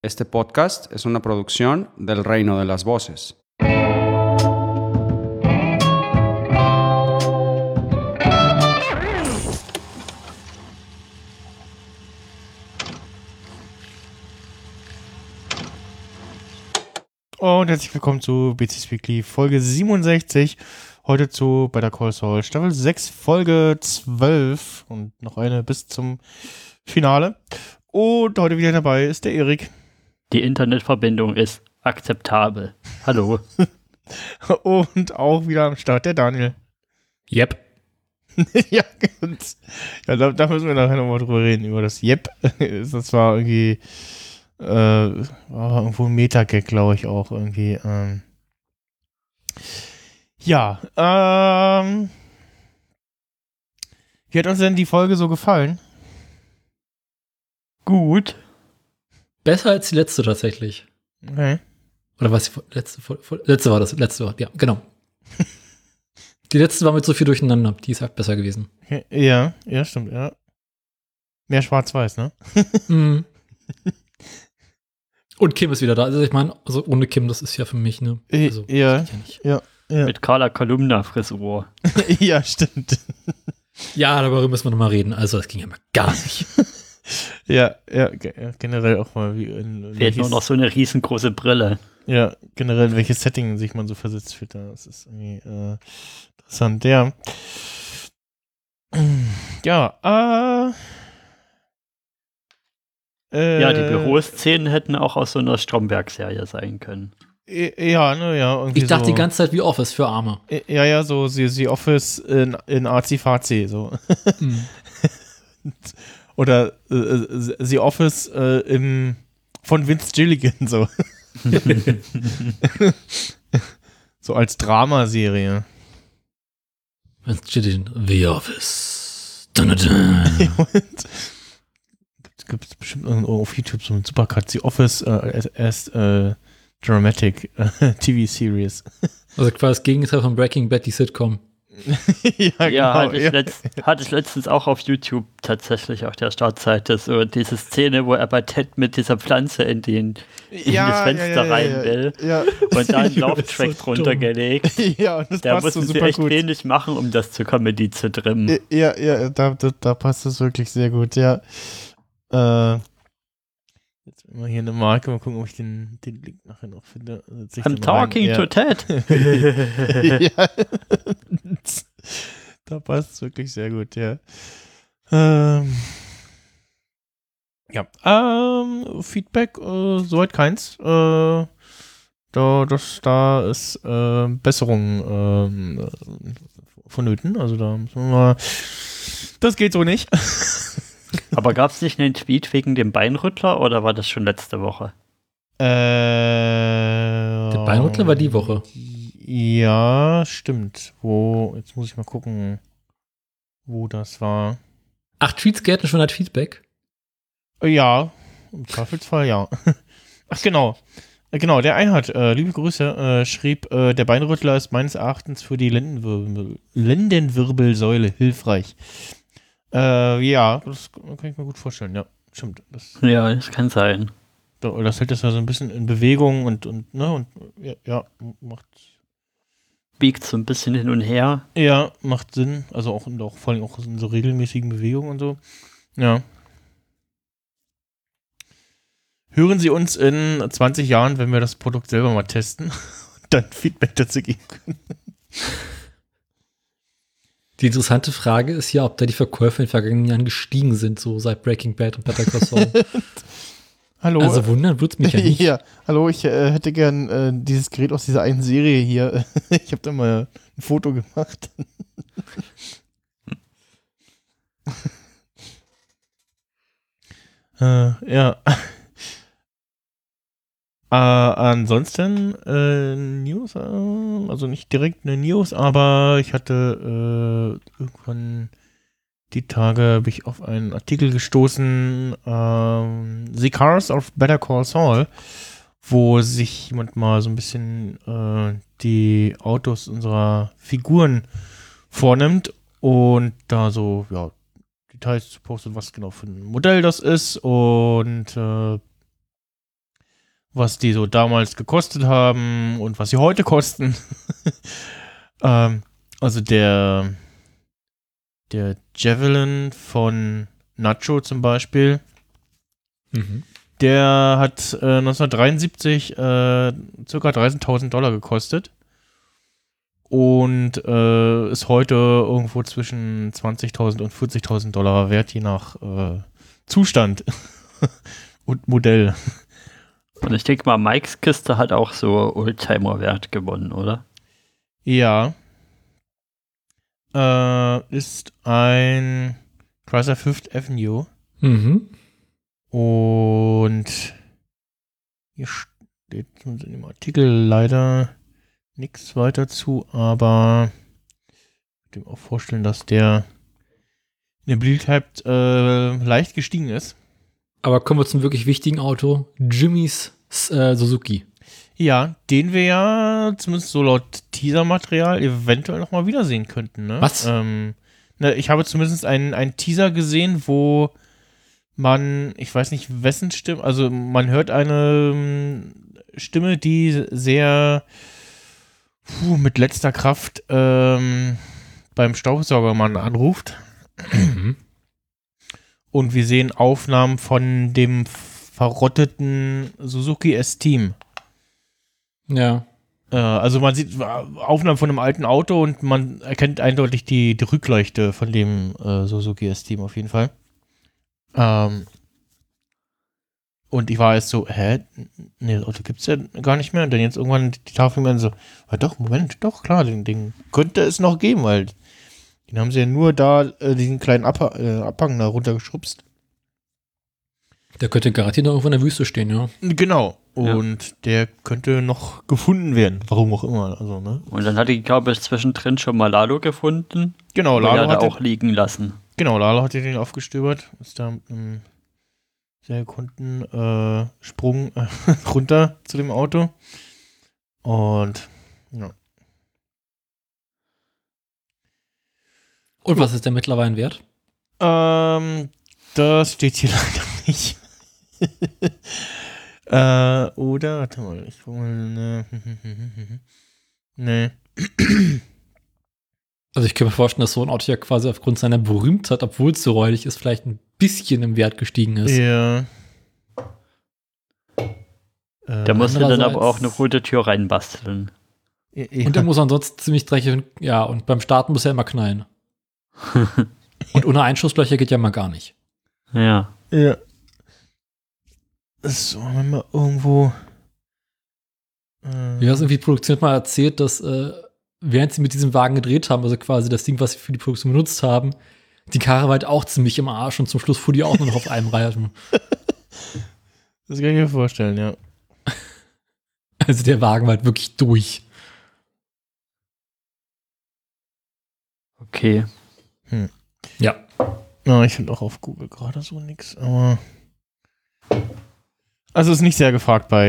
Este podcast es una producción del Reino de las Voces. Und herzlich willkommen zu BCS Weekly Folge 67. Heute zu Better Call Saul Staffel 6 Folge 12 und noch eine bis zum Finale. Und heute wieder dabei ist der Erik. Die Internetverbindung ist akzeptabel. Hallo. Und auch wieder am Start der Daniel. Yep. ja, und, ja da, da müssen wir nachher nochmal drüber reden, über das Yep. Das war irgendwie äh, war irgendwo ein Meta-Gag, glaube ich, auch irgendwie. Ähm. Ja, ähm. Wie hat uns denn die Folge so gefallen? Gut. Besser als die letzte tatsächlich. Okay. Oder was? die Letzte, letzte war das. Letzte war, ja, genau. die letzte war mit so viel durcheinander. Die ist halt besser gewesen. Ja, ja, stimmt, ja. Mehr schwarz-weiß, ne? mm. Und Kim ist wieder da. Also ich meine, also ohne Kim, das ist ja für mich, ne? Also, ja, ja, ja, Mit Carla Kolumna-Frisur. ja, stimmt. Ja, darüber müssen wir nochmal reden. Also das ging ja mal gar nicht. Ja, ja, generell auch mal wie in Fehlt nur noch so eine riesengroße Brille. Ja, generell in welches Setting sich man so versetzt fühlt. Das ist irgendwie äh, interessant. Ja. Ja, äh äh, ja, die Büroszenen hätten auch aus so einer Stromberg-Serie sein können. Ja, ne, ja. ich dachte so, die ganze Zeit wie Office für Arme. Ja, ja, so sie Office in, in Azi-Fazi, so. Hm. Oder äh, The Office äh, im, von Vince Gilligan, so. so als Dramaserie. Vince Gilligan, The Office. Dun, dun, dun gibt es bestimmt auf YouTube so einen Supercut, The Office äh, erst äh, Dramatic äh, TV Series. Also quasi das Gegenteil von Breaking Bad, die Sitcom. ja, ja, genau, hatte, ich ja. letzt, hatte ich letztens auch auf YouTube tatsächlich auf der Startseite so diese Szene, wo er bei Ted mit dieser Pflanze in, den, in ja, das Fenster rein will und da einen Lauftrack so runtergelegt. Ja, und das da passt mussten so sie echt gut. wenig machen, um das zur Comedy zu trimmen. Ja, ja, da, da, da passt es wirklich sehr gut, ja. Äh, mal hier eine Marke, mal gucken, ob ich den, den Link nachher noch finde. I'm talking to Ted. ja. da passt es wirklich sehr gut, ja. Ähm, ja, ähm, Feedback, äh, soweit keins. Äh, da, das, da ist äh, Besserung ähm, vonnöten. Also da müssen wir mal. Das geht so nicht. Aber gab es nicht einen Tweet wegen dem Beinrüttler oder war das schon letzte Woche? Äh, Der Beinrüttler war die Woche. Ja, stimmt. Wo, jetzt muss ich mal gucken, wo das war. Ach, Tweets gelten schon als Feedback? Ja, im Zweifelsfall ja. Ach, genau. Äh, genau, der Einhard, äh, liebe Grüße, äh, schrieb, äh, der Beinrüttler ist meines Erachtens für die Lendenwirbel Lendenwirbelsäule hilfreich. Äh, ja, das kann ich mir gut vorstellen, ja. Stimmt. Das, ja, das kann sein. Das hält das ja so ein bisschen in Bewegung und, und ne, und ja, ja, macht. Biegt so ein bisschen hin und her. Ja, macht Sinn. Also auch, und auch vor allem auch in so regelmäßigen Bewegungen und so. Ja. Hören Sie uns in 20 Jahren, wenn wir das Produkt selber mal testen und dann Feedback dazu geben können. Die interessante Frage ist ja, ob da die Verkäufe in den vergangenen Jahren gestiegen sind, so seit Breaking Bad und Better Call Saul. hallo. Also wundern würde es mich ja nicht. Ja, hallo, ich äh, hätte gern äh, dieses Gerät aus dieser einen Serie hier. ich habe da mal ein Foto gemacht. äh, ja. Äh, ansonsten äh, News, äh, also nicht direkt eine News, aber ich hatte äh, irgendwann die Tage bin ich auf einen Artikel gestoßen, ähm, The Cars of Better Call Saul, wo sich jemand mal so ein bisschen äh, die Autos unserer Figuren vornimmt und da so, ja, Details postet, was genau für ein Modell das ist und äh, was die so damals gekostet haben und was sie heute kosten. ähm, also der, der Javelin von Nacho zum Beispiel, mhm. der hat äh, 1973 äh, circa 30.000 Dollar gekostet und äh, ist heute irgendwo zwischen 20.000 und 40.000 Dollar wert, je nach äh, Zustand und Modell. Und ich denke mal, Mikes Kiste hat auch so Oldtimer-Wert gewonnen, oder? Ja. Äh, ist ein Chrysler Fifth Avenue. Mhm. Und hier steht in dem Artikel leider nichts weiter zu, aber ich kann mir auch vorstellen, dass der in der Beliebtheit äh, leicht gestiegen ist. Aber kommen wir zum wirklich wichtigen Auto, Jimmys äh, Suzuki. Ja, den wir ja zumindest so laut Teaser-Material eventuell nochmal wiedersehen könnten. Ne? Was? Ähm, ne, ich habe zumindest einen, einen Teaser gesehen, wo man, ich weiß nicht, wessen Stimme, also man hört eine ähm, Stimme, die sehr puh, mit letzter Kraft ähm, beim Staubsaugermann anruft. Mhm. Und wir sehen Aufnahmen von dem verrotteten Suzuki S-Team. Ja. Äh, also man sieht Aufnahmen von einem alten Auto und man erkennt eindeutig die, die Rückleuchte von dem äh, Suzuki S-Team auf jeden Fall. Ähm, und ich war jetzt so, hä? Nee, das Auto gibt es ja gar nicht mehr. Und dann jetzt irgendwann die Tafel mir so, ja doch, Moment, doch, klar, den, den könnte es noch geben, weil den haben sie ja nur da äh, diesen kleinen Abha äh, Abhang da runtergeschubst. Der könnte garantiert noch irgendwo in der Wüste stehen, ja. Genau. Und ja. der könnte noch gefunden werden, warum auch immer. Also, ne? Und dann hatte ich, glaube ich, zwischendrin schon mal Lalo gefunden. Genau, Lalo hat er auch liegen lassen. Genau, Lalo hat den aufgestöbert. Ist da mit einem sehr guten äh, Sprung äh, runter zu dem Auto. Und ja. Und was ist der mittlerweile wert? Ähm, das steht hier leider nicht. äh, oder, warte mal, ich guck mal, ne. nee. Also ich kann mir vorstellen, dass so ein Auto ja quasi aufgrund seiner Berühmtheit, obwohl es so räudig ist, vielleicht ein bisschen im Wert gestiegen ist. Ja. Da muss er dann aber auch eine rote Tür reinbasteln. Ja. Und der muss ansonsten ziemlich dreckig, ja, und beim Starten muss er immer knallen. und ohne Einschusslöcher geht ja mal gar nicht. Ja. Ja. So, wenn wir irgendwo. Äh, ja, irgendwie die Produktion mal erzählt, dass äh, während sie mit diesem Wagen gedreht haben, also quasi das Ding, was sie für die Produktion benutzt haben, die Karre war halt auch ziemlich im Arsch und zum Schluss fuhr die auch nur noch auf einem Reifen. Das kann ich mir vorstellen, ja. Also der Wagen war halt wirklich durch. Okay. Hm. Ja. Ja, ich finde auch auf Google gerade so nichts, aber. Also ist nicht sehr gefragt bei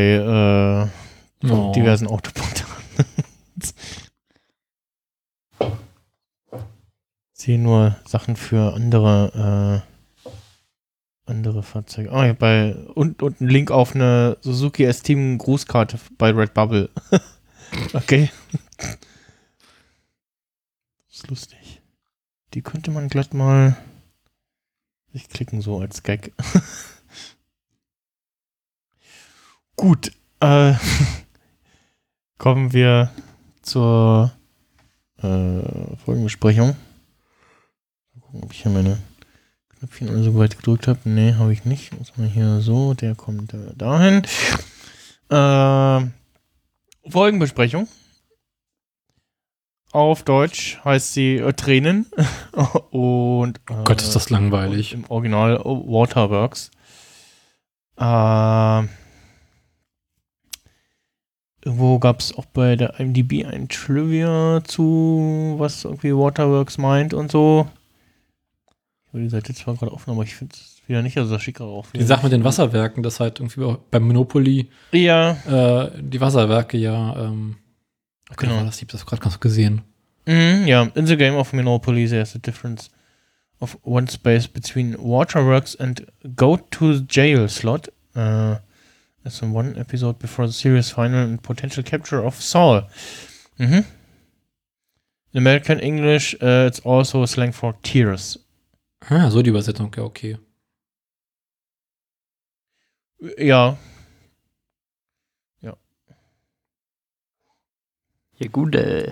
äh, oh. diversen Autoportalen. sehe nur Sachen für andere äh, andere Fahrzeuge. Oh, ja, bei und, und ein Link auf eine Suzuki S-Team Grußkarte bei Redbubble. okay. Das ist lustig. Die könnte man glatt mal sich klicken so als Gag. Gut. Äh, kommen wir zur äh, Folgenbesprechung gucken, ob ich hier meine Knöpfchen alle so weit gedrückt habe. Nee, habe ich nicht. Muss man hier so, der kommt äh, dahin. Folgenbesprechung. Auf Deutsch heißt sie äh, Tränen. und äh, Gott, ist das langweilig. Im Original Waterworks. Äh, Irgendwo gab es auch bei der IMDb ein Trivia zu, was irgendwie Waterworks meint und so. Ich die Seite zwar gerade offen, aber ich finde es wieder nicht, also das schicker auf. Die Sache mit den Wasserwerken, das halt irgendwie beim Monopoly ja. Äh, die Wasserwerke ja, ähm, okay, genau. das, ich habe das gerade ganz gesehen. Mm, ja, in the game of Monopoly there's a difference of one space between Waterworks and Go to Jail slot. Uh, As in one episode before the series final and potential capture of Saul. Mhm. In American English, uh, it's also slang for tears. Ah, so die Übersetzung, ja, okay. Ja. Ja, gut, äh.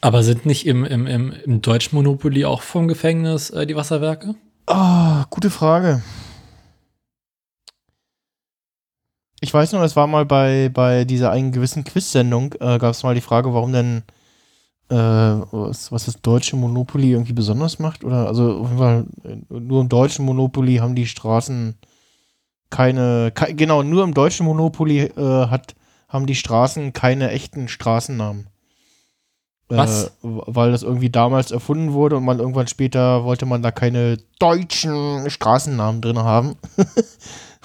Aber sind nicht im, im, im, im deutschen Monopoly auch vom Gefängnis äh, die Wasserwerke? Ah, oh, gute Frage. Ich weiß nur, es war mal bei, bei dieser einen gewissen Quiz-Sendung, äh, gab es mal die Frage, warum denn äh, was, was das deutsche Monopoly irgendwie besonders macht. Oder also auf jeden Fall, äh, nur im deutschen Monopoly haben die Straßen keine, ke genau, nur im deutschen Monopoly äh, hat, haben die Straßen keine echten Straßennamen. Äh, was? weil das irgendwie damals erfunden wurde und man irgendwann später wollte man da keine deutschen Straßennamen drin haben.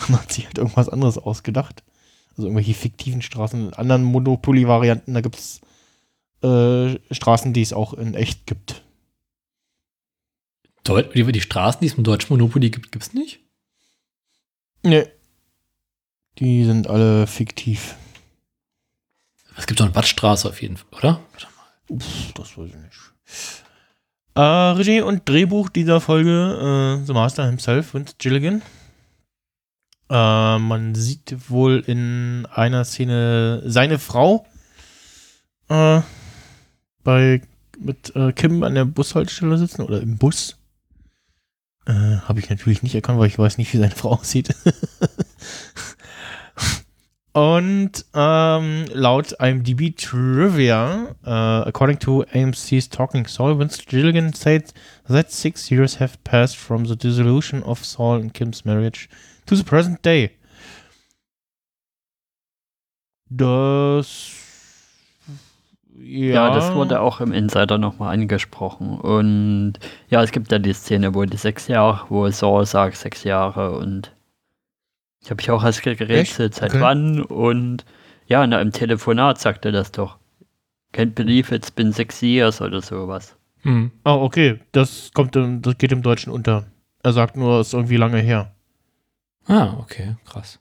und hat sich halt irgendwas anderes ausgedacht. Also irgendwelche fiktiven Straßen. In anderen Monopoly-Varianten, da gibt es äh, Straßen, die es auch in echt gibt. Deut die, die Straßen, die es im deutschen Monopoly gibt, gibt es nicht? Nee. Die sind alle fiktiv. Es gibt doch eine Badstraße auf jeden Fall, oder? Uff, das weiß ich nicht. Äh, Regie und Drehbuch dieser Folge, äh, The Master himself, Vince Gilligan. Äh, man sieht wohl in einer Szene seine Frau äh, bei mit äh, Kim an der Bushaltestelle sitzen oder im Bus. Äh, Habe ich natürlich nicht erkannt, weil ich weiß nicht, wie seine Frau aussieht. Und ähm, laut IMDb Trivia, uh, according to AMC's Talking Saul, Vince Gilligan said that six years have passed from the dissolution of Saul and Kim's marriage to the present day. Das ja. ja, das wurde auch im Insider nochmal angesprochen. Und ja, es gibt ja die Szene, wo die sechs Jahre, wo Saul sagt sechs Jahre und ich habe mich auch als gerätselt, seit okay. wann und ja, na, im Telefonat sagt er das doch. Can't believe it's been six years oder sowas. Hm. Oh, okay. Das kommt im, das geht im Deutschen unter. Er sagt nur, es ist irgendwie lange her. Ah, okay, krass.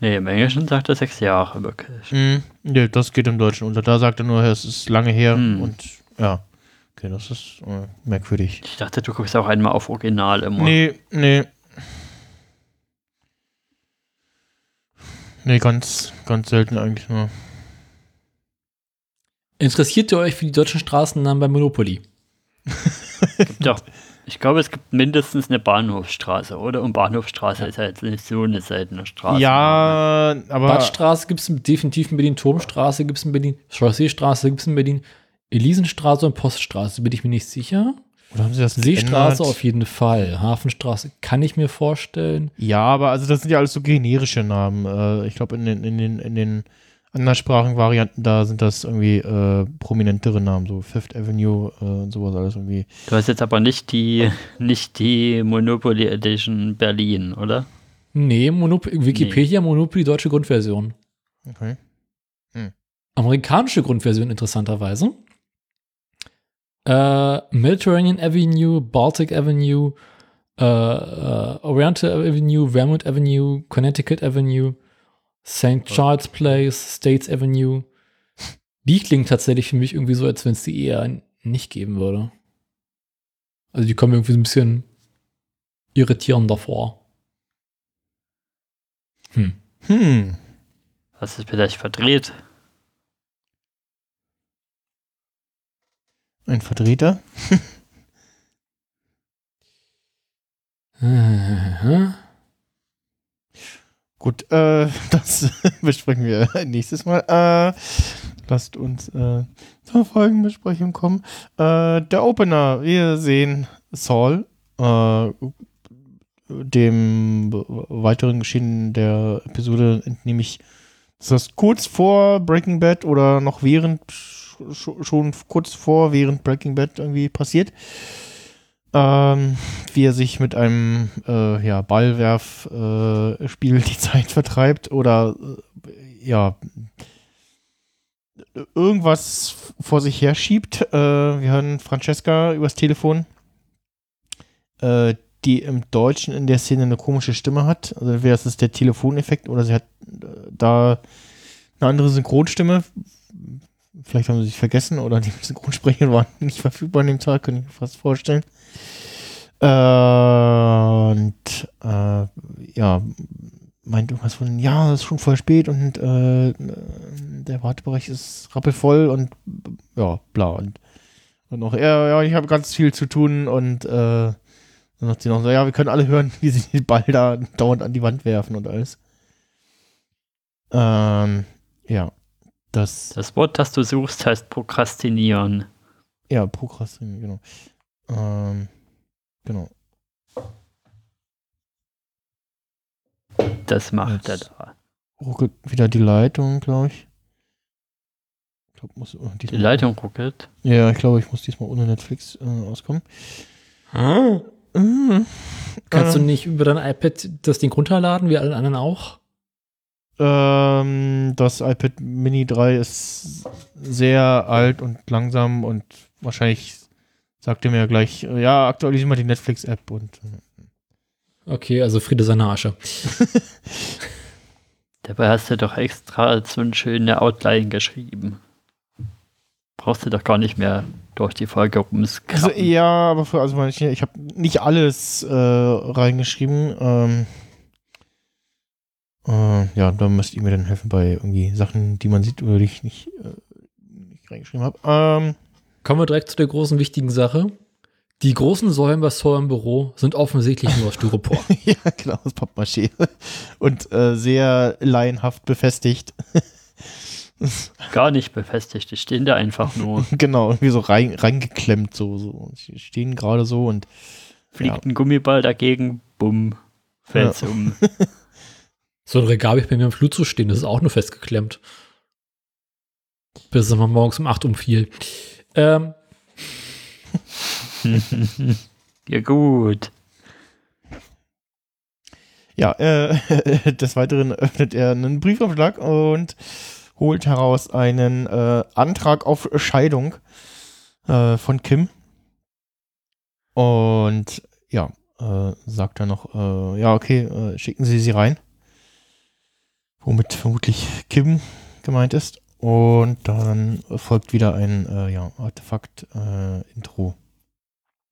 Nee, im Englischen sagt er sechs Jahre wirklich. Mm, nee, das geht im Deutschen unter. Da sagt er nur, es ist lange her mm. und ja. Okay, das ist äh, merkwürdig. Ich dachte, du guckst auch einmal auf Original immer. Nee, nee. Nee, ganz, ganz selten eigentlich nur. Interessiert ihr euch für die deutschen Straßennamen bei Monopoly? Doch ich glaube, es gibt mindestens eine Bahnhofstraße, oder? Und Bahnhofstraße ist ja jetzt nicht so eine seltene Straße. Ja, aber. Badstraße gibt es definitiv in Berlin, Turmstraße gibt es in Berlin, Chausseestraße gibt es in Berlin, Elisenstraße und Poststraße bin ich mir nicht sicher. Oder haben sie das Seestraße geändert? auf jeden Fall. Hafenstraße kann ich mir vorstellen. Ja, aber also das sind ja alles so generische Namen. Äh, ich glaube, in den, in den, in den anderssprachigen Varianten, da sind das irgendwie äh, prominentere Namen, so Fifth Avenue äh, und sowas alles irgendwie. Du hast jetzt aber nicht die, nicht die Monopoly Edition Berlin, oder? Nee, Monop Wikipedia nee. Monopoly deutsche Grundversion. Okay. Hm. Amerikanische Grundversion interessanterweise. Äh, Mediterranean Avenue, Baltic Avenue, äh, äh Oriental Avenue, Vermont Avenue, Connecticut Avenue, St. Charles Place, States Avenue. Die klingt tatsächlich für mich irgendwie so, als wenn es die eher nicht geben würde. Also die kommen irgendwie so ein bisschen irritierender vor. Hm. Hm. Was ist vielleicht verdreht? Ein Vertreter? Gut, äh, das besprechen wir nächstes Mal. Äh, lasst uns äh, zur Folgenbesprechung kommen. Äh, der Opener, wir sehen Saul, äh, dem weiteren Geschehen der Episode entnehme ich, ist das kurz vor Breaking Bad oder noch während, schon kurz vor, während Breaking Bad irgendwie passiert ähm, wie er sich mit einem äh, ja, Ballwerfspiel äh, die Zeit vertreibt oder äh, ja irgendwas vor sich her schiebt. Äh, wir hören Francesca übers Telefon, äh, die im Deutschen in der Szene eine komische Stimme hat. Also entweder ist es der Telefoneffekt oder sie hat äh, da eine andere Synchronstimme. Vielleicht haben sie sich vergessen oder die Synchronsprecher waren nicht verfügbar an dem Tag, könnte ich mir fast vorstellen. Äh, und äh, ja, meint irgendwas von, ja, es ist schon voll spät und äh, der Wartebereich ist rappelvoll und ja, bla. Und, und noch, ja, ja, ich habe ganz viel zu tun und äh, dann hat sie noch so, ja, wir können alle hören, wie sie den Ball da dauernd an die Wand werfen und alles. Ähm. Das, das Wort, das du suchst, heißt Prokrastinieren. Ja, Prokrastinieren, genau. Ähm, genau. Das macht Jetzt er da. Ruckelt wieder die Leitung, glaube ich. ich glaub, muss, oh, die Leitung ruckelt? Ja, ich glaube, ich muss diesmal ohne Netflix äh, auskommen. Ah. Mhm. Kannst äh. du nicht über dein iPad das Ding runterladen, wie alle anderen auch? Ähm, das iPad Mini 3 ist sehr alt und langsam und wahrscheinlich sagt er mir gleich, ja, aktualisieren wir die Netflix-App und. Äh. Okay, also Friede seine Asche. Dabei hast du doch extra so eine schöne Outline geschrieben. Brauchst du doch gar nicht mehr durch die Folge rumskrappen. Also, ja, aber für, also ich, ich habe nicht alles äh, reingeschrieben. Ähm, äh, ja, da müsst ihr mir dann helfen bei irgendwie Sachen, die man sieht oder die ich nicht, äh, nicht reingeschrieben habe. Ähm, Kommen wir direkt zu der großen wichtigen Sache. Die großen Säulen bei Saw im Büro sind offensichtlich nur aus Styropor. ja, genau, aus Pappmaché. Und äh, sehr laienhaft befestigt. Gar nicht befestigt, die stehen da einfach nur. genau, irgendwie so rein, reingeklemmt, so, so. Die stehen gerade so und. Fliegt ja. ein Gummiball dagegen, bumm, fällt ja. um. So ein Regal habe ich bei mir im Flur stehen, das ist auch nur festgeklemmt. Bis es mal morgens um 8 umfiel. Ähm. ja, gut. Ja, äh, des Weiteren öffnet er einen Briefumschlag und holt heraus einen äh, Antrag auf Scheidung äh, von Kim. Und ja, äh, sagt er noch, äh, ja, okay, äh, schicken Sie sie rein. Womit vermutlich Kim gemeint ist. Und dann folgt wieder ein äh, ja, Artefakt-Intro.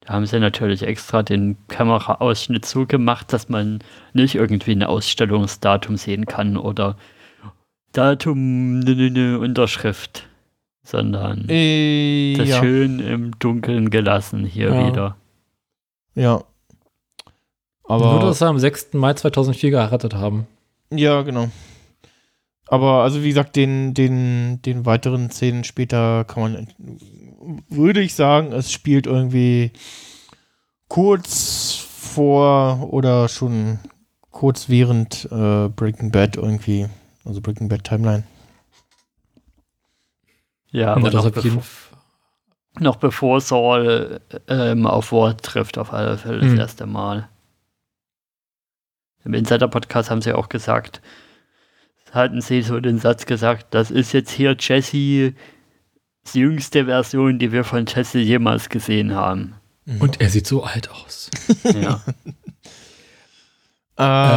Da haben sie natürlich extra den Kameraausschnitt zugemacht, dass man nicht irgendwie ein Ausstellungsdatum sehen kann oder Datum, ne, ne, ne, Unterschrift, sondern äh, das ja. schön im Dunkeln gelassen hier ja. wieder. Ja. Aber Nur, dass sie am 6. Mai 2004 geheiratet haben. Ja, genau. Aber also wie gesagt, den, den, den weiteren Szenen später kann man, würde ich sagen, es spielt irgendwie kurz vor oder schon kurz während äh, Breaking Bad irgendwie also Breaking Bad Timeline. Ja, aber noch, bevor, noch bevor Saul ähm, auf Ward trifft, auf alle Fälle das mhm. erste Mal. Im Insider-Podcast haben sie auch gesagt, hatten sie so den Satz gesagt, das ist jetzt hier Jesse, die jüngste Version, die wir von Jesse jemals gesehen haben. Und er sieht so alt aus. ja.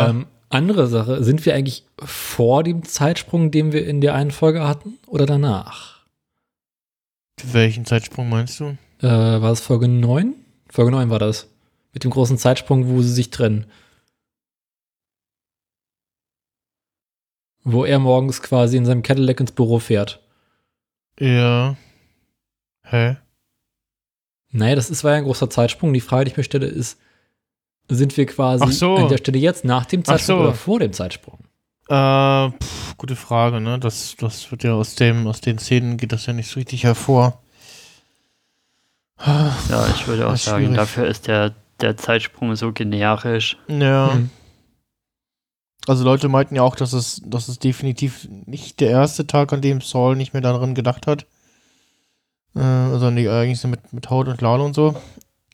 ähm, andere Sache, sind wir eigentlich vor dem Zeitsprung, den wir in der einen Folge hatten, oder danach? Welchen Zeitsprung meinst du? Äh, war es Folge 9? Folge 9 war das. Mit dem großen Zeitsprung, wo sie sich trennen. Wo er morgens quasi in seinem Cadillac ins Büro fährt. Ja. Hä? Naja, das ist, war ja ein großer Zeitsprung. Die Frage, die ich mir stelle, ist, sind wir quasi so. an der Stelle jetzt nach dem Zeitsprung so. oder vor dem Zeitsprung? Äh, pff, gute Frage, ne? Das, das wird ja aus dem, aus den Szenen geht das ja nicht so richtig hervor. Ja, ich würde auch sagen, schwierig. dafür ist der, der Zeitsprung so generisch. Ja. Hm. Also Leute meinten ja auch, dass es, dass es definitiv nicht der erste Tag, an dem Saul nicht mehr daran gedacht hat. Äh, sondern die eigentlich so mit, mit Haut und Lale und so.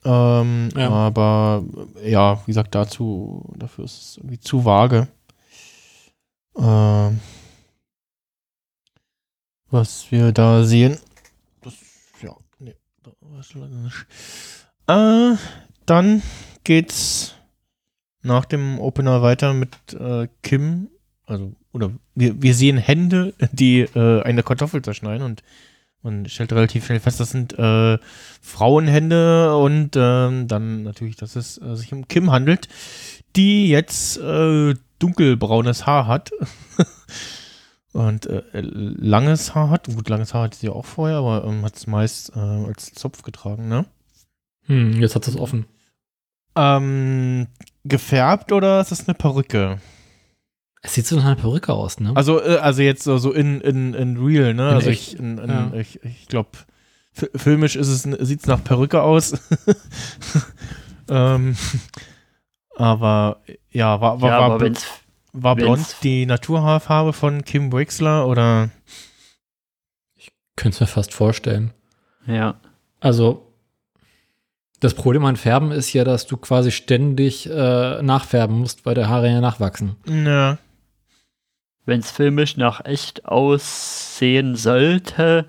Ähm, ja. Aber ja, wie gesagt, dazu, dafür ist es irgendwie zu vage. Ähm, was wir da sehen. Das, ja, nee, das leider nicht. Äh, dann geht's nach dem Opener weiter mit äh, Kim, also, oder wir, wir sehen Hände, die äh, eine Kartoffel zerschneiden und man stellt relativ schnell fest, das sind äh, Frauenhände und äh, dann natürlich, dass es äh, sich um Kim handelt, die jetzt äh, dunkelbraunes Haar hat und äh, langes Haar hat. Gut, langes Haar hatte sie auch vorher, aber ähm, hat es meist als Zopf getragen, ne? Hm, jetzt hat es offen. Ähm, gefärbt oder ist das eine Perücke? Es sieht so nach einer Perücke aus, ne? Also, äh, also jetzt so, so in, in, in real, ne? In also echt, ich, in, in, ja. ich, ich glaube, filmisch ist es, sieht es nach Perücke aus. ähm, aber ja, war, war, ja, war, aber wenn's, war blond die Naturhaarfarbe von Kim Wexler oder? Könnte es mir fast vorstellen. ja. Also, das Problem an Färben ist ja, dass du quasi ständig äh, nachfärben musst, weil der Haare ja nachwachsen. Ja. wenn es filmisch nach echt aussehen sollte,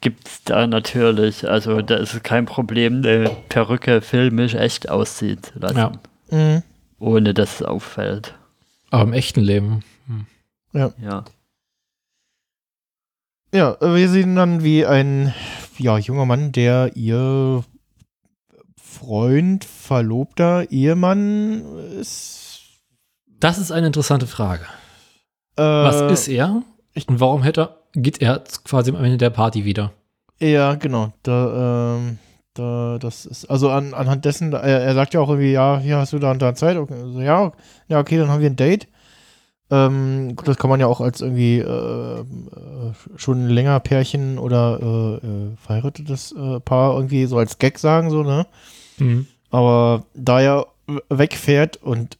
gibt es da natürlich, also da ist es kein Problem, eine Perücke filmisch echt aussehen zu lassen, Ja. Mhm. ohne dass es auffällt. Aber im echten Leben. Hm. Ja. Ja, äh, wir sehen dann, wie ein ja, junger Mann, der ihr Freund, Verlobter, Ehemann ist. Das ist eine interessante Frage. Äh, Was ist er? Und warum hätte er, geht er quasi am Ende der Party wieder? Ja, genau. Da, ähm, da, das ist, also an, anhand dessen, er, er sagt ja auch irgendwie, ja, hier hast du da und da Zeit. Okay, also, ja, ja, okay, dann haben wir ein Date. Ähm, gut, das kann man ja auch als irgendwie äh, äh, schon länger Pärchen oder äh, äh, verheiratetes äh, Paar irgendwie so als Gag sagen, so, ne? Mhm. Aber da er wegfährt und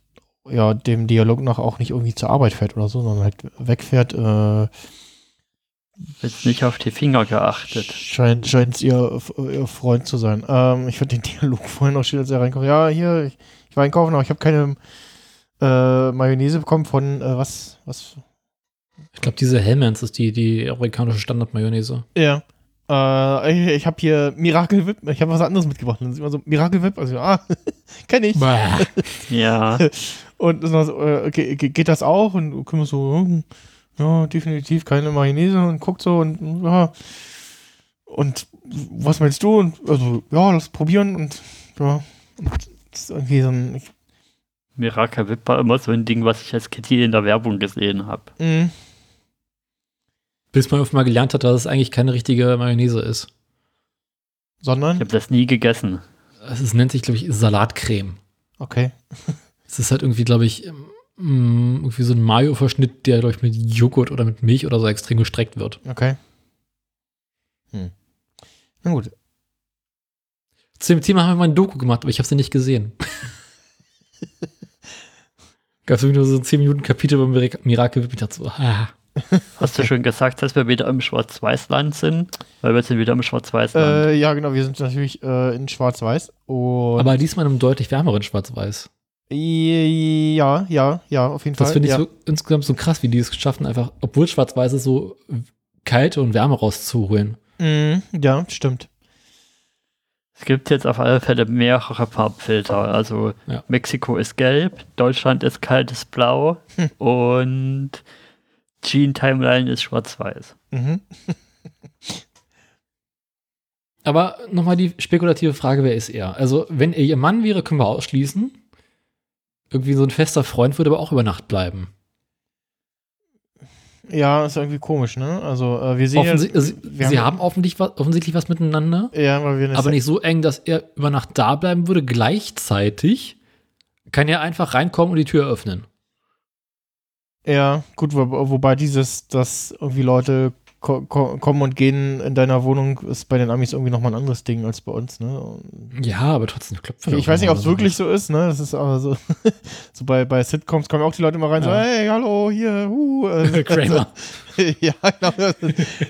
ja, dem Dialog nach auch nicht irgendwie zur Arbeit fährt oder so, sondern halt wegfährt, äh, Jetzt nicht auf die Finger geachtet. scheint es ihr, ihr Freund zu sein. Ähm, ich fand den Dialog vorhin auch schön, als er reinkommt. Ja, hier, ich, ich war einkaufen, aber ich habe keine äh, Mayonnaise bekommen von äh, was, was? Ich glaube, diese Hellmans ist die, die amerikanische Standard-Mayonnaise. Ja. Äh, ich ich habe hier Miracle Whip, ich habe was anderes mitgebracht. Dann sieht man so Miracle Whip, also ah, kenn ich. Ja, Und das war so, äh, okay, ge- geht das auch? Und du kommst so, hm, ja, definitiv keine Mayonnaise und guckt so und ja. Und was meinst du? Und also, ja, lass probieren und ja. Und das ist irgendwie so ein. Ich, Miracle Whip war immer so ein Ding, was ich als Kitty in der Werbung gesehen habe. mh, Bis man auf mal gelernt hat, dass es eigentlich keine richtige Mayonnaise ist. Ich sondern, habe das nie gegessen. Es ist- nennt sich, glaube ich, Salatcreme. okay. Es ist halt irgendwie, glaube ich, mm, irgendwie so ein Mayo-Verschnitt, der, glaube ich, mit Joghurt oder mit Milch oder so extrem gestreckt wird. Okay. Hm. Na gut. Zu dem Thema haben wir mal ein Doku gemacht, aber ich habe sie nicht gesehen. Gab es irgendwie nur so ein 10 Minuten Kapitel über Mir- Miracle Whip. Ich dachte so, ah. Hast du schon gesagt, dass wir wieder im Schwarz-Weiß-Land sind? Weil wir sind wieder im Schwarz-Weiß-Land. Äh, ja, genau, wir sind natürlich äh, in Schwarz-Weiß. Aber diesmal in einem deutlich wärmeren Schwarz-Weiß. ja, ja, ja, auf jeden Das Fall. finde ich ja. so insgesamt so krass, wie die es schaffen, einfach, obwohl Schwarz-Weiß ist, so kalte und Wärme rauszuholen. Mhm, ja, stimmt. Es gibt jetzt auf alle Fälle mehrere Farbfilter. Also Ja. Mexiko ist gelb, Deutschland ist kaltes Blau Hm. und Gene Timeline ist schwarz-weiß. Mhm. Aber nochmal die spekulative Frage, wer ist er? Also, wenn er ihr Mann wäre, können wir ausschließen. Irgendwie so ein fester Freund würde aber auch über Nacht bleiben. Ja, ist irgendwie komisch, ne? Also, äh, wir sehen Offensi ja, sie wir sie haben- haben offensichtlich was, offensichtlich was miteinander, ja, weil wir aber nicht so eng, dass er über Nacht da bleiben würde. Gleichzeitig kann er einfach reinkommen und die Tür öffnen. Ja, gut, wo, wobei dieses, dass irgendwie Leute ko ko kommen und gehen in deiner Wohnung, ist bei den Amis irgendwie nochmal ein anderes Ding als bei uns, ne? Und Ja, aber trotzdem klopfen. ich weiß nicht, ob es wirklich so ist, ne? Das ist aber so, so bei, bei Sitcoms kommen auch die Leute mal rein, so, Ja. hey, hallo, hier, uh, äh, Kramer. ja, genau.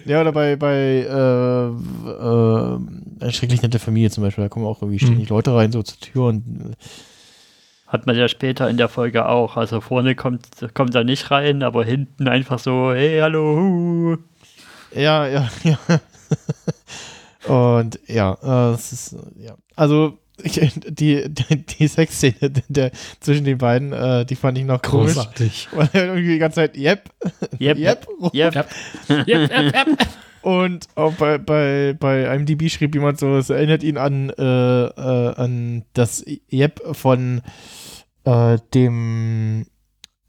ja, oder bei, bei äh, äh, eine schrecklich nette Familie zum Beispiel, da kommen auch irgendwie ständig Leute rein, so zur Tür und Hat man ja später in der Folge auch. Also vorne kommt, kommt er nicht rein, aber hinten einfach so, hey, hallo, hu. Ja, ja, ja. Und ja, äh, es ist, ja. Also, die, die, die Sexszene der, zwischen den beiden, äh, die fand ich noch großartig. Weil er irgendwie die ganze Zeit, yep, yep, yep, yep, yep, yep, yep. Und auch bei, bei, bei IMDb schrieb jemand so, es erinnert ihn an, äh, äh, an das Yep von äh, dem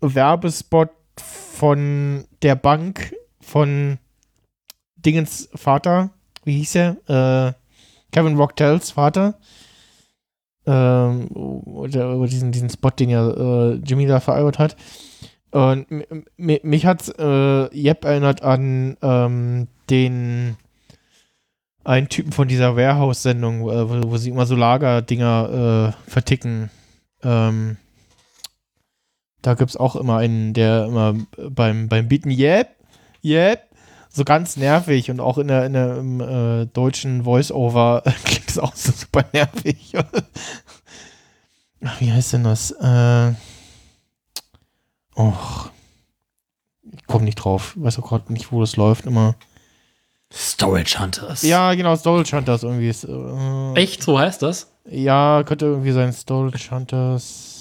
Werbespot von der Bank von Dingens Vater, wie hieß er? Äh, Kevin Rocktells Vater. Ähm, oder, oder diesen, diesen Spot, den ja äh, Jimmy da verarbeitet hat. Und mich hat äh, Jep erinnert an ähm, den einen Typen von dieser Warehouse-Sendung, äh, wo, wo, sie immer so Lagerdinger äh, verticken. Ähm, da gibt es auch immer einen, der immer beim, beim Bieten, yep, yep, so ganz nervig und auch in der, in der im, äh, deutschen Voice-Over klingt es auch so super nervig. Wie heißt denn das? Äh, och, ich komme nicht drauf. Ich weiß auch gerade nicht, wo das läuft immer. Storage Hunters. Ja, genau, Storage Hunters irgendwie. Ist, äh, Echt, so heißt das? Ja, könnte irgendwie sein, Storage Hunters.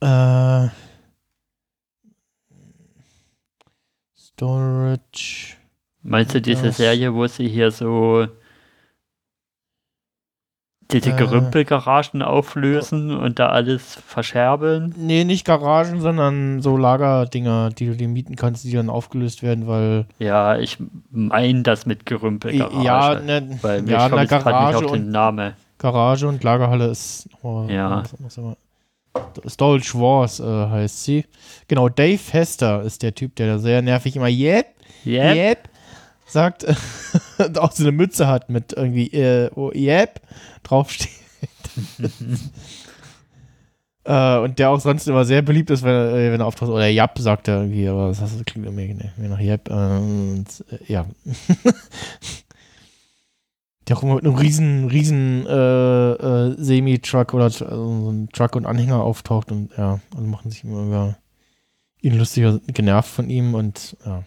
Äh. Storage. Meinst du diese Serie, wo sie hier so diese äh, Gerümpelgaragen auflösen und da alles verscherbeln? Nee, nicht Garagen, sondern so Lagerdinger, die du dir mieten kannst, die dann aufgelöst werden, weil. Ja, ich meine das mit Gerümpelgarage. Ja, ne, weil mir ja, kommt Garage nicht auf den Namen. Garage und Lagerhalle ist. Oh, ja. Storage Wars äh, heißt sie. Genau, Dave Hester ist der Typ, der da sehr nervig immer Yep, Yep, yep sagt, auch so eine Mütze hat mit irgendwie äh, oh, Yep draufsteht. äh, und der auch sonst immer sehr beliebt ist, wenn, äh, wenn er auftaucht. Oder Yap sagt er irgendwie, aber das klingt irgendwie nach. Äh, und, äh, ja. der auch immer mit einem riesen, riesen äh, äh, Semi-Truck oder also so ein Truck und Anhänger auftaucht und ja, und machen sich immer über ihn lustiger genervt von ihm und ja.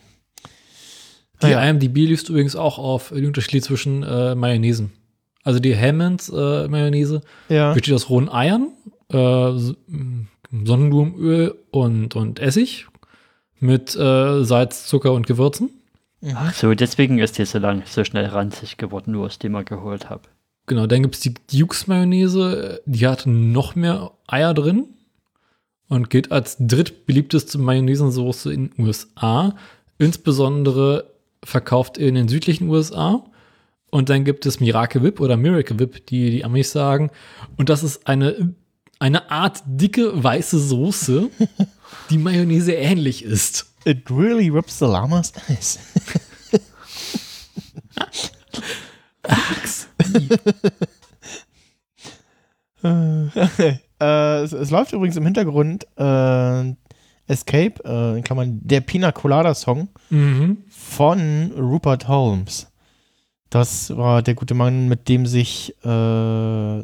Die ja. IMDb liest übrigens auch auf den Unterschied zwischen äh, Mayonnaisen. Also die Hammonds äh, Mayonnaise ja. besteht aus rohen Eiern, äh, Sonnenblumenöl und, und Essig mit äh, Salz, Zucker und Gewürzen. Ach so, deswegen ist die so lang so schnell ranzig geworden, nur aus dem ich geholt habe. Genau, dann gibt es die Dukes Mayonnaise, die hat noch mehr Eier drin und gilt als drittbeliebteste Mayonnaisensauce in den USA. Insbesondere verkauft in den südlichen USA. Und dann gibt es Miracle Whip oder Miracle Whip, die die Amis sagen. Und das ist eine, eine Art dicke weiße Soße, die Mayonnaise ähnlich ist. It really rips the llama's eyes. äh, es, es, läuft übrigens im Hintergrund äh, Escape, äh, in Klammern, der Pina Colada Song mhm. von Rupert Holmes. Das war der gute Mann, mit dem sich äh,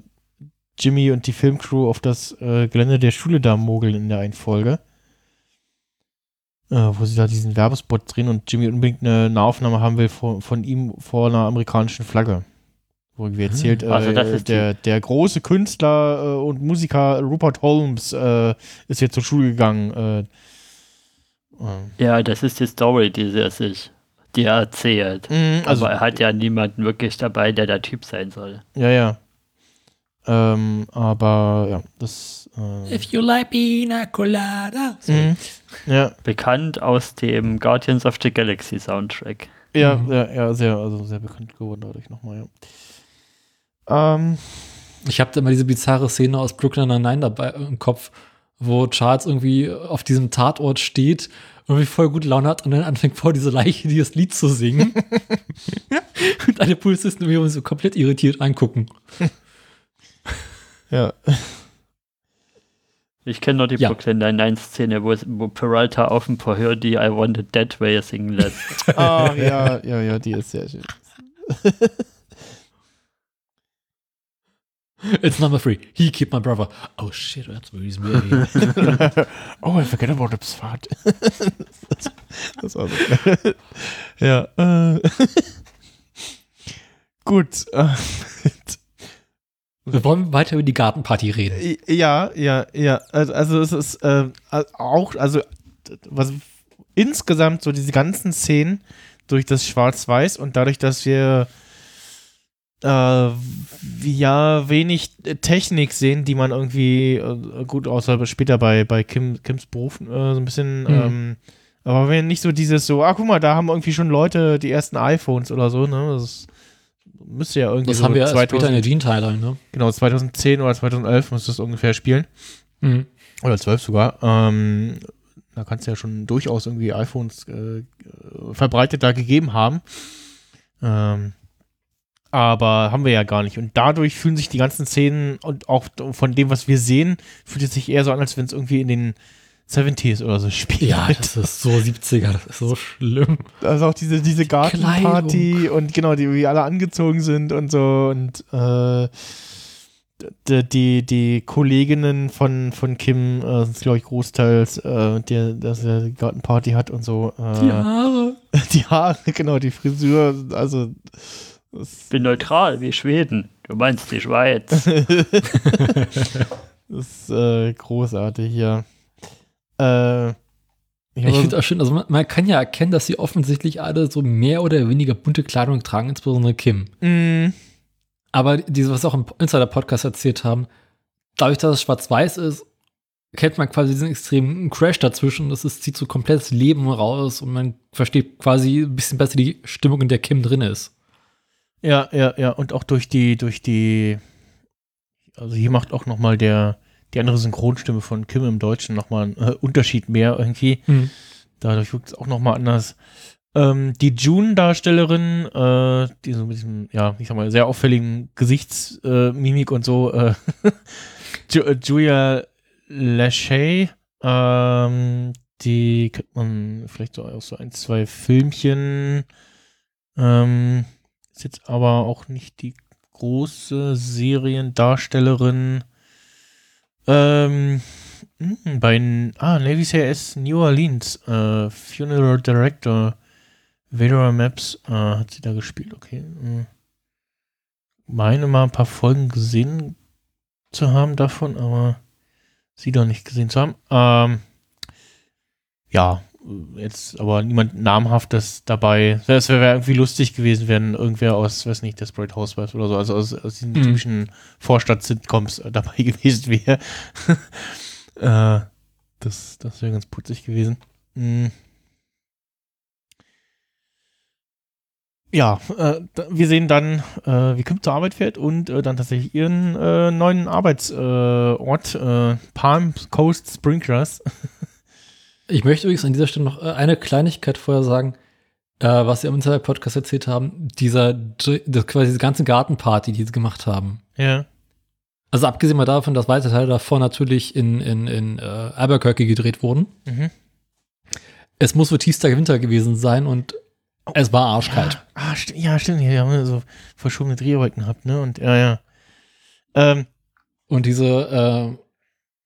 Jimmy und die Filmcrew auf das äh, Gelände der Schule da mogeln in der einen Folge. Äh, wo sie da diesen Werbespot drehen und Jimmy unbedingt eine Nahaufnahme haben will von, von ihm vor einer amerikanischen Flagge. Wo irgendwie erzählt, hm. also äh, der, der große Künstler äh, und Musiker Rupert Holmes äh, ist jetzt zur Schule gegangen. Äh, äh. Ja, das ist die Story, die er sich die er erzählt. Mhm, also, Aber er hat ja niemanden wirklich dabei, der der Typ sein soll. Ja, ja. Ähm, aber ja, das. Äh If you like pina colada. Mhm. Ja. Bekannt aus dem Guardians of the Galaxy Soundtrack. Ja, mhm. ja, ja, sehr, also sehr bekannt geworden dadurch nochmal, ja. Ähm. Ich habe immer diese bizarre Szene aus Brooklyn Nine-Nine dabei im Kopf, wo Charles irgendwie auf diesem Tatort steht irgendwie voll gut Laune hat und dann anfängt vor diese Leiche dieses Lied zu singen. und alle Polizisten irgendwie so komplett irritiert angucken. ja. Ich kenne nur die ja. Brooklyn Nine-Nine-Szene, wo, wo Peralta auf dem Verhör die I Want It That Way singen lässt. Ah, ja, ja, ja, die ist sehr schön. It's number three. He killed my brother. Oh shit, that's where he's really. oh, I forget about the Pfad. das, das war so Ja. Äh. Gut. Äh, Wir wollen weiter über die Gartenparty reden. Ja, ja, ja. Also, also es ist äh, auch, also was insgesamt so diese ganzen Szenen durch das Schwarz-Weiß und dadurch, dass wir äh, ja wenig Technik sehen, die man irgendwie äh, gut außer später bei, bei Kim, Kims Beruf äh, so ein bisschen mhm. ähm, aber wenn nicht so dieses so, ah, guck mal, da haben irgendwie schon Leute die ersten iPhones oder so, ne? Das müsste ja irgendwie das so haben wir 2000, später in der Gene-Timeline, ne? Genau, 2010 oder 2011 muss das ungefähr spielen. Mhm. Oder 12 sogar. Ähm, da kannst du ja schon durchaus irgendwie iPhones äh, verbreitet da gegeben haben. Ähm, aber haben wir ja gar nicht. Und dadurch fühlen sich die ganzen Szenen und auch von dem, was wir sehen, fühlt es sich eher so an, als wenn es irgendwie in den 70s oder so spielt. Ja, das ist so 70er, das ist so schlimm. Also auch diese, diese Gartenparty und genau, die wie alle angezogen sind und so und äh, die, die, die Kolleginnen von, von Kim äh, sind, glaube ich, großteils, äh, der, dass er die Gartenparty hat und so. Äh, die Haare. Die Haare, genau, die Frisur, also. Ich bin neutral wie Schweden. Du meinst die Schweiz. das ist äh, großartig, ja. Äh, ich, ich finde auch schön, also man, man, kann ja erkennen, dass sie offensichtlich alle so mehr oder weniger bunte Kleidung tragen, insbesondere Kim. Mm. Aber diese, was auch im Insider-Podcast erzählt haben, dadurch, dass es schwarz-weiß ist, kennt man quasi diesen extremen Crash dazwischen. Das ist, zieht so komplettes Leben raus und man versteht quasi ein bisschen besser die Stimmung, in der Kim drin ist. Ja, ja, ja. Und auch durch die, durch die, also hier macht auch noch mal der, die andere Synchronstimme von Kim im Deutschen nochmal einen äh, Unterschied mehr irgendwie. Mhm. Dadurch wirkt es auch nochmal anders. Ähm, die June-Darstellerin, äh, die so mit diesem, ja, ich sag mal, sehr auffälligen Gesichtsmimik und so, äh, äh, Julia Lachey, ähm, die kennt man vielleicht so aus so ein, zwei Filmchen. Ähm, ist jetzt aber auch nicht die große Seriendarstellerin. Ähm, hm, bei ah, Navy CIS New Orleans, äh, Funeral Director, Vedora Maps, äh, hat sie da gespielt, okay. Äh, meine mal ein paar Folgen gesehen zu haben davon, aber sie doch nicht gesehen zu haben. Ähm, ja, jetzt aber niemand namhaftes dabei. Es wäre irgendwie lustig gewesen, wenn irgendwer aus, weiß nicht, Desperate Housewives oder so, also aus, aus diesen mhm. typischen Vorstadt-Sitcoms äh, dabei gewesen wäre. äh, das das wäre ganz putzig gewesen. Mhm. Ja, äh, wir sehen dann, äh, wie Kim zur Arbeit fährt und äh, dann tatsächlich ihren äh, neuen Arbeitsort, äh, Palm Coast Sprinklers. Ich möchte übrigens an dieser Stelle noch äh, eine Kleinigkeit vorher sagen, äh, was sie am Internet-Podcast erzählt haben. Dieser, das quasi diese ganze Gartenparty, die sie gemacht haben. Ja. Also abgesehen mal davon, dass weite Teile davor natürlich in, in, in äh, Albuquerque gedreht wurden. Mhm. Es muss wohl tiefster Winter gewesen sein und oh, es war arschkalt. Ja, ah, st ja stimmt. Wir haben so verschobene Drehwolken gehabt, ne? Und ja, ja. Ähm. Und diese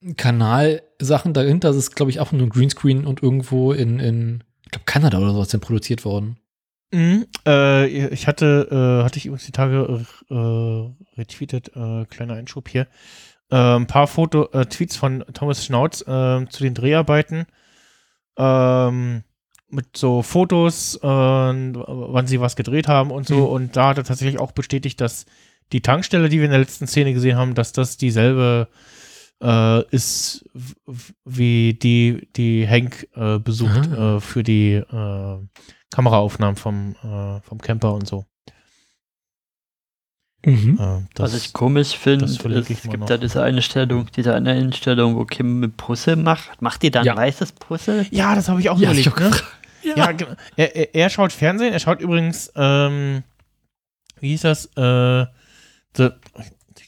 äh, Kanal- Sachen dahinter. Das ist, glaube ich, auch nur ein Greenscreen und irgendwo in, in ich glaube, Kanada oder sowas denn produziert worden. Mhm, äh, ich hatte, äh, hatte ich übrigens die Tage äh, retweetet, äh, kleiner Einschub hier, äh, ein paar Foto, äh, Tweets von Thomas Schnauz zu den Dreharbeiten. Ähm, mit so Fotos, wann sie was gedreht haben und so. Mhm. Und da hat er tatsächlich auch bestätigt, dass die Tankstelle, die wir in der letzten Szene gesehen haben, dass das dieselbe äh, ist wie die, die Hank äh, besucht äh, für die äh, Kameraaufnahmen vom, äh, vom Camper und so. Mhm. Äh, das, Was ich komisch finde, es gibt da diese eine Stellung, diese eine Einstellung, wo Kim mit Puzzle macht. Macht die da ein ja. weißes Puzzle? Ja, das habe ich auch ja, überlegt. Ne? Ja, ja genau. er, er, er, schaut Fernsehen, er schaut übrigens, ähm, wie hieß das? Äh, the,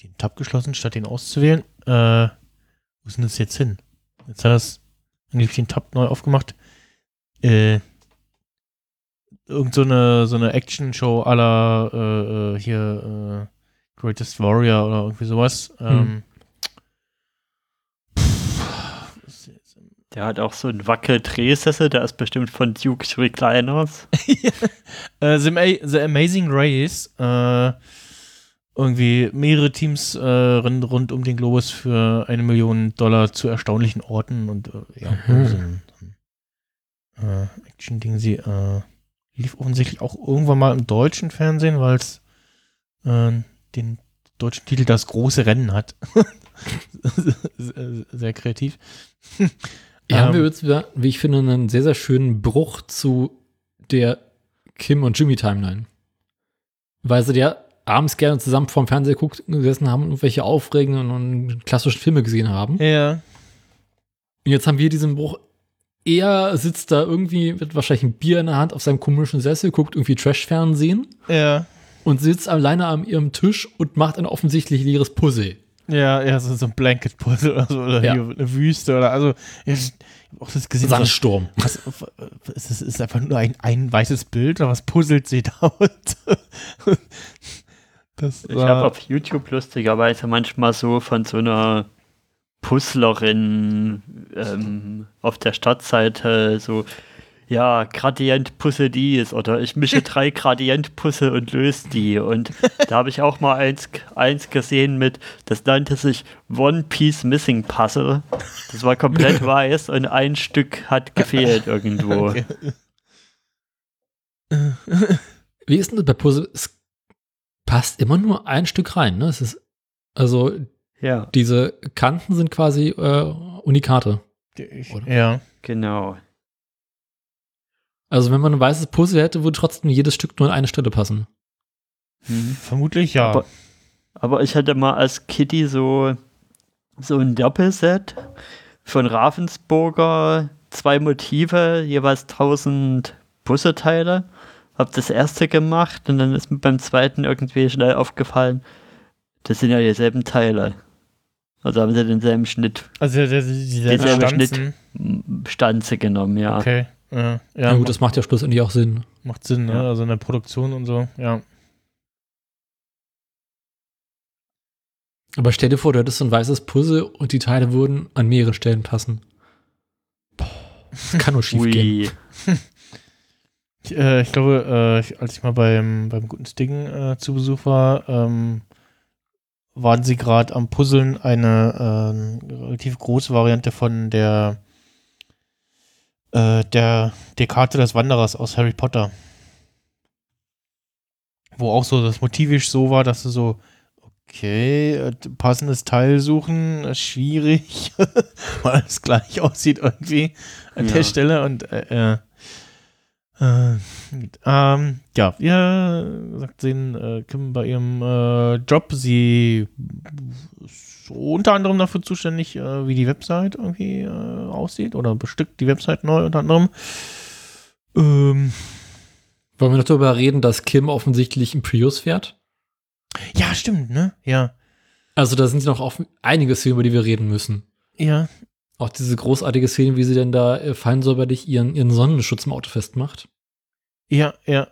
den Tab geschlossen, statt den auszuwählen. Äh, wo ist denn das jetzt hin? Jetzt hat er es angeblich den Tab neu aufgemacht. Äh, irgend so eine, so eine Action-Show aller äh, äh, hier äh, Greatest Warrior oder irgendwie sowas. Hm. Ähm, Der hat auch so einen Wackel-Drehsessel, der ist bestimmt von Duke Recliners. uh, the, the, Amazing Race. Uh, irgendwie mehrere Teams äh, rund, um den Globus für eine Million Dollar zu erstaunlichen Orten und äh, ja, mhm. so ein, so ein äh, Action-Ding. Sie äh, lief offensichtlich auch irgendwann mal im deutschen Fernsehen, weil es äh, den deutschen Titel Das große Rennen hat. sehr kreativ. Ja, haben wir ähm. jetzt, wieder, wie ich finde, einen sehr, sehr schönen Bruch zu der Kim und Jimmy Timeline. Weil sie ja abends gerne zusammen vorm Fernseher guckt, gesessen haben und welche aufregenden und klassischen Filme gesehen haben. Ja. Und jetzt haben wir diesen Bruch. Er sitzt da irgendwie mit wahrscheinlich ein Bier in der Hand auf seinem komischen Sessel, guckt irgendwie Trash-Fernsehen. Ja. Und sitzt alleine an ihrem Tisch und macht ein offensichtlich leeres Puzzle. Ja, ja, so, so ein Blanket-Puzzle oder so, oder ja. eine Wüste oder also. Ich, auch das gesehen. Sandsturm. Was, was, ist, ist einfach nur ein, ein weißes Bild oder was puzzelt sie da? Das ich habe auf YouTube lustigerweise manchmal so von so einer Puzzlerin ähm, auf der Startseite so, ja, Gradient-Puzzle dies oder ich mische drei Gradient-Puzzle und löse die. Und da habe ich auch mal eins, eins gesehen mit, das nannte sich One Piece Missing Puzzle. Das war komplett weiß und ein Stück hat gefehlt irgendwo. Okay. Wie ist denn das bei Puzzle? Es passt immer nur ein Stück rein. Ne? Es ist also ja. diese Kanten sind quasi äh, Unikate. Oder? Ja, genau. Also wenn man ein weißes Puzzle hätte, würde trotzdem jedes Stück nur an eine Stelle passen. Hm. Vermutlich ja. Aber, aber, ich hatte mal als Kitty so, so ein Doppelset von Ravensburger, zwei Motive, jeweils 1000 Puzzleteile habe das erste gemacht und dann ist mir beim zweiten irgendwie schnell aufgefallen, das sind ja dieselben Teile. Also haben sie denselben Schnitt. Also dieselbe Schnitt Stanze genommen, ja. Okay. Ja, ja, ja gut, das macht ja schlussendlich auch Sinn. Macht Sinn, ne? Also in der Produktion und so, ja. Aber stell dir vor, du hättest so ein weißes Puzzle und die Teile würden an mehreren Stellen passen. Boah, das kann nur schief gehen. Ich, äh, ich glaube, äh, als ich mal beim, beim guten Sting äh, zu Besuch war, ähm, waren sie gerade am Puzzeln eine äh, relativ große Variante von der äh, der, der Karte des Wanderers aus Harry Potter. Wo auch so das motivisch so war, dass du so, okay, äh, passendes Teil suchen, schwierig, weil es gleich aussieht irgendwie an ja. der Stelle und äh, äh, ähm, ja, ihr sagt sehen äh, Kim bei ihrem äh, Job, sie ist unter anderem dafür zuständig, äh, wie die Website irgendwie äh, aussieht oder bestückt die Website neu unter anderem. Ähm, Wollen wir noch darüber reden, dass Kim offensichtlich ein Prius fährt? Ja, stimmt, ne? Ja. Also da sind noch auch einige Szenen, über die wir reden müssen. Ja, auch diese großartige Szene, wie sie denn da äh, feinsäuberlich ihren, ihren Sonnenschutz im Auto festmacht. Ja, ja.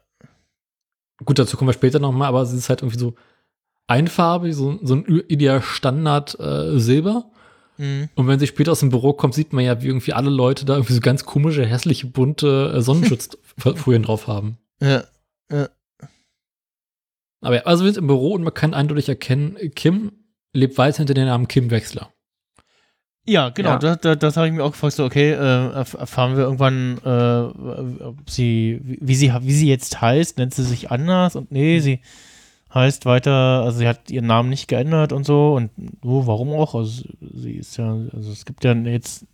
Gut, dazu kommen wir später nochmal, aber sie ist halt irgendwie so einfarbig, so, so ein ideal Standard äh, Silber. Mhm. Und wenn sie später aus dem Büro kommt, sieht man ja, wie irgendwie alle Leute da irgendwie so ganz komische, hässliche, bunte äh, Sonnenschutzfolien drauf haben. Ja, ja. Aber ja, also wir sind im Büro und man kann eindeutig erkennen, Kim lebt weiter hinter dem Namen Kim Wechsler. Ja, genau, ja. das, das, das habe ich mir auch gefragt, so, okay, äh, erfahren wir irgendwann, äh, sie, wie, sie, wie sie jetzt heißt, nennt sie sich anders und nee, sie heißt weiter, also sie hat ihren Namen nicht geändert und so und oh, warum auch, also sie ist ja, also es gibt ja jetzt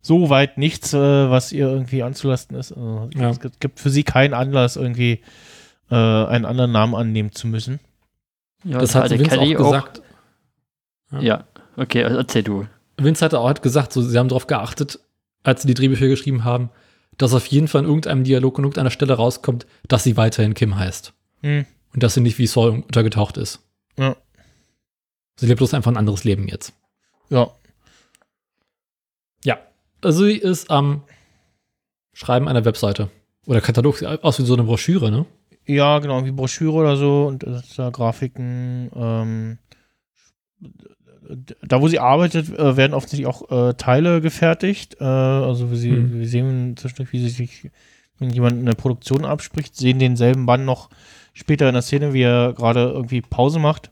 so weit nichts, äh, was ihr irgendwie anzulasten ist. Also ja. Es gibt für sie keinen Anlass, irgendwie äh, einen anderen Namen annehmen zu müssen. Ja, das hat Vince Kelly auch gesagt. Auch, ja. ja, okay, erzähl du. Vince hat auch gesagt, so, sie haben darauf geachtet, als sie die Drehbücher geschrieben haben, dass auf jeden Fall in irgendeinem Dialog an irgendeiner Stelle rauskommt, dass sie weiterhin Kim heißt. Mhm. Und dass sie nicht wie Saul untergetaucht ist. Ja. Sie lebt bloß einfach ein anderes Leben jetzt. Ja. Ja. Also sie ist am Schreiben einer Webseite. Oder Katalog, aus wie so eine Broschüre, ne? Ja, genau, wie Broschüre oder so und da Grafiken, ähm, da wo sie arbeitet, äh, werden offensichtlich auch äh, Teile gefertigt. Äh, also wir, sie, mhm. wir sehen zwischendurch, wie sie sich, wenn jemand in der Produktion abspricht, sehen denselben Mann noch später in der Szene, wie er gerade irgendwie Pause macht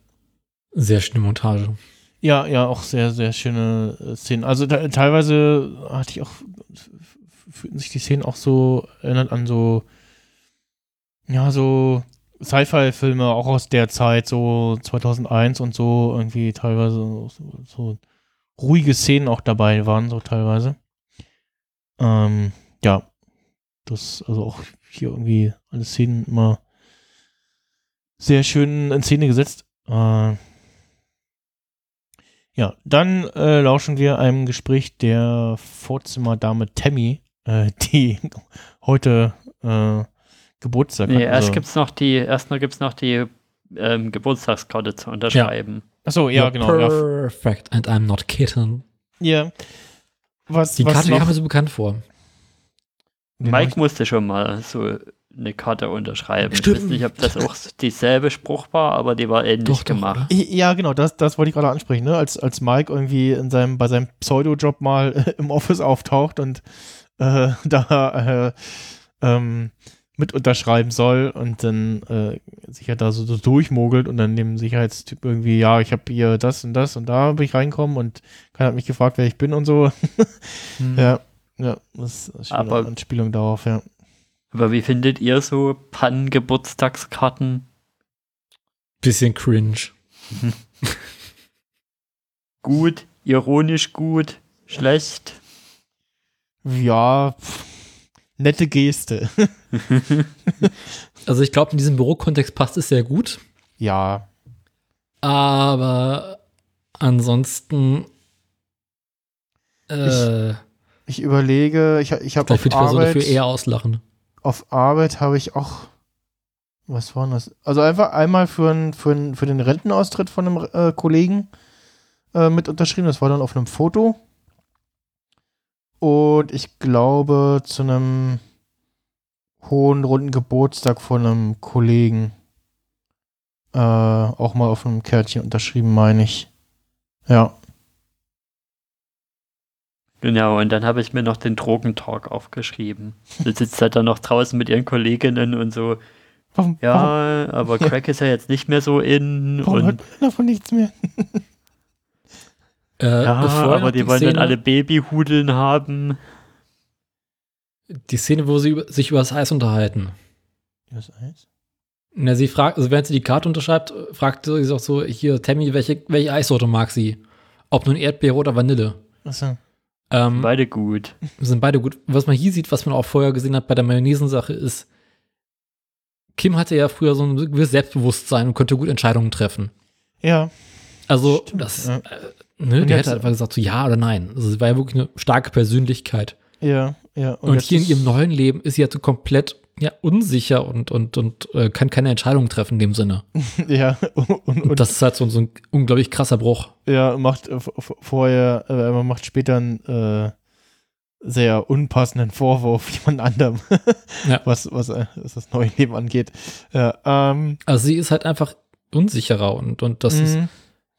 Sehr schöne Montage. Ja, ja, auch sehr, sehr schöne äh, Szenen. Also da, teilweise hatte ich auch, fühlten sich die Szenen auch so, erinnert an so, ja, so Sci-Fi-Filme auch aus der Zeit, so 2001 und so, irgendwie teilweise so, so ruhige Szenen auch dabei waren, so teilweise. Ähm, ja, das, also auch hier irgendwie alle Szenen immer sehr schön in Szene gesetzt. Äh, ja, dann äh, lauschen wir einem Gespräch der Vorzimmerdame Tammy, äh, die heute äh, Geburtstag nee, hat. Erst also. gibt's noch die, erst noch gibt's noch die ähm, Geburtstagskarte zu unterschreiben. Ja. Achso, ja, You're genau. Perfect, ja. and I'm not kitten. Ja. Was, die was Karte kam mir so bekannt vor. Mike musste schon mal so eine Karte unterschreiben. Stimmt. Ich weiß nicht, ob das auch dieselbe Spruch war, aber die war ähnlich doch, gemacht. Doch, ja, genau, das, das wollte ich gerade ansprechen, ne? Als, als Mike irgendwie in seinem, bei seinem Pseudo-Job mal äh, im Office auftaucht und äh, da äh, ähm, mit unterschreiben soll und dann äh, sich ja da so, so, durchmogelt und dann dem Sicherheitstyp irgendwie, ja, ich habe hier das und das und da will ich reinkommen und keiner hat mich gefragt, wer ich bin und so. hm. Ja, ja, das ist eine Anspielung darauf, ja. Aber wie findet ihr so Pannen-Geburtstagskarten? Bisschen cringe. gut, ironisch gut, schlecht. Ja, pff, nette Geste. also ich glaube, in diesem Bürokontext passt es sehr gut. Ja. Aber ansonsten äh, ich, ich überlege, ich, ich habe auf Arbeit... Person dafür eher auslachen auf Arbeit habe ich auch, was war das? Also einfach einmal für, ein, für, ein, für den Rentenaustritt von einem äh, Kollegen äh, mit unterschrieben. Das war dann auf einem Foto. Und ich glaube zu einem hohen runden Geburtstag von einem Kollegen äh, auch mal auf einem Kärtchen unterschrieben, meine ich. Ja. Genau, und dann habe ich mir noch den Drogentalk aufgeschrieben. Du sitzt halt dann noch draußen mit ihren Kolleginnen und so. Warum, ja, warum? aber Crack ja. ist ja jetzt nicht mehr so in. Warum und hört davon nichts mehr? äh, ja, aber die, die wollen Szene, dann alle Babyhudeln haben. Die Szene, wo sie sich über das Eis unterhalten. Über das Eis? Na, sie fragt, also während sie die Karte unterschreibt, fragt sie auch so, hier, Tammy, welche, welche Eissorte mag sie? Ob nun Erdbeere oder Vanille? Achso. Ähm, beide gut. Sind beide gut. Was man hier sieht, was man auch vorher gesehen hat bei der Mayonnaise-Sache, ist, Kim hatte ja früher so ein gewisses Selbstbewusstsein und konnte gut Entscheidungen treffen. Ja. Also, Stimmt, das, ja. Ne, der hätte einfach gesagt, so ja oder nein. Also, sie war ja wirklich eine starke Persönlichkeit. Ja, ja. Und, und hier in ihrem neuen Leben ist sie halt so komplett ja, unsicher und, und, und äh, kann keine Entscheidung treffen in dem Sinne. ja. Und, und, und, das ist halt so, so, ein unglaublich krasser Bruch. Ja, macht äh, vorher, äh, man macht später einen äh, sehr unpassenden Vorwurf jemand anderem, ja. was, was, äh, was, das neue Leben angeht. Ja, ähm, also sie ist halt einfach unsicherer und, und das ist mhm.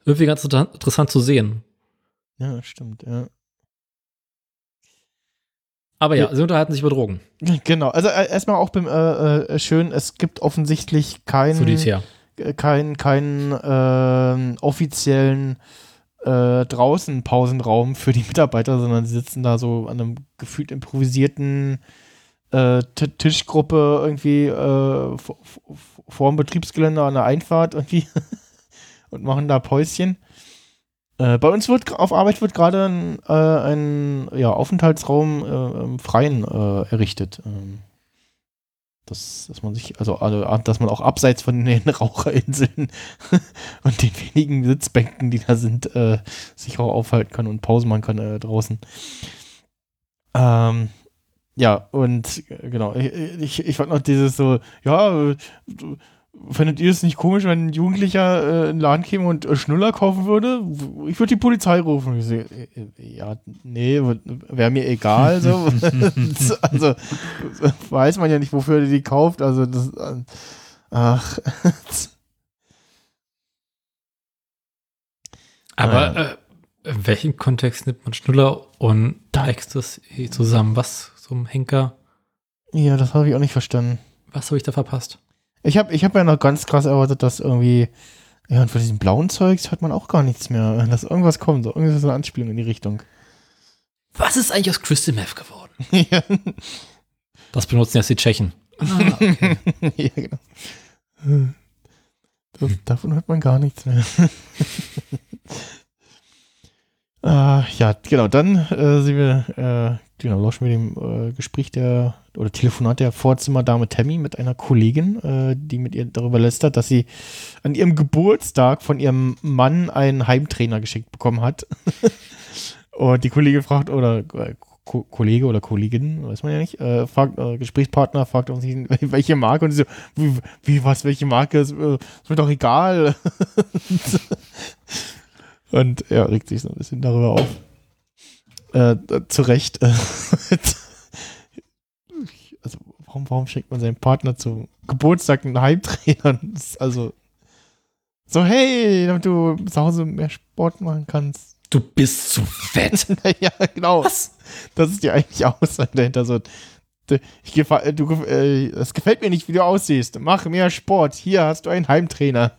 Irgendwie ganz interessant zu sehen. Ja, stimmt, ja. Aber ja, sie unterhalten sich über Drogen. Genau, also äh, erstmal auch beim, äh, äh, schön, es gibt offensichtlich keinen Solitär. keinen keinen äh, offiziellen äh, draußen Pausenraum für die Mitarbeiter, sondern sie sitzen da so an einem gefühlt improvisierten äh, Tischgruppe irgendwie vor dem Betriebsgelände an der Einfahrt irgendwie und machen da Päuschen. Äh, bei uns wird auf Arbeit wird gerade ein, äh, ein ja, Aufenthaltsraum äh, im Freien äh, errichtet. Ähm, dass, dass man sich, also, also, dass man auch abseits von den Raucherinseln und den wenigen Sitzbänken, die da sind, äh, sich auch aufhalten kann und Pause machen kann äh, draußen. Ähm, ja, und genau, ich, ich, ich fand noch dieses so, ja, Findet ihr es nicht komisch, wenn ein Jugendlicher äh, in den Laden käme und äh, Schnuller kaufen würde? Ich würde die Polizei rufen. Ich so, äh, äh, ja, nee, wäre mir egal. So. also weiß man ja nicht, wofür er die kauft. Also das, äh, ach. Aber äh, in welchem Kontext nimmt man Schnuller und Ecstasy zusammen? Was zum Henker? Ja, das habe ich auch nicht verstanden. Was habe ich da verpasst? Ich habe ich hab ja noch ganz krass erwartet, dass irgendwie Ja, und von diesem blauen Zeugs hört man auch gar nichts mehr. Dass irgendwas kommt, so irgendwas eine Anspielung in die Richtung. Was ist eigentlich aus Crystal Meth geworden? ja. Das benutzen jetzt die Tschechen. Ah, okay. ja, genau. Das, davon hört man gar nichts mehr. äh, ja, genau, dann äh, sind wir, äh, genau, lauschen wir dem äh, Gespräch der, oder Telefonat der Vorzimmerdame Tammy mit einer Kollegin, äh, die mit ihr darüber lästert, dass sie an ihrem Geburtstag von ihrem Mann einen Heimtrainer geschickt bekommen hat. Und die Kollegin fragt, oder äh, Ko Kollege oder Kollegin, weiß man ja nicht, äh, fragt, äh, Gesprächspartner fragt uns, welche Marke und sie so, wie, wie was, welche Marke, ist, äh, ist mir doch egal. und er regt sich so ein bisschen darüber auf. Äh, zu Recht. Äh, also, warum, warum schickt man seinen Partner zum Geburtstag einen Heimtrainer? Also, so, hey, damit du zu Hause mehr Sport machen kannst. Du bist zu fett. ja, genau. Was? Das ist die eigentlich Aussage dahinter. So, ich gefa du, äh, es gefällt mir nicht, wie du aussiehst. Mach mehr Sport. Hier hast du einen Heimtrainer.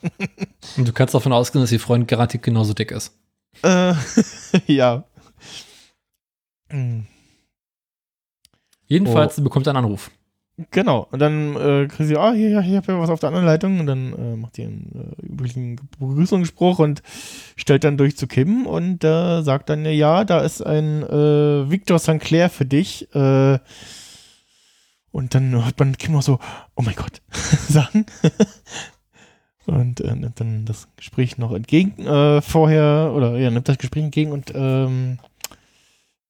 Und du kannst davon ausgehen, dass die Freundin garantiert genauso dick ist. Äh, ja. Jedenfalls oh. bekommt er einen Anruf. Genau. Und dann äh, kriegt sie, ah, hier, hier, hier, ja was auf der anderen Leitung. Und dann äh, macht sie einen äh, üblichen Begrüßungsspruch und stellt dann durch zu Kim und äh, sagt dann, ja, da ist ein äh, Victor Sinclair für dich. Äh, und dann hört man Kim noch so, oh mein Gott, sagen. und äh, nimmt dann das Gespräch noch entgegen äh, vorher, oder ja, nimmt das Gespräch entgegen und ähm,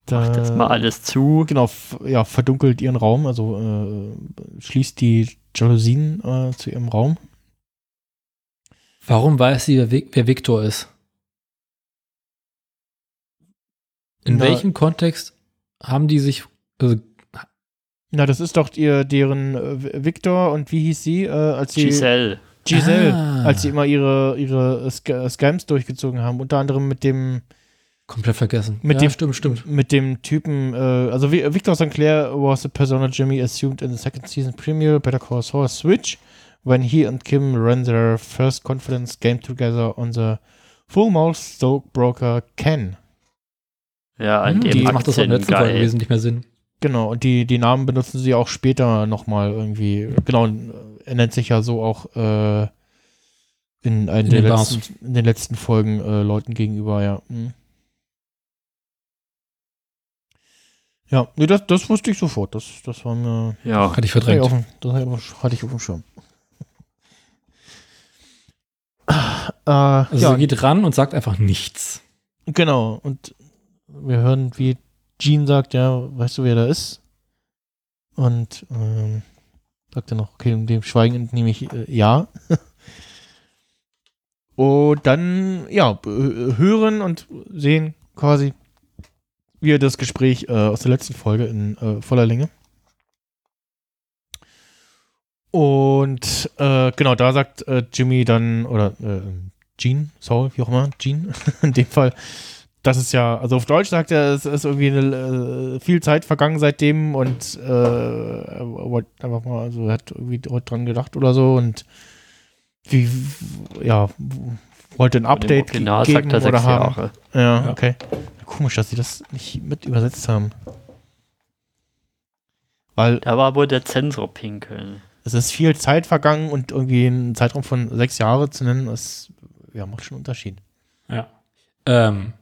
da, Macht das mal alles zu. Genau, ja, verdunkelt ihren Raum, also äh, schließt die Jalousien äh, zu ihrem Raum. Warum weiß sie, wer, wer Victor ist? In Na, welchem Kontext haben die sich. Also, na, das ist doch ihr, deren äh, Victor und wie hieß sie, äh, als sie. Giselle. Giselle, ah. als sie immer ihre, ihre Scams durchgezogen haben, unter anderem mit dem Komplett vergessen. Mit ja, dem, stimmt, stimmt. Mit dem Typen, äh, also Victor Sinclair was the persona Jimmy assumed in the second season premiere Better Call Saul Switch when he and Kim ran their first confidence game together on the Full Mouth Stockbroker Ken. Ja, an hm, dem die macht das auch in der letzten Folge wesentlich mehr Sinn. Genau, und die, die Namen benutzen sie auch später nochmal irgendwie. Genau, er nennt sich ja so auch äh, in, in, den, letzten, in den letzten Folgen äh, Leuten gegenüber, ja. Hm. Ja, nee, das, das wusste ich sofort. Das, das war mir. Ja, hatte ich verdrängt. Das hatte ich auf dem Schirm. Äh, also ja. sie geht ran und sagt einfach nichts. Genau, und wir hören, wie Jean sagt, ja, weißt du, wer da ist? Und ähm, sagt er noch, okay, dem Schweigen entnehme ich äh, ja. und dann, ja, hören und sehen quasi, wieder das Gespräch äh, aus der letzten Folge in äh, voller Länge. Und äh, genau, da sagt äh, Jimmy dann, oder äh, Gene, Saul, wie auch immer, Gene, in dem Fall, das ist ja, also auf Deutsch sagt er, es ist irgendwie eine, äh, viel Zeit vergangen seitdem und äh, er wollte einfach mal, also er hat irgendwie heute dran gedacht oder so und wie, ja, wollte ein Update geben sagt er oder haben. Jahre. Ja, ja, okay. Komisch, dass sie das nicht mit übersetzt haben. Weil da war wohl der Zensor pinkeln. Es ist viel Zeit vergangen und irgendwie einen Zeitraum von sechs Jahren zu nennen, das ja, macht schon einen Unterschied. Ja. Ähm,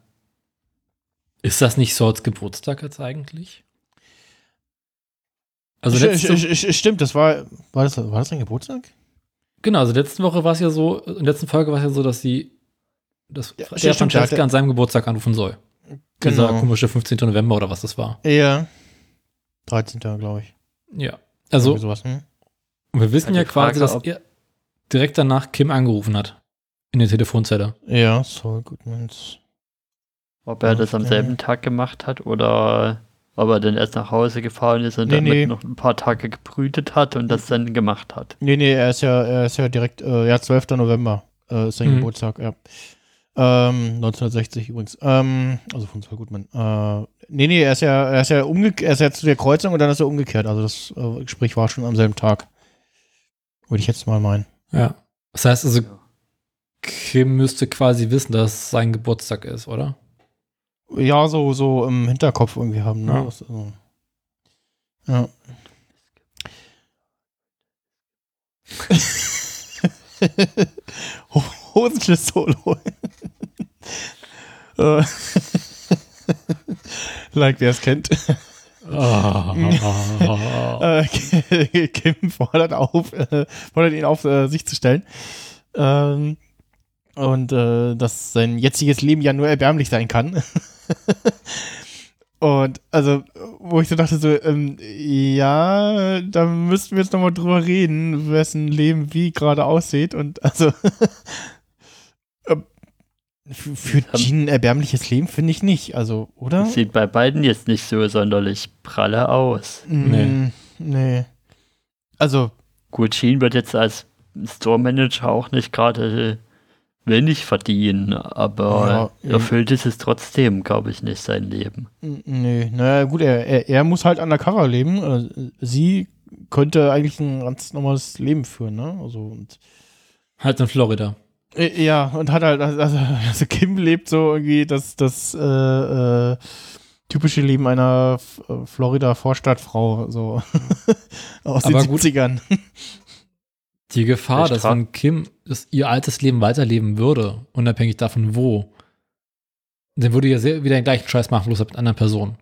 ist das nicht Swords Geburtstag jetzt eigentlich? Also letzte, stimmt, das war, war das, war das ein Geburtstag? Genau, also letzte Woche war es ja so, in der letzten Folge war es ja so, dass sie, dass ja, der Francesca an seinem Geburtstag anrufen soll. Genau. Dieser komische 15. November oder was das war. Ja. 13. glaube ich. Ja. Also, sowas, hm? wir wissen ja quasi, Frage, dass er direkt danach Kim angerufen hat. In der Telefonzelle. Ja, so gut, Mensch. Ob er das am selben Tag gemacht hat oder ob er dann erst nach Hause gefahren ist und nee, damit nee. noch ein paar Tage gebrütet hat und das dann gemacht hat. Nee, nee, er ist ja, er ist ja direkt, äh, ja, 12. November äh, ist sein mhm. Geburtstag, ja. Ähm, 1960 übrigens. Ähm, also von zwei Gutmann. Äh, nee, nee, er ist ja, er ist ja umgekehrt, er ist ja zu der Kreuzung und dann ist er umgekehrt. Also das äh, Gespräch war schon am selben Tag. Würde ich jetzt mal meinen. Ja. Das heißt also, Kim müsste quasi wissen, dass es sein Geburtstag ist, oder? Ja, so, so im Hinterkopf irgendwie haben, ne? Ja. Also, ja. Hosenschliss-Solo. Äh, like wer es kennt. Oh. Kim fordert, auf, äh, fordert ihn auf, äh, sich zu stellen. Ähm, und äh, dass sein jetziges Leben ja nur erbärmlich sein kann. und also, wo ich so dachte, so, ähm, ja, da müssten wir jetzt nochmal drüber reden, wessen Leben wie gerade aussieht. Und also, für Jean ein erbärmliches Leben finde ich nicht, also, oder? Sieht bei beiden jetzt nicht so sonderlich pralle aus. Nee. Nee. Also. Gut, Jean wird jetzt als Store Manager auch nicht gerade wenig verdienen, aber ja, erfüllt ist es trotzdem, glaube ich, nicht sein Leben. Nee, naja, gut, er, er, er muss halt undercover leben. Äh, sie könnte eigentlich ein ganz normales Leben führen, ne? Also, und halt in Florida. Äh, ja, und hat halt, also, also Kim lebt so irgendwie das, das äh, äh, typische Leben einer Florida-Vorstadtfrau, so aus Aber den 70ern. Die Gefahr, dass wenn Kim das, ihr altes Leben weiterleben würde, unabhängig davon wo, dann würde ja sehr, wieder den gleichen Scheiß machen, bloß mit anderen Personen.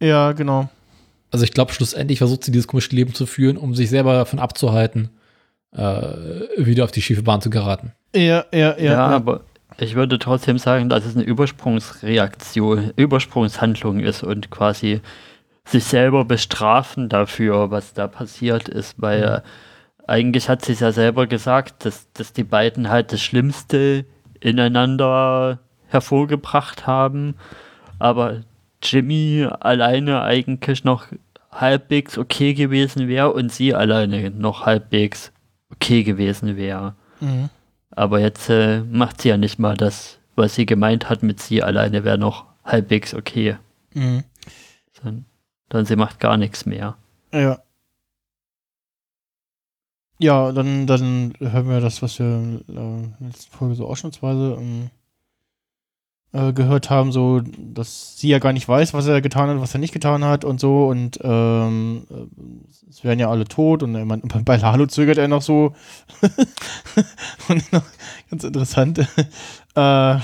Ja, genau. Also ich glaube, schlussendlich versucht sie dieses komische Leben zu führen, um sich selber davon abzuhalten, äh, wieder auf die schiefe Bahn zu geraten. Ja, ja, ja. Ja, ja. aber ich würde trotzdem sagen, dass es eine Übersprungsreaktion, Übersprungshandlung ist und quasi sich selber bestrafen dafür, was da passiert ist, weil mhm eigentlich hat sie es ja selber gesagt, dass, dass die beiden halt das Schlimmste ineinander hervorgebracht haben, aber Jimmy alleine eigentlich noch halbwegs okay gewesen wäre und sie alleine noch halbwegs okay gewesen wäre. Mhm. Aber jetzt äh, macht sie ja nicht mal das, was sie gemeint hat mit sie alleine wäre noch halbwegs okay. Mhm. Dann, dann sie macht gar nichts mehr. Ja. Ja, dann, dann hören wir das, was wir äh, in der letzten Folge so ausschnittsweise ähm, äh, gehört haben, so, dass sie ja gar nicht weiß, was er getan hat, was er nicht getan hat und so und ähm, äh, es wären ja alle tot und er, bei Lalo zögert er noch so und noch ganz interessant äh,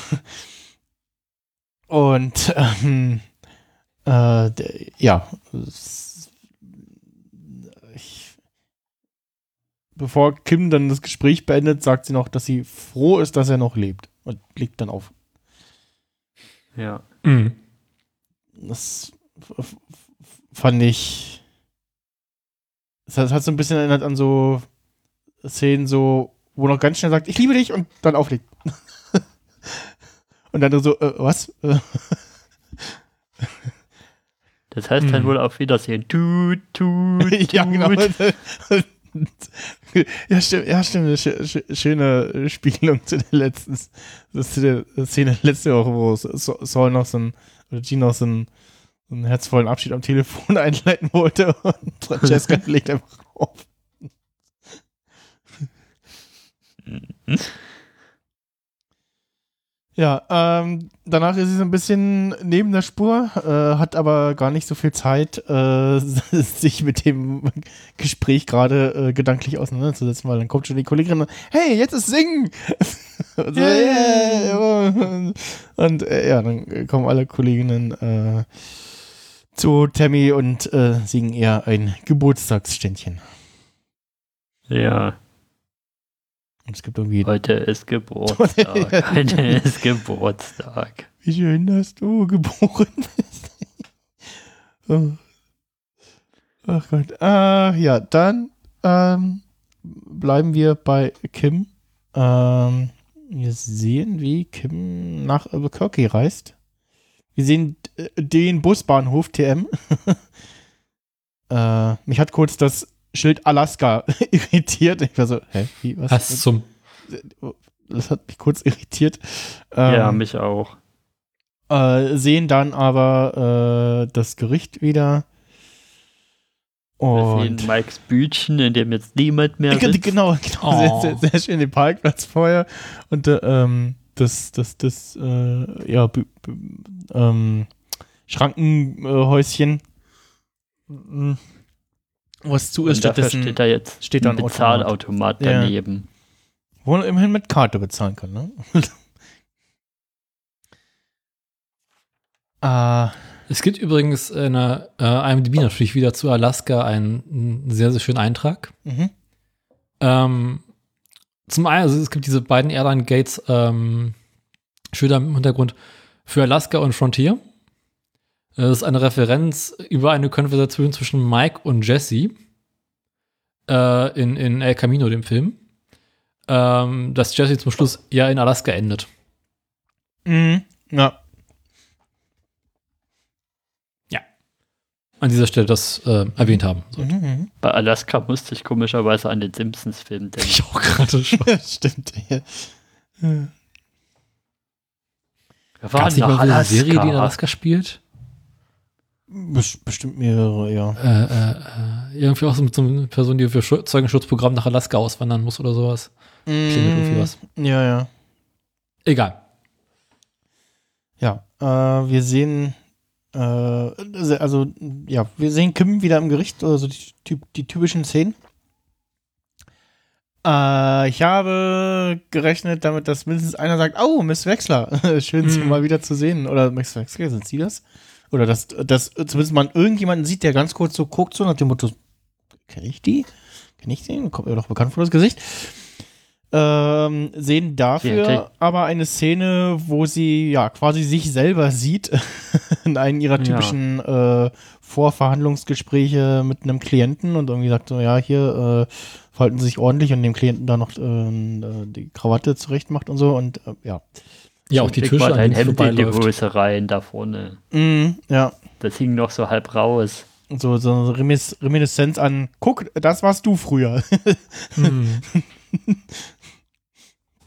und ähm, äh, ja, bevor Kim dann das Gespräch beendet, sagt sie noch, dass sie froh ist, dass er noch lebt. Und legt dann auf. Ja. Mhm. Das fand ich. Das hat so ein bisschen erinnert an so Szenen, so, wo noch ganz schnell sagt, ich liebe dich und dann auflegt. und dann so, äh, was? Das heißt dann hm. wohl auf Wiedersehen. Tut, tut, ja, genau. ja, stimmt, ja, stimmt. Eine schöne Spiegelung zu der letzten zu der Szene letzte Woche, wo Saul noch so ein, oder Gene noch so einen, so einen herzvollen Abschied am Telefon einleiten wollte und Francesca legt einfach auf. Ja, ähm, danach ist sie so ein bisschen neben der Spur, äh, hat aber gar nicht so viel Zeit, äh, sich mit dem Gespräch gerade äh, gedanklich auseinanderzusetzen, weil dann kommt schon die Kollegin und, hey, jetzt ist Singen! und, so, yeah. und, und äh, ja, dann kommen alle Kolleginnen äh, zu Tammy und äh, singen ihr ein Geburtstagsständchen. Ja. Und es gibt irgendwie. Heute ist Geburtstag. Heute ist Geburtstag. Wie schön, dass du geboren bist. oh. Ach Gott. Äh, ja, dann ähm, bleiben wir bei Kim. Ähm, wir sehen, wie Kim nach Albuquerque reist. Wir sehen den Busbahnhof TM. äh, mich hat kurz das Schild Alaska irritiert. Ich war so, hä, wie, was? Was zum? Das hat mich kurz irritiert. Ähm, ja, mich auch. Äh, sehen dann aber äh, das Gericht wieder. Und Mikes Bütchen, in dem jetzt niemand mehr sitzt. Genau, genau. Oh. Sehr, sehr, sehr, schön den Parkplatz vorher. Und äh, ähm, das, das, das, äh, ja, ähm, Schrankenhäuschen. Äh, was zu ist, stattdessen steht da jetzt steht ein Bezahlautomat daneben. Ja. Wo man immerhin mit Karte bezahlen kann, ne? ah. Es gibt übrigens in der äh, IMDb natürlich wieder zu Alaska einen, einen sehr, sehr schönen Eintrag. Mhm. Ähm, zum einen, also es gibt diese beiden Airline Gates ähm, Schilder im Hintergrund für Alaska und Frontier. Das ist eine Referenz über eine Konversation zwischen Mike und Jesse äh, in, in El Camino, dem Film. Ähm, dass Jesse zum Schluss ja in Alaska endet. Mhm. Ja. an dieser Stelle das äh, erwähnt haben. Mhm, mhm. Bei Alaska musste ich komischerweise an den Simpsons-Film denken. Ich auch gerade schon. Stimmt. Ja. Wir waren nicht mal eine Serie, die in Alaska spielt? Bestimmt mehrere, ja. Äh, äh, äh, irgendwie auch so mit so einer Person, die für Sch Zeugenschutzprogramm nach Alaska auswandern muss oder sowas. Mm, Klingt irgendwie was. Ja, ja. Egal. Ja, äh, wir sehen äh, also, ja, wir sehen Kim wieder im Gericht, also die, die typischen Szenen. Ich habe gerechnet damit, dass mindestens einer sagt, oh, Miss Wechsler, schön sie mhm. mal wieder zu sehen. Oder Miss Wechsler, sind Sie das? Oder dass, dass zumindest man irgendjemanden sieht, der ganz kurz so guckt, so nach dem Motto, kenne ich die? Kenne ich den? Kommt mir doch bekannt vor das Gesicht ähm, sehen dafür ja, aber eine Szene, wo sie ja quasi sich selber sieht in einem ihrer typischen ja. äh, Vorverhandlungsgespräche mit einem Klienten und irgendwie sagt so, ja, hier äh, verhalten sie sich ordentlich und dem Klienten da noch äh, die Krawatte zurecht macht und so und äh, ja. Ja, auch die Tische an ein Hemd in die Größe rein da vorne. Mm, ja. Das hing noch so halb raus. So, so eine Reminiszenz an, guck, das warst du früher.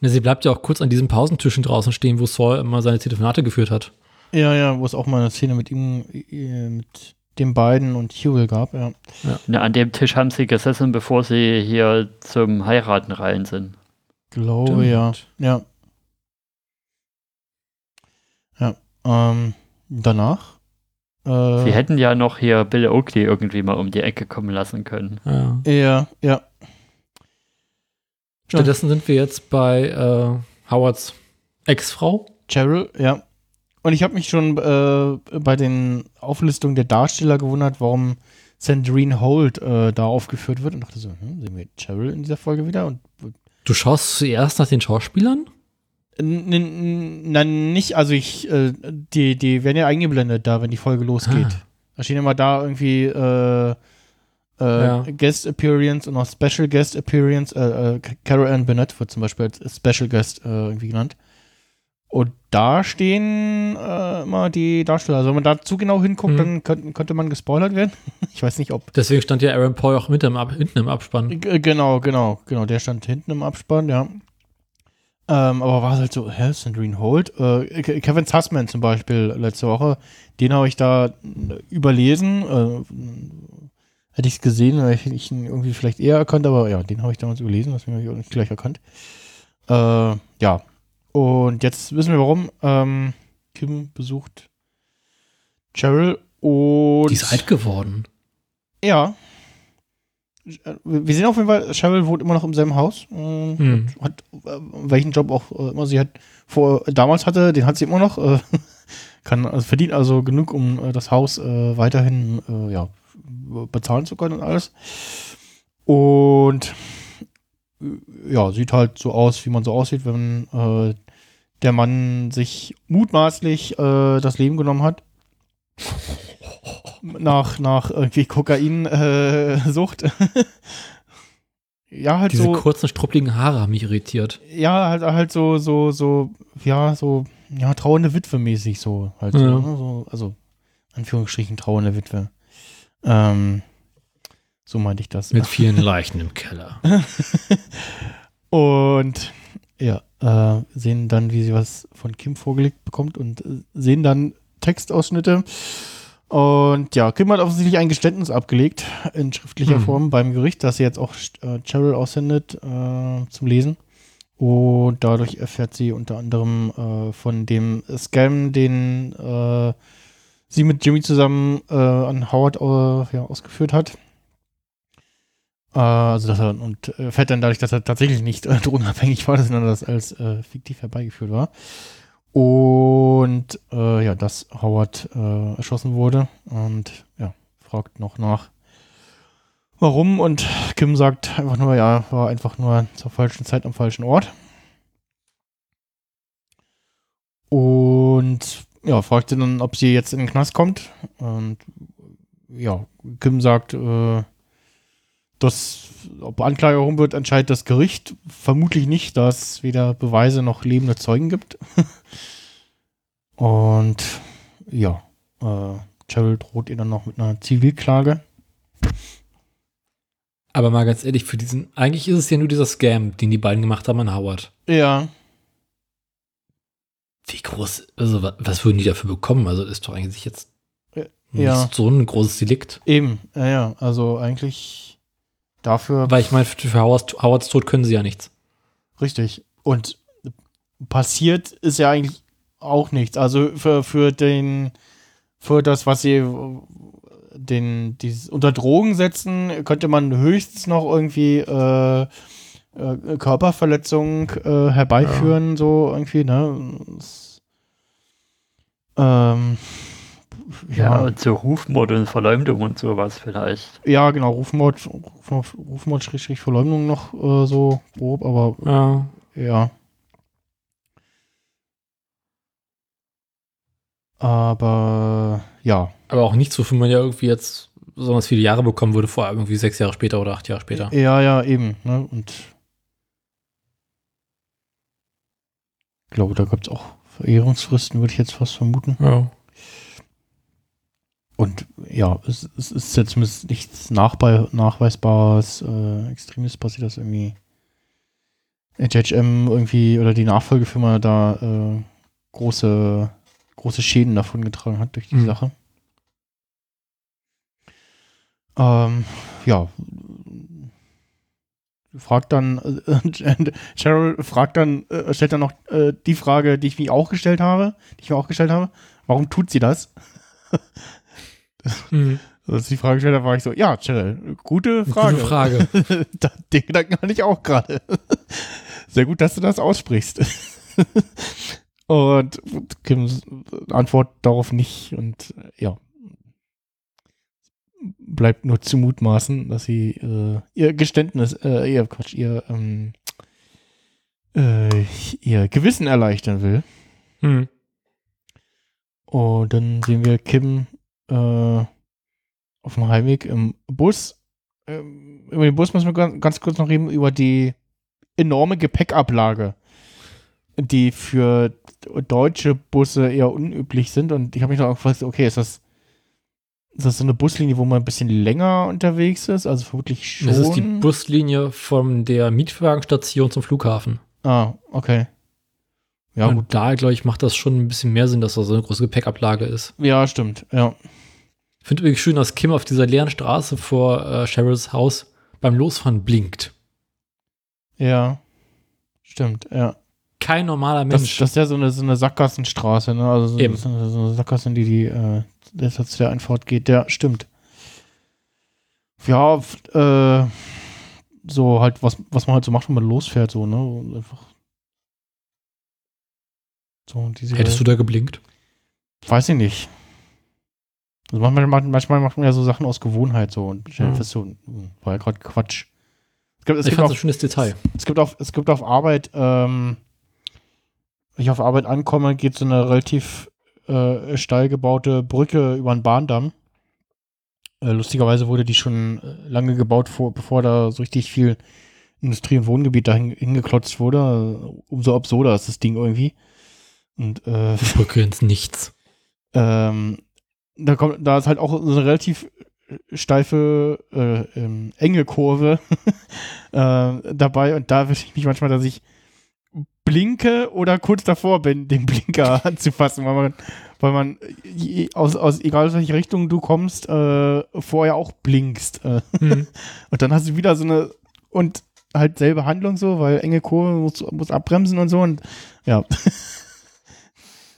Ja, sie bleibt ja auch kurz an diesen Pausentischen draußen stehen, wo Saul immer seine Telefonate geführt hat. Ja, ja, wo es auch mal eine Szene mit ihm, äh, mit den beiden und Hewell gab, ja. ja. ja. An dem Tisch haben sie gesessen, bevor sie hier zum Heiraten rein sind. Glaube, Stimmt. ja. Ja. Ja, ähm, danach? Äh, sie hätten ja noch hier Bill Oakley irgendwie mal um die Ecke kommen lassen können. Ja, ja. ja. Stattdessen sind wir jetzt bei äh, Howards Ex-Frau. Cheryl, ja. Und ich habe mich schon äh, bei den Auflistungen der Darsteller gewundert, warum Sandrine Holt äh, da aufgeführt wird. Und dachte so, hm, sehen wir Cheryl in dieser Folge wieder? Und, du schaust zuerst nach den Schauspielern? Nein, nicht, also ich, äh, die, die werden ja eingeblendet da, wenn die Folge losgeht. Ah. Da stehen immer da irgendwie äh, äh, ja. Guest Appearance und auch Special Guest Appearance. Äh, äh, Carol Ann Burnett wird zum Beispiel als Special Guest äh, irgendwie genannt. Und da stehen immer die Darsteller. Also wenn man da zu genau hinguckt, mhm. dann könnte, könnte man gespoilert werden. ich weiß nicht, ob. Deswegen stand ja Aaron Paul auch mit im Ab hinten im Abspann. G genau, genau, genau. Der stand hinten im Abspann, ja. Ähm, aber war es halt so, hä, Sandrine Holt? Äh, Kevin Sussman zum Beispiel letzte Woche, den habe ich da überlesen. Äh, Hätte ich es gesehen, hätte ich ihn irgendwie vielleicht eher erkannt, aber ja, den habe ich damals überlesen, deswegen habe ich auch nicht gleich erkannt. Äh, ja. Und jetzt wissen wir warum. Ähm, Kim besucht Cheryl und. Die ist alt geworden. Ja. Wir sehen auf jeden Fall, Cheryl wohnt immer noch im selben Haus. Äh, hm. Hat äh, welchen Job auch äh, immer sie hat vor damals hatte, den hat sie immer noch. Äh, kann also verdient also genug, um äh, das Haus weiterhin ja bezahlen zu können und alles. Und ja, sieht halt so aus, wie man so aussieht, wenn äh, der Mann sich mutmaßlich äh, das Leben genommen hat. Nach, nach irgendwie Kokainsucht. Äh, ja, halt Diese so. kurzen, struppligen Haare haben mich irritiert. Ja, halt, halt so, so, so, ja, so, ja, trauernde Witwe mäßig so. Halt ja. so, ne? so, also, Anführungsstrichen trauernde Witwe. Ähm, so meinte ich das. Mit vielen Leichen im Keller. und ja, äh, sehen dann, wie sie was von Kim vorgelegt bekommt und äh, sehen dann Textausschnitte. Und ja, Kim hat offensichtlich ein Geständnis abgelegt in schriftlicher hm. Form beim Gericht, das sie jetzt auch äh, Cheryl aussendet äh, zum Lesen. Und dadurch erfährt sie unter anderem äh, von dem Scam, den äh, sie mit Jimmy zusammen äh, an Howard äh, ja, ausgeführt hat. also dass er und erfährt dann dadurch, dass er tatsächlich nicht drogenabhängig war, sondern das als fiktiv herbeigeführt war. Und äh, ja, dass Howard äh, erschossen wurde und ja, fragt noch nach, warum. Und Kim sagt einfach nur, ja, war einfach nur zur falschen Zeit am falschen Ort. Und ja, fragt sie dann, ob sie jetzt in den Knast kommt. Und ja, Kim sagt, äh, dass ob Anklage erhoben wird, entscheidet das Gericht. Vermutlich nicht, da es weder Beweise noch lebende Zeugen gibt. Und ja, äh, Cheryl droht ihr dann noch mit einer Zivilklage. Aber mal ganz ehrlich, für diesen, eigentlich ist es ja nur dieser Scam, den die beiden gemacht haben an Howard. Ja. Wie groß, also was würden die dafür bekommen? Also ist doch eigentlich jetzt ja. nicht so ein großes Delikt. Eben, ja, ja, also eigentlich dafür. Weil ich meine, für, Howards, Howards Tod können sie ja nichts. Richtig. Und passiert ist ja eigentlich auch nichts. Also für, für den, für das, was sie den, dieses unter Drogen setzen, könnte man höchstens noch irgendwie äh, äh, Körperverletzung äh, herbeiführen, ja. so irgendwie, ne? Das, ähm, ja. ja, und so Rufmord und Verleumdung und sowas vielleicht. Ja, genau, Rufmord, Rufmord, Rufmord Verleumdung noch äh, so grob, aber ja. ja. Aber ja. Aber auch nichts, wofür man ja irgendwie jetzt besonders viele Jahre bekommen würde, vor allem irgendwie sechs Jahre später oder acht Jahre später. Ja, ja, eben. Ne? Und ich glaube, da gab es auch Verehrungsfristen, würde ich jetzt fast vermuten. Ja. Und ja, es, es ist jetzt nichts Nachbe Nachweisbares, äh, Extremes passiert, dass irgendwie HHM irgendwie oder die Nachfolgefirma da äh, große große Schäden davon getragen hat durch die mhm. Sache. Ähm, ja. Fragt dann, äh, Cheryl fragt dann, äh, stellt dann noch äh, die Frage, die ich mir auch gestellt habe, die ich mir auch gestellt habe. Warum tut sie das? mhm. Als die Frage gestellt habe, war ich so, ja, Cheryl, gute Frage. Gute Frage. Den Gedanken hatte ich auch gerade. Sehr gut, dass du das aussprichst. Und Kim antwortet darauf nicht und ja. Bleibt nur zu mutmaßen, dass sie äh, ihr Geständnis, äh, ihr Quatsch, ihr, ähm, äh, ihr Gewissen erleichtern will. Hm. Und dann sehen wir Kim äh, auf dem Heimweg im Bus. Ähm, über den Bus müssen wir ganz, ganz kurz noch reden, über die enorme Gepäckablage die für deutsche Busse eher unüblich sind. Und ich habe mich noch gefragt, okay, ist das, ist das so eine Buslinie, wo man ein bisschen länger unterwegs ist? Also vermutlich schon. Das ist die Buslinie von der Mietwagenstation zum Flughafen. Ah, okay. Ja, und gut. da, glaube ich, macht das schon ein bisschen mehr Sinn, dass da so eine große Gepäckablage ist. Ja, stimmt, ja. Ich finde übrigens schön, dass Kim auf dieser leeren Straße vor äh, Cheryls Haus beim Losfahren blinkt. Ja, stimmt, ja kein normaler Mensch. Das, das ist ja so eine, so eine Sackgassenstraße, ne? Also so, Eben. so eine Sackgasse, in die die äh, der zu der Einfahrt geht. Ja, stimmt. Ja, äh, so halt, was, was man halt so macht, wenn man losfährt, so, ne? Und einfach. So, diese, Hättest du da geblinkt? Weiß ich nicht. Also manchmal, manchmal macht man ja so Sachen aus Gewohnheit so und mhm. fest so, war ja gerade Quatsch. Es gibt, es ich gibt auch, ein schönes Detail. Es gibt auf, es gibt auf Arbeit ähm, ich auf Arbeit ankomme, geht so eine relativ äh, steil gebaute Brücke über einen Bahndamm. Äh, lustigerweise wurde die schon äh, lange gebaut, vor, bevor da so richtig viel Industrie- und Wohngebiet da hingeklotzt wurde. Umso absurder ist das Ding irgendwie. Und, äh, Brücke ins Nichts. Ähm, da kommt, da ist halt auch so eine relativ steife, äh, ähm, enge Kurve äh, dabei und da wische ich mich manchmal, dass ich blinke oder kurz davor bin, den Blinker anzufassen, weil man, weil man aus, aus egal aus welche Richtung du kommst, äh, vorher auch blinkst. Äh. Mhm. Und dann hast du wieder so eine und halt selbe Handlung so, weil enge Kurve muss, muss abbremsen und so und ja.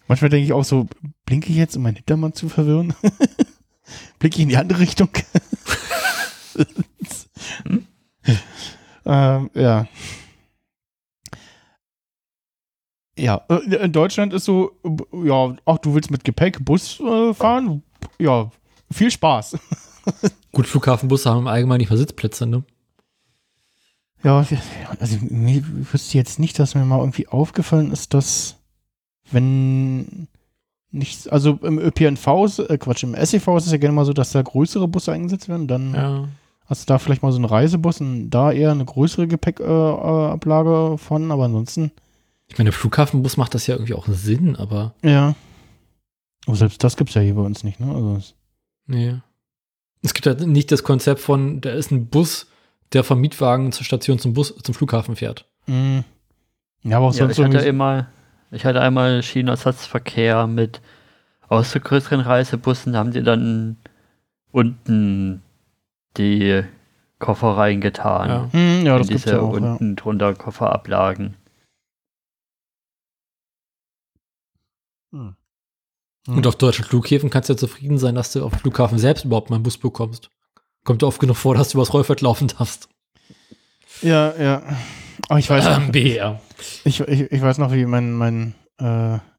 Manchmal denke ich auch so, blinke ich jetzt, um meinen Hintermann zu verwirren? blinke ich in die andere Richtung? hm? ähm, ja. Ja, äh, in Deutschland ist so, ja, ach, du willst mit Gepäck Bus äh, fahren? Ja, viel Spaß. Gut, Flughafenbusse haben im Allgemeinen nicht mehr Sitzplätze, ne? Ja, also mir wüsste jetzt nicht, dass mir mal irgendwie aufgefallen ist, dass wenn nicht, also im ÖPNV, äh Quatsch, im SEV ist es ja gerne mal so, dass da größere Busse eingesetzt werden, dann ja. hast du da vielleicht mal so einen Reisebus und da eher eine größere Gepäckablage äh, von, aber ansonsten ich meine, der Flughafenbus macht das ja irgendwie auch Sinn, aber. Ja. Aber selbst das gibt es ja hier bei uns nicht, ne? Also nee. Es gibt halt nicht das Konzept von, da ist ein Bus, der vom Mietwagen zur Station zum Bus, zum Flughafen fährt. Mhm. Ja, aber auch ja, sonst ich hatte immer, ich hatte einmal Schienenersatzverkehr mit aus so größeren Reisebussen, da haben die dann unten die Koffer reingetan. Ja, hm, ja das gibt ja auch, unten ja. drunter Kofferablagen. Hm. Und auf deutschen Flughäfen kannst du ja zufrieden sein, dass du auf dem Flughafen selbst überhaupt mal einen Bus bekommst. Kommt oft genug vor, dass du übers Rollfeld laufen darfst. Ja, ja. Aber ich weiß noch, BR. Ich, ich, ich weiß noch, wie mein, mein äh,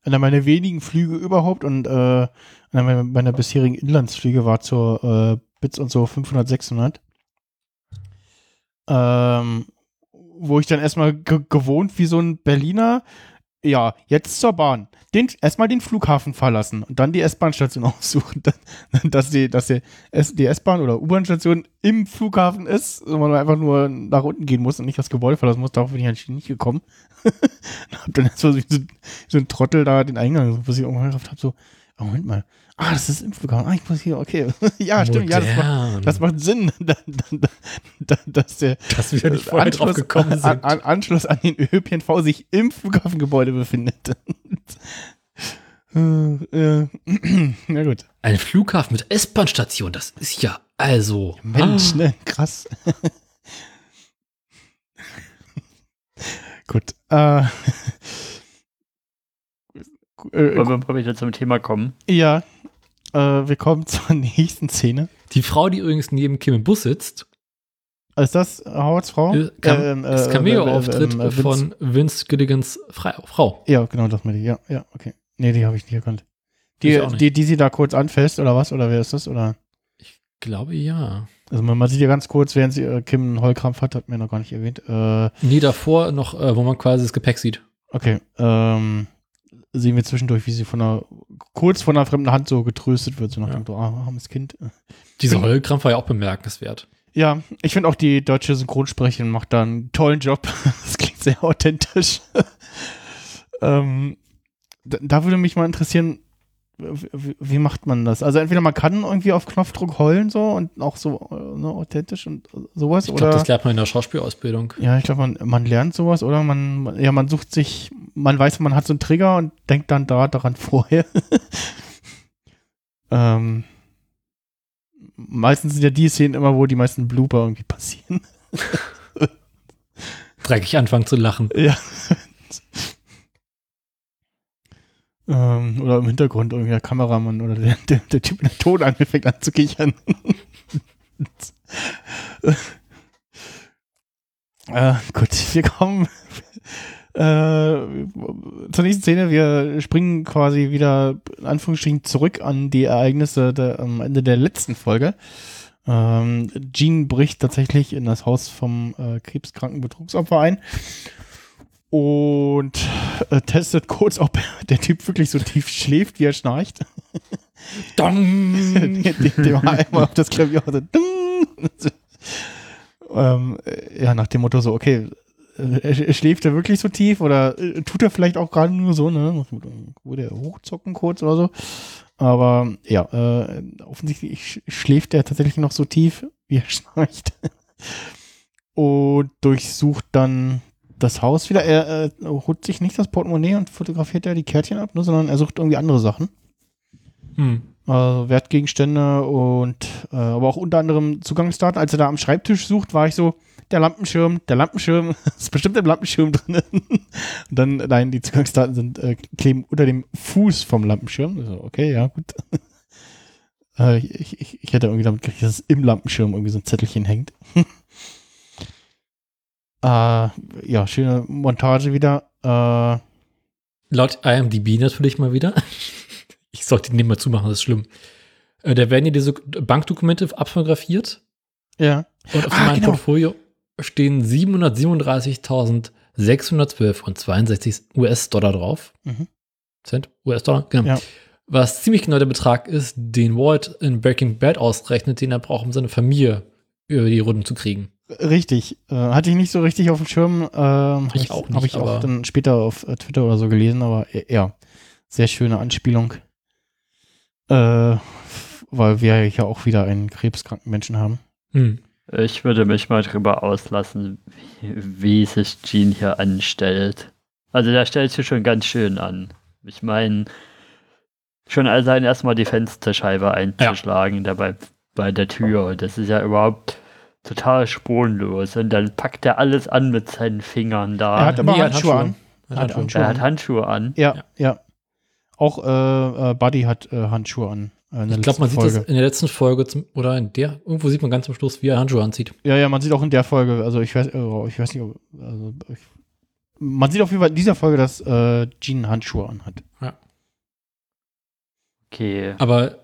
einer meiner wenigen Flüge überhaupt und äh, einer meiner, meiner bisherigen Inlandsflüge war zur äh, Bits und so 500, 600. Ähm, wo ich dann erstmal gewohnt wie so ein Berliner ja, jetzt zur Bahn. Den, erstmal den Flughafen verlassen und dann die S-Bahn-Station aussuchen, dass die, dass die, S-Bahn oder U-Bahn-Station im Flughafen ist und man einfach nur nach unten gehen muss und nicht das Gebäude verlassen muss. Darauf bin ich eigentlich nicht gekommen. hab dann erstmal so, so ein Trottel da den Eingang, was ich irgendwann gedacht habe, so, oh, Moment mal, ah, das ist Impfprogramm, ah, ich muss hier, okay. ja, Modern. stimmt, ja, das macht, das macht Sinn, dass der dass wir nicht vorher Anschluss, drauf gekommen sind. An, Anschluss an den ÖPNV sich im Flughafengebäude befindet. äh, na gut. Ein Flughafen mit S-Bahn-Station, das ist ja also. Mensch, ah. ne? Krass. gut. Äh, äh, Wollen wir wieder zum Thema kommen? Ja. Äh, wir kommen zur nächsten Szene. Die Frau, die übrigens neben Kim im Bus sitzt. Ist das Howards Frau? Kam, ähm, äh, das Cameo-Auftritt äh, von Vince Gilligans Frau. Ja, genau, das meine ich. Ja, ja, okay. Nee, die habe ich nicht erkannt. Die, nicht. die, die sie da kurz anfasst, oder was? Oder wer ist das? Oder? Ich glaube ja. Also man, man sieht ja ganz kurz, während sie äh, Kim einen Heulkrampf hat, hat mir noch gar nicht erwähnt. Äh, nee, davor noch, äh, wo man quasi das Gepäck sieht. Okay. Ähm, sehen wir zwischendurch, wie sie von einer, kurz von einer fremden Hand so getröstet wird, so nach ja. dem Motto, ah, armes Kind. Dieser Heulkrampf war ja auch bemerkenswert. Ja, ich finde auch die deutsche Synchronsprecherin macht da einen tollen Job. Das klingt sehr authentisch. ähm, da, da, würde mich mal interessieren, wie, macht man das? Also entweder man kann irgendwie auf Knopfdruck heulen so und auch so äh, ne, authentisch und sowas. Ich glaube, das lernt man in der Schauspielausbildung. Ja, ich glaube, man, man lernt sowas oder man, ja, man sucht sich, man weiß, man hat so einen Trigger und denkt dann da daran vorher. ähm, meistens sind ja die Szenen immer, wo die meisten Blooper irgendwie passieren. Dreckig anfangen zu lachen. Ja. Ähm, oder im Hintergrund irgendwie der Kameramann oder der, der, der Typ mit dem Ton anfängt anzukichern. äh, gut, wir kommen äh, zur nächsten Szene. Wir springen quasi wieder in Anführungsstrichen zurück an die Ereignisse der, am Ende der letzten Folge. Ähm, Jean bricht tatsächlich in das Haus vom äh, krebskranken Betrugsopfer ein und äh, testet kurz, ob der Typ wirklich so tief schläft, wie er schnarcht. Dong! dem, dem einmal auf das Klavier so, ähm, ja, nach dem Motto so, okay, äh, schläft er wirklich so tief oder äh, tut er vielleicht auch gerade nur so, ne? Würde er hochzocken kurz oder so. Aber ja, äh, offensichtlich schläft er tatsächlich noch so tief, wie er schnarcht. Und durchsucht dann das Haus wieder. Er äh, holt sich nicht das Portemonnaie und fotografiert da die Kärtchen ab, ne, sondern er sucht irgendwie andere Sachen. Hm. Äh, Wertgegenstände und äh, aber auch unter anderem Zugangsdaten. Als er da am Schreibtisch sucht, war ich so, der Lampenschirm, der Lampenschirm, ist bestimmt im Lampenschirm drin. und dann, nein, die Zugangsdaten sind, äh, kleben unter dem Fuß vom Lampenschirm. Also, okay, ja, gut. äh, ich, ich, ich, hätte irgendwie damit gerechnet, dass im Lampenschirm irgendwie so ein Zettelchen hängt. Äh, ja, schöne Montage wieder. Äh, Laut IMDb natürlich mal wieder. ich sollte den nicht mal zumachen, das ist schlimm. Äh, da werden ja diese Bankdokumente abfotografiert. Ja. Und auf ah, meinem genau. Portfolio stehen 737.612 und 62 US-Dollar drauf. Mhm. Cent, US-Dollar, genau. Ja. Was ziemlich genau der Betrag ist, den Walt in Breaking Bad ausrechnet, den er braucht, um seine Familie über die Runden zu kriegen. Richtig. Äh, hatte ich nicht so richtig auf dem Schirm. Ähm, ich auch nicht. Habe ich auch dann später auf äh, Twitter oder so gelesen, aber ja, sehr schöne Anspielung. Äh, weil wir ja auch wieder einen krebskranken Menschen haben. Hm. Ich würde mich mal drüber auslassen, wie, wie sich Gene hier anstellt. Also der stellt sich schon ganz schön an. Ich meine, schon allein erstmal die Fensterscheibe einzuschlagen, ja. dabei bei der Tür. Das ist ja überhaupt total spurenlos. Und dann packt er alles an mit seinen Fingern da. Er hat aber nee, Handschuhe, Handschuhe, an. Hat Handschuhe. Handschuhe er hat Handschuhe an. Ja, ja. ja. Auch äh, äh, Buddy hat äh, Handschuhe an. Äh, ich glaube, man Folge. sieht das in der letzten Folge zum, oder in der, irgendwo sieht man ganz am Schluss, wie er Handschuhe anzieht. Ja, ja, man sieht auch in der Folge, also ich weiß, oh, ich weiß nicht, also ich, man sieht auf jeden Fall in dieser Folge, dass äh, Jean Handschuhe anhat. Ja. Okay. Aber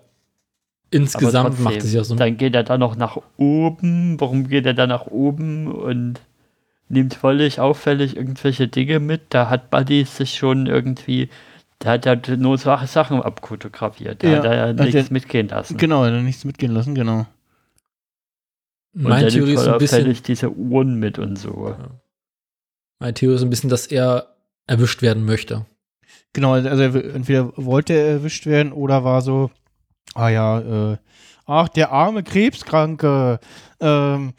insgesamt trotzdem, macht es ja so. Dann geht er da noch nach oben. Warum geht er da nach oben und nimmt völlig auffällig irgendwelche Dinge mit? Da hat Buddy sich schon irgendwie der hat ja nur Sachen abfotografiert. Der ja, hat ja nichts der, mitgehen lassen. Genau, er hat nichts mitgehen lassen, genau. Und Meine Theorie ist ein bisschen diese Uhren mit und so. Ja. Meine Theorie ist ein bisschen, dass er erwischt werden möchte. Genau, also entweder wollte er erwischt werden oder war so, ah ja, äh, ach, der arme Krebskranke, ähm,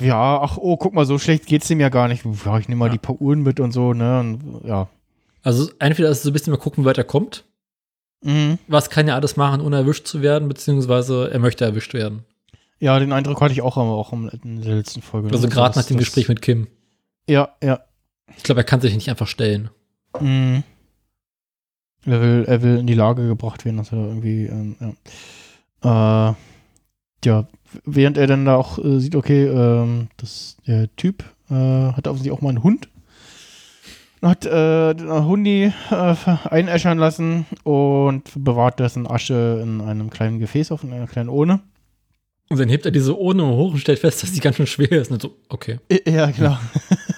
ja, ach, oh, guck mal, so schlecht geht's ihm ja gar nicht. Ja, ich nehme mal ja. die paar Uhren mit und so, ne, und, ja. Also entweder ist es so ein bisschen mal gucken, wie weit er kommt. Mhm. Was kann er alles machen, ohne erwischt zu werden, beziehungsweise er möchte erwischt werden. Ja, den Eindruck hatte ich auch, auch in der letzten Folge. Also gerade nach dem Gespräch mit Kim. Ja, ja. Ich glaube, er kann sich nicht einfach stellen. Mhm. Er will, er will in die Lage gebracht werden, dass er irgendwie, ähm, ja. Äh, ja, während er dann da auch äh, sieht, okay, ähm, das, der Typ äh, hat offensichtlich auch mal einen Hund hat äh, Hundi äh, einäschern lassen und bewahrt dessen Asche in einem kleinen Gefäß auf, in einer kleinen Urne. Und dann hebt er diese Urne hoch und stellt fest, dass die ganz schön schwer ist. Und so, okay. Ja, genau.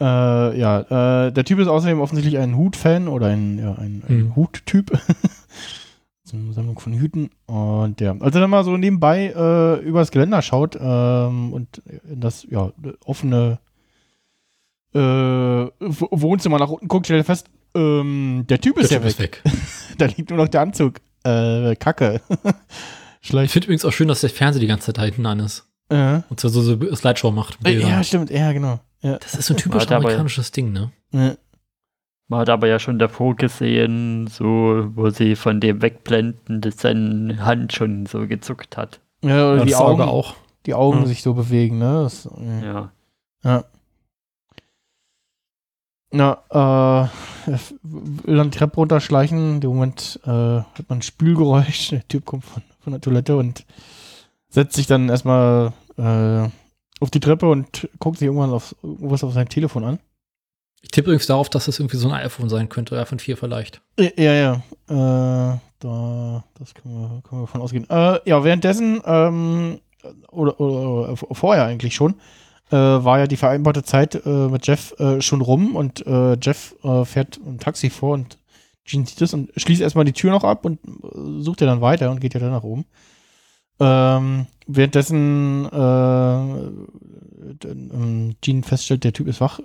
äh, ja, äh, der Typ ist außerdem offensichtlich ein Hut-Fan oder ein, ja, ein, ein hm. Hut-Typ. so eine Sammlung von Hüten. Und ja, als er dann mal so nebenbei äh, übers Geländer schaut ähm, und in das ja, offene äh, Wohnzimmer nach unten guckt, stellt er fest, ähm, der Typ ist der ja weg. weg. da liegt nur noch der Anzug. Äh, Kacke. ich finde übrigens auch schön, dass der Fernseher die ganze Zeit da hinten an ist. Ja. Und zwar so, so Slideshow macht. Ja, stimmt, ja, genau. Ja. Das ist so ein typisch amerikanisches Ding, ne? Ja. Man hat aber ja schon davor gesehen, so, wo sie von dem wegblenden, dass seine Hand schon so gezuckt hat. Ja, oder ja, die Augen auch. Die Augen hm. sich so bewegen, ne? Das, ja. Ja. Na, äh, will dann die Treppe runterschleichen. In dem Moment äh, hat man ein Spülgeräusch. Der Typ kommt von, von der Toilette und setzt sich dann erstmal äh, auf die Treppe und guckt sich irgendwann auf, irgendwas auf sein Telefon an. Ich tippe übrigens darauf, dass das irgendwie so ein iPhone sein könnte, iPhone 4 vielleicht. Ja, ja. Äh, da, das können wir, können wir von ausgehen. Äh, ja, währenddessen, ähm, oder, oder, oder, vorher eigentlich schon, äh, war ja die vereinbarte Zeit äh, mit Jeff äh, schon rum und äh, Jeff äh, fährt ein Taxi vor und Gene sieht das und schließt erstmal die Tür noch ab und sucht ja dann weiter und geht ja dann nach oben. Ähm, währenddessen ähm, Gene feststellt, der Typ ist wach,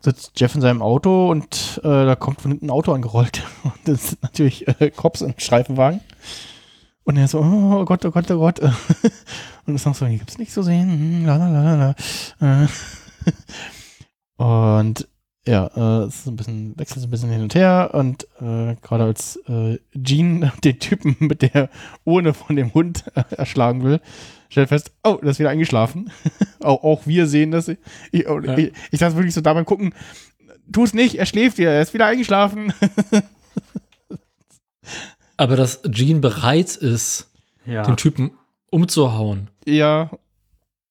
sitzt Jeff in seinem Auto und da kommt von hinten ein Auto angerollt. Und das sind natürlich Cops im Streifenwagen. Und er so, oh Gott, oh Gott, oh Gott. Und das noch so, hier gibt's nichts zu sehen. Hm. Äh. und ja, äh, es ist ein bisschen, wechselt ein bisschen hin und her und äh, gerade als äh, Jean den Typen mit der Urne von dem Hund erschlagen will, stellt fest, oh, das ist wieder eingeschlafen. auch, auch wir sehen das. Ich, oh, ja. ich, ich dachte wirklich so da beim Gucken, tu es nicht, er schläft wieder, er ist wieder eingeschlafen. Aber dass Jean bereit ist, ja. den Typen umzuhauen. Ja.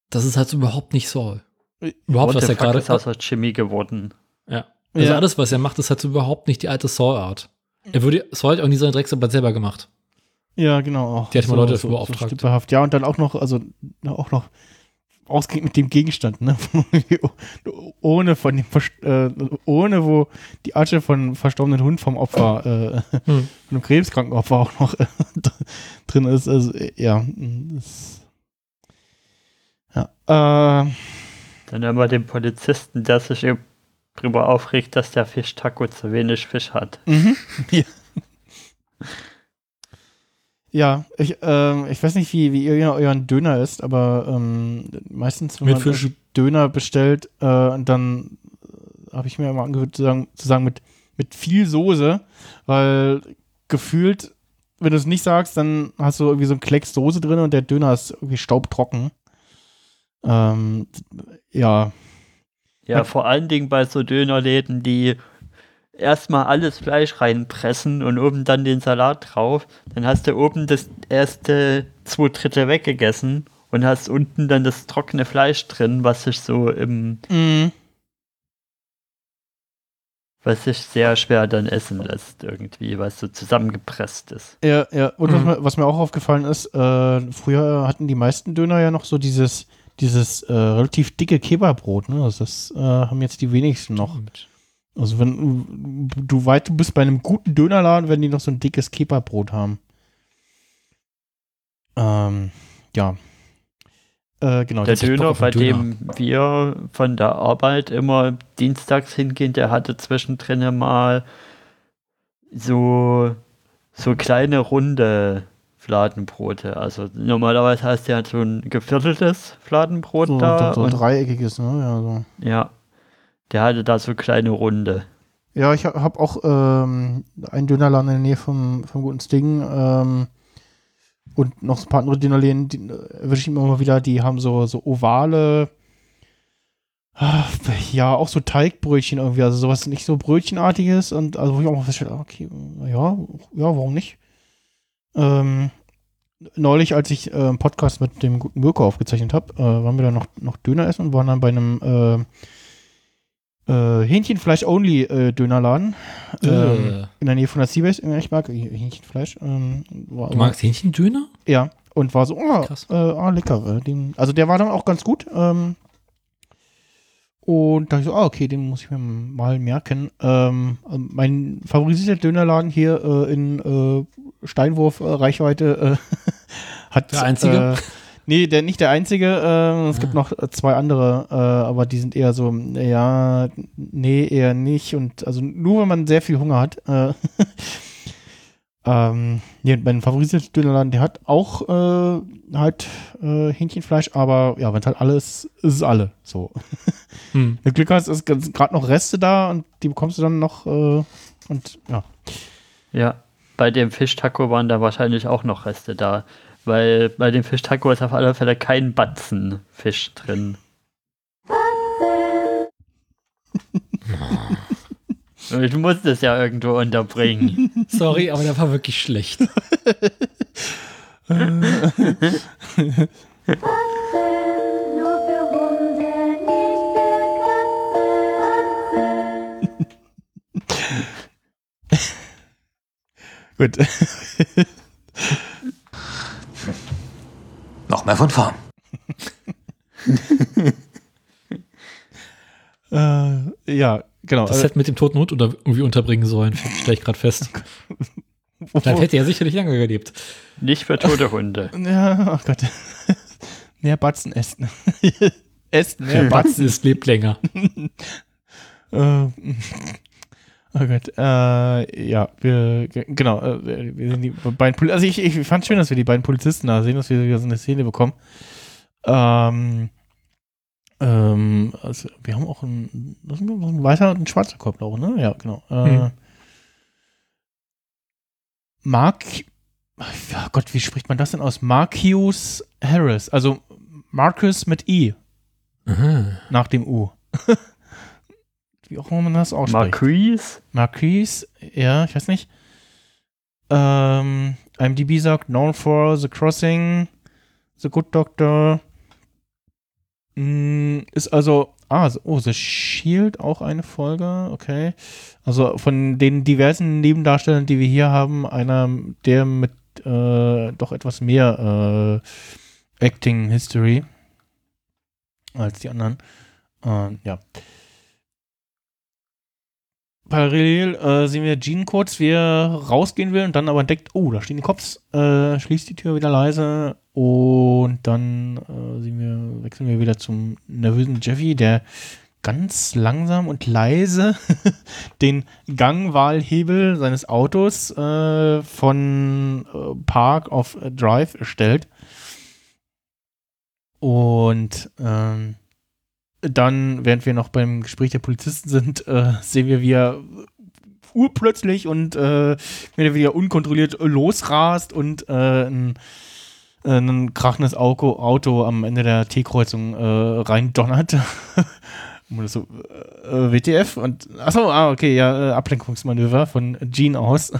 Das ist halt überhaupt nicht Saul. Überhaupt, was er gerade. ist aus der Chemie geworden. Also ja. alles, was er macht, ist halt überhaupt nicht die alte Saul-Art. Er würde, Saul hat auch nie seine Drecksarbeit selber gemacht. Ja, genau. Auch. Die hat so, mal Leute dafür so, beauftragt. So ja, und dann auch noch, also auch noch ausgehend mit dem Gegenstand, ne? ohne von dem äh, ohne wo die Asche von verstorbenen Hund vom Opfer, äh, hm. von einem krebskranken Opfer auch noch äh, drin ist. Also ja, das, ja. Äh, Dann haben wir den Polizisten, der sich darüber aufregt, dass der Fisch-Taco zu wenig Fisch hat. Mhm. Ja. Ja, ich, ähm, ich weiß nicht, wie, wie ihr euren Döner isst, aber ähm, meistens, wenn mit man Fisch. Döner bestellt, äh, dann äh, habe ich mir immer angehört zu sagen, zu sagen mit, mit viel Soße, weil gefühlt, wenn du es nicht sagst, dann hast du irgendwie so einen Klecks Soße drin und der Döner ist irgendwie staubtrocken. Ähm, ja. Ja, vor allen Dingen bei so Dönerläden, die erstmal alles Fleisch reinpressen und oben dann den Salat drauf. Dann hast du oben das erste zwei Drittel weggegessen und hast unten dann das trockene Fleisch drin, was sich so im. Mm. Was sich sehr schwer dann essen lässt, irgendwie, weil es so zusammengepresst ist. Ja, ja. Und mhm. was, mir, was, mir, auch aufgefallen ist, äh, früher hatten die meisten Döner ja noch so dieses, dieses äh, relativ dicke Kebabbrot, ne? Also das äh, haben jetzt die wenigsten noch. Stimmt. Also wenn du weit du bist bei einem guten Dönerladen, wenn die noch so ein dickes Kipperbrot haben. Ähm, ja. Äh, genau, der Döner, bei Döner. dem wir von der Arbeit immer dienstags hingehen, der hatte zwischendrin mal so, so kleine runde Fladenbrote. Also normalerweise heißt der so ein gevierteltes Fladenbrot so, da. So, so dreieckiges, ne? Ja, so. ja. Der hatte da so kleine Runde. Ja, ich habe auch ähm, einen Dönerladen in der Nähe vom, vom Guten Sting ähm, und noch ein paar andere Dönerläden, die erwische ich immer mal wieder, die haben so, so ovale, ja, auch so Teigbrötchen irgendwie, also sowas nicht so Brötchenartiges und also wo ich auch mal feststelle, okay, ja, ja, warum nicht? Ähm, neulich, als ich äh, einen Podcast mit dem guten Mirko aufgezeichnet habe, äh, waren wir dann noch, noch Döner essen und waren dann bei einem äh, äh, Hähnchenfleisch-Only-Dönerladen. Äh, ähm, in der Nähe von der Seabase. Ich mag Hähnchenfleisch. Ähm, war, du magst Hähnchendöner? Ja. Und war so, oh, äh, ah, lecker. Äh, den, also der war dann auch ganz gut. Ähm, und da dachte ich so, ah, okay, den muss ich mir mal merken. Ähm, mein favorisierter Dönerladen hier äh, in äh, Steinwurf-Reichweite äh, hat. Der einzige? Nee, der, nicht der einzige. Äh, es ah. gibt noch zwei andere, äh, aber die sind eher so, ja, nee, eher nicht. Und also nur wenn man sehr viel Hunger hat. Äh, ähm, nee, mein favorisierter Dönerladen, der hat auch äh, halt äh, Hähnchenfleisch, aber ja, wenn es halt alles ist, ist es alle. So. Hm. Wenn du Glück hast, ist gerade noch Reste da und die bekommst du dann noch äh, und ja. Ja, bei dem Fischtaco waren da wahrscheinlich auch noch Reste da. Weil bei dem Fisch-Taco ist auf alle Fälle kein Batzen Fisch drin. ich musste es ja irgendwo unterbringen. Sorry, aber der war wirklich schlecht. Gut. Noch mehr von vorn. äh, ja, genau. Das hätte mit dem toten Hund oder irgendwie unterbringen sollen, stelle ich gerade fest. Dann hätte er sicherlich lange gelebt. Nicht für tote Hunde. Ja, ach Gott. Mehr Batzen essen. essen, mehr Batzen. ist lebt länger. äh, Oh Gott, äh, ja, wir, genau, äh, wir sind die beiden Pol also ich, ich fand schön, dass wir die beiden Polizisten da sehen, dass wir wieder so eine Szene bekommen. Ähm, Ähm, also wir haben auch ein, das ist ein weiter ein schwarzer Kopf auch, ne? Ja, genau. Äh, hm. Mark, oh Gott, wie spricht man das denn aus? Marcus Harris, also Marcus mit I. Aha. Nach dem U. wie auch immer man das ausspricht. Marquise? Marquise, ja, ich weiß nicht. Ähm, IMDb sagt, known for The Crossing, The Good Doctor. Mm, ist also, ah, oh, The Shield auch eine Folge, okay. Also von den diversen Nebendarstellern, die wir hier haben, einer, der mit äh, doch etwas mehr äh, Acting History als die anderen. Äh, ja. Parallel äh, sehen wir Gene kurz, wie er rausgehen will und dann aber entdeckt, oh, da stehen die Cops, äh, schließt die Tür wieder leise und dann äh, sehen wir, wechseln wir wieder zum nervösen Jeffy, der ganz langsam und leise den Gangwahlhebel seines Autos äh, von äh, Park auf Drive stellt. Und ähm, dann, während wir noch beim Gespräch der Polizisten sind, äh, sehen wir, wie er urplötzlich und äh, wieder, wieder unkontrolliert losrast und äh, ein, äh, ein krachendes Auto, am Ende der T-Kreuzung äh, rein donnert. und so, äh, WTF und achso, ah, okay, ja, äh, Ablenkungsmanöver von Gene aus.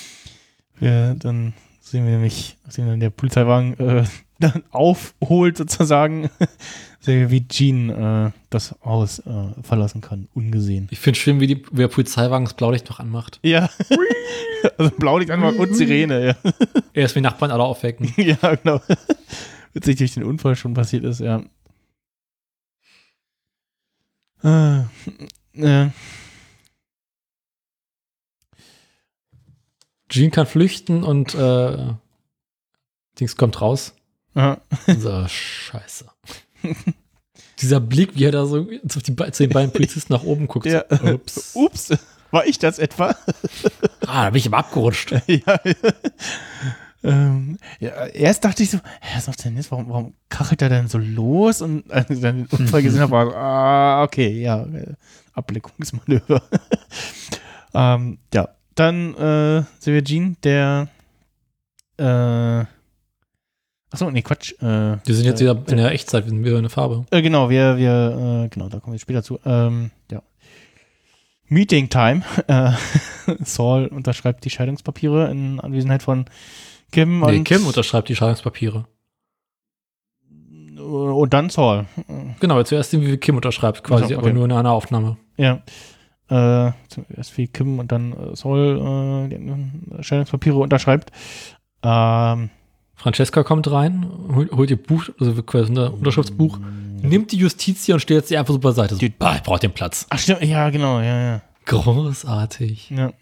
ja, dann sehen wir nämlich, sehen wir der Polizeiwagen äh, dann aufholt sozusagen wie Jean äh, das Haus äh, verlassen kann, ungesehen. Ich finde schön, wie, die, wie der Polizeiwagen das Blaulicht noch anmacht. Ja. also Blaulicht anmacht und Sirene, ja. Erst wie Nachbarn alle aufwecken. ja, genau. Witzig durch den Unfall schon passiert ist, ja. Äh, äh. Jean kann flüchten und äh, Dings kommt raus. Ja. So, scheiße. Dieser Blick, wie er da so zu, die, zu den beiden Polizisten nach oben guckt. Ja. So, ups. ups. War ich das etwa? ah, da bin ich immer abgerutscht. ja. Ähm, ja, erst dachte ich so, hä, was macht denn jetzt? Warum, warum kachelt er denn so los? Und als ich dann den Unfall gesehen habe, war ah, okay, ja, äh, Ableckungsmanöver. ähm, ja, dann äh, sehen wir Jean, der äh, Achso, nee, Quatsch. Äh, wir sind jetzt äh, wieder in der Echtzeit, wir sind wieder in der Farbe. Äh, genau, wir, wir, äh, genau, da kommen wir später zu. Ähm, ja. Meeting Time. Äh, Saul unterschreibt die Scheidungspapiere in Anwesenheit von Kim. Nee, Kim unterschreibt die Scheidungspapiere. Und dann Saul. Genau, zuerst wie Kim unterschreibt, quasi, okay. aber nur in einer Aufnahme. Ja. Äh, zuerst wie Kim und dann Saul die Scheidungspapiere unterschreibt. Ähm, Francesca kommt rein, holt, holt ihr Buch, also quasi ein Unterschriftsbuch, nimmt die Justitia und stellt sie einfach so beiseite. So, bah, ich brauche den Platz. Ach stimmt, ja, genau, ja, ja. Großartig. Ja.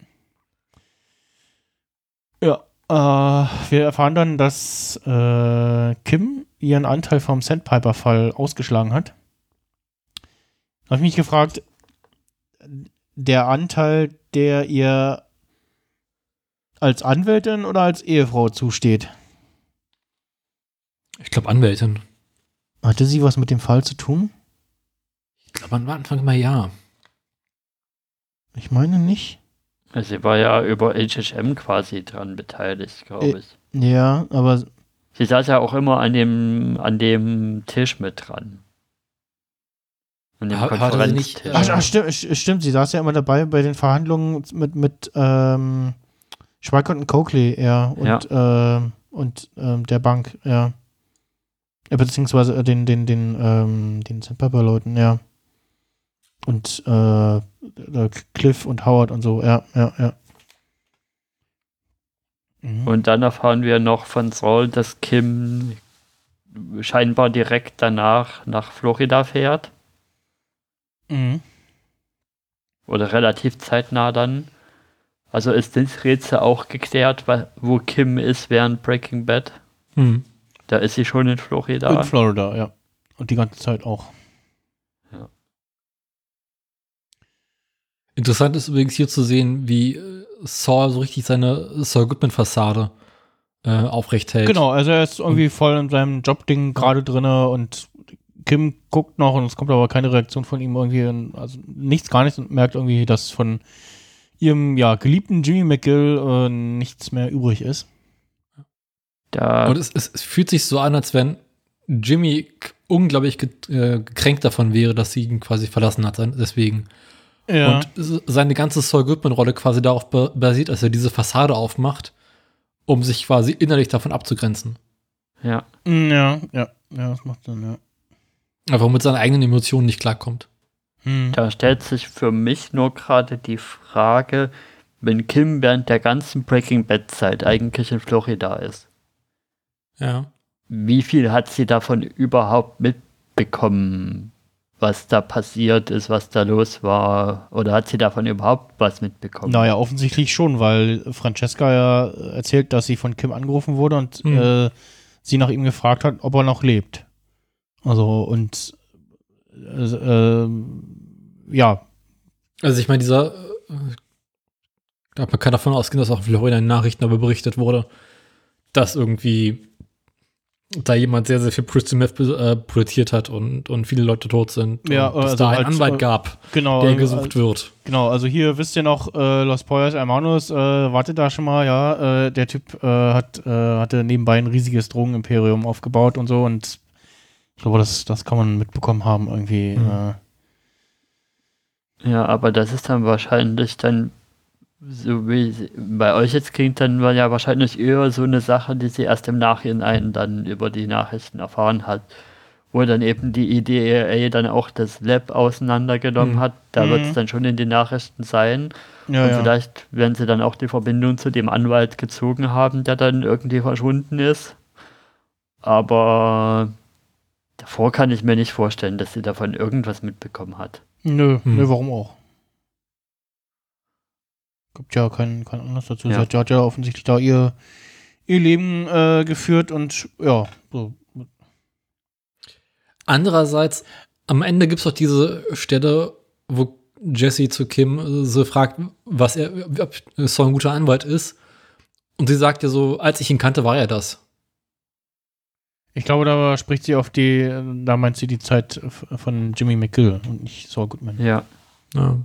Ja, äh, wir erfahren dann, dass äh, Kim ihren Anteil vom Sandpiper-Fall ausgeschlagen hat. Da habe ich mich gefragt, der Anteil, der ihr als Anwältin oder als Ehefrau zusteht? Ich glaube Anwältin. Hatte sie was mit dem Fall zu tun? Ich glaube am Anfang mal ja. Ich meine nicht. Sie war ja über HHM quasi dran beteiligt, glaube äh, ich. Ja, aber. Sie saß ja auch immer an dem, an dem Tisch mit dran. An dem ha, nicht, äh, ach, ach, stimmt, stimmt, sie saß ja immer dabei bei den Verhandlungen mit, mit ähm, Schweigert und Coakley, ja, und, ja. Äh, und ähm, der Bank, ja. Ja, beziehungsweise äh, den, den, den, ähm, den Sandpaper-Leuten, ja. Und äh, Cliff und Howard und so, ja, ja, ja. Mhm. Und dann erfahren wir noch von Saul, dass Kim scheinbar direkt danach nach Florida fährt. Mhm. Oder relativ zeitnah dann. Also ist das Rätsel auch geklärt, wo Kim ist während Breaking Bad? Mhm. Da ist sie schon in Florida. In Florida, ja. Und die ganze Zeit auch. Ja. Interessant ist übrigens hier zu sehen, wie äh, Saul so richtig seine Saul Goodman-Fassade äh, aufrecht hält. Genau, also er ist irgendwie voll in seinem Jobding gerade drin und Kim guckt noch und es kommt aber keine Reaktion von ihm irgendwie, also nichts, gar nichts und merkt irgendwie, dass von ihrem ja, geliebten Jimmy McGill äh, nichts mehr übrig ist. Da und es, es, fühlt sich so an, als wenn Jimmy unglaublich äh, gekränkt davon wäre, dass sie ihn quasi verlassen hat, deswegen. Ja. Und seine ganze Saul Goodman-Rolle quasi darauf basiert, dass er diese Fassade aufmacht, um sich quasi innerlich davon abzugrenzen. Ja. Mm, ja, ja, ja, das macht Sinn, ja. Einfach mit seinen eigenen Emotionen nicht klarkommt. Hm. Da stellt sich für mich nur gerade die Frage, wenn Kim während der ganzen Breaking Bad Zeit eigentlich in Florida ist. Ja. Wie viel hat sie davon überhaupt mitbekommen, was da passiert ist, was da los war? Oder hat sie davon überhaupt was mitbekommen? Naja, offensichtlich schon, weil Francesca ja erzählt, dass sie von Kim angerufen wurde und mhm. äh, sie nach ihm gefragt hat, ob er noch lebt. Also, und äh, äh, ja. Also, ich meine, dieser, äh, man kann davon ausgehen, dass auch in in Nachrichten darüber berichtet wurde, dass irgendwie da jemand sehr, sehr viel Crystal Meth äh, produziert hat und, und viele Leute tot sind. Ja, und also da einen als, Anwalt äh, gab, genau, der gesucht äh, wird. Genau, also hier wisst ihr noch, äh, Los Poyos Hermanos, äh, wartet da schon mal, ja, äh, der Typ äh, hat, hatte nebenbei ein riesiges Drogenimperium aufgebaut und so und ich glaube, das, das kann man mitbekommen haben irgendwie. Mhm. Ja, aber das ist dann wahrscheinlich dann so wie bei euch jetzt klingt, dann war ja wahrscheinlich eher so eine Sache, die sie erst im Nachhinein dann über die Nachrichten erfahren hat. Wo dann eben die IDEA dann auch das Lab auseinandergenommen mhm. hat. Da mhm. wird es dann schon in den Nachrichten sein. Ja, und ja. vielleicht werden sie dann auch die Verbindung zu dem Anwalt gezogen haben, der dann irgendwie verschwunden ist. Aber davor kann ich mir nicht vorstellen, dass sie davon irgendwas mitbekommen hat. Nö, hm. nö, warum auch? Gibt ja keinen kein Anlass dazu. Ja. Sie hat ja offensichtlich da ihr, ihr Leben äh, geführt und ja, so. Andererseits, am Ende gibt es doch diese Stelle, wo Jesse zu Kim so fragt, was er, ob Saul ein guter Anwalt ist. Und sie sagt ja so, als ich ihn kannte, war er das. Ich glaube, da spricht sie auf die, da meint sie die Zeit von Jimmy McGill und nicht Saul Goodman. Ja. ja.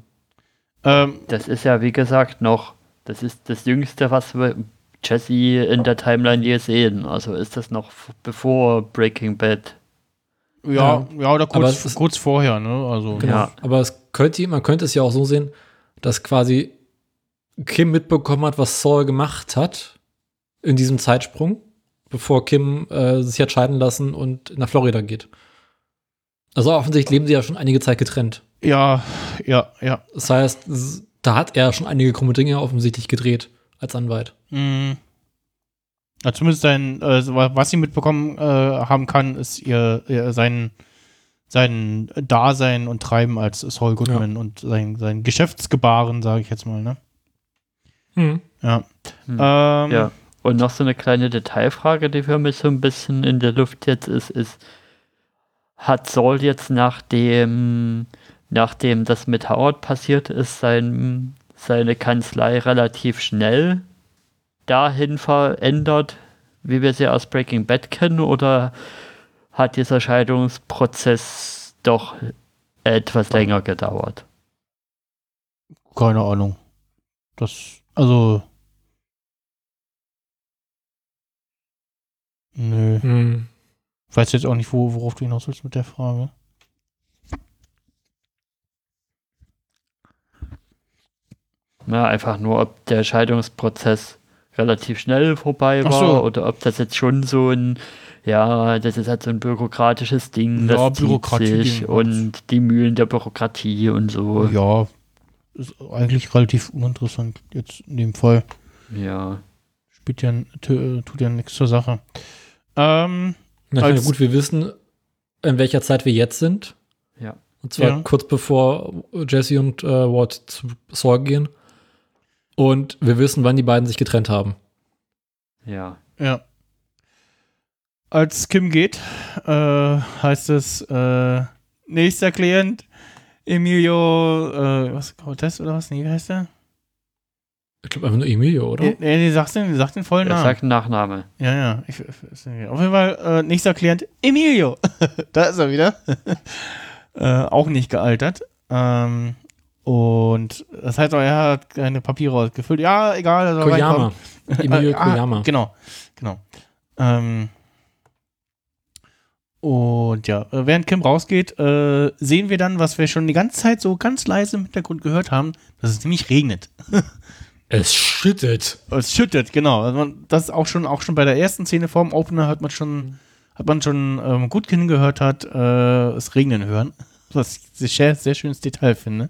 Ähm, das ist ja, wie gesagt, noch, das ist das Jüngste, was wir Jesse in der Timeline je sehen. Also ist das noch bevor Breaking Bad. Ja, ja, oder kurz, ist, kurz vorher, ne? Also, genau. Ja. Aber es könnte, man könnte es ja auch so sehen, dass quasi Kim mitbekommen hat, was Saul gemacht hat in diesem Zeitsprung, bevor Kim äh, sich hat scheiden lassen und nach Florida geht. Also offensichtlich leben sie ja schon einige Zeit getrennt. Ja, ja, ja. Das heißt, da hat er schon einige krumme Dinge offensichtlich gedreht als Anwalt. Mhm. Ja, zumindest sein, äh, was sie mitbekommen äh, haben kann, ist ihr, ihr, sein, sein Dasein und Treiben als Saul Goodman ja. und sein, sein Geschäftsgebaren, sage ich jetzt mal, ne? Mhm. Ja. Mhm. Ähm, ja. Und noch so eine kleine Detailfrage, die für mich so ein bisschen in der Luft jetzt ist, ist, hat Saul jetzt nach dem nachdem das mit Howard passiert ist, sein, seine Kanzlei relativ schnell dahin verändert, wie wir sie aus Breaking Bad kennen, oder hat dieser Scheidungsprozess doch etwas länger gedauert? Keine Ahnung. Das, also. Nö. Hm. Ich weiß jetzt auch nicht, wo, worauf du hinaus willst mit der Frage. Ja, einfach nur, ob der Scheidungsprozess relativ schnell vorbei war so. oder ob das jetzt schon so ein, ja, das ist halt so ein bürokratisches Ding, ja, das Bürokratie sich und die Mühlen der Bürokratie und so. Ja, ist eigentlich relativ uninteressant jetzt in dem Fall. Ja. Spielt ja, tut ja nichts zur Sache. Ähm, Na, ja, gut, wir wissen, in welcher Zeit wir jetzt sind. Ja. Und zwar ja. kurz bevor Jesse und äh, Ward zu Saul gehen. Und wir wissen, wann die beiden sich getrennt haben. Ja. Ja. Als Kim geht, äh, heißt es, äh, nächster Klient, Emilio, äh, was, Cortez oder was? Nee, wie heißt der? Ich glaube einfach nur Emilio, oder? Nee, nee, sagt den, sagt den vollen Namen. Er sagt einen Nachname. Ja, ja. Ich, auf jeden Fall, äh, nächster Klient, Emilio. da ist er wieder. äh, auch nicht gealtert. Ähm, und das heißt, er hat keine Papiere ausgefüllt. Ja, egal. Also Koyama. Emilio ah, Koyama. Genau, genau. Ähm, und ja, äh, während Kim rausgeht, äh, sehen wir dann, was wir schon die ganze Zeit so ganz leise im Hintergrund gehört haben, dass es nämlich regnet. es schüttet. Es schüttet, genau. Also das ist auch schon, auch schon bei der ersten Szene vorm Opener hat man schon, hat man schon ähm, gut hingehört hat, äh, es regnen hören. Was ich sehr, sehr schönes Detail finde.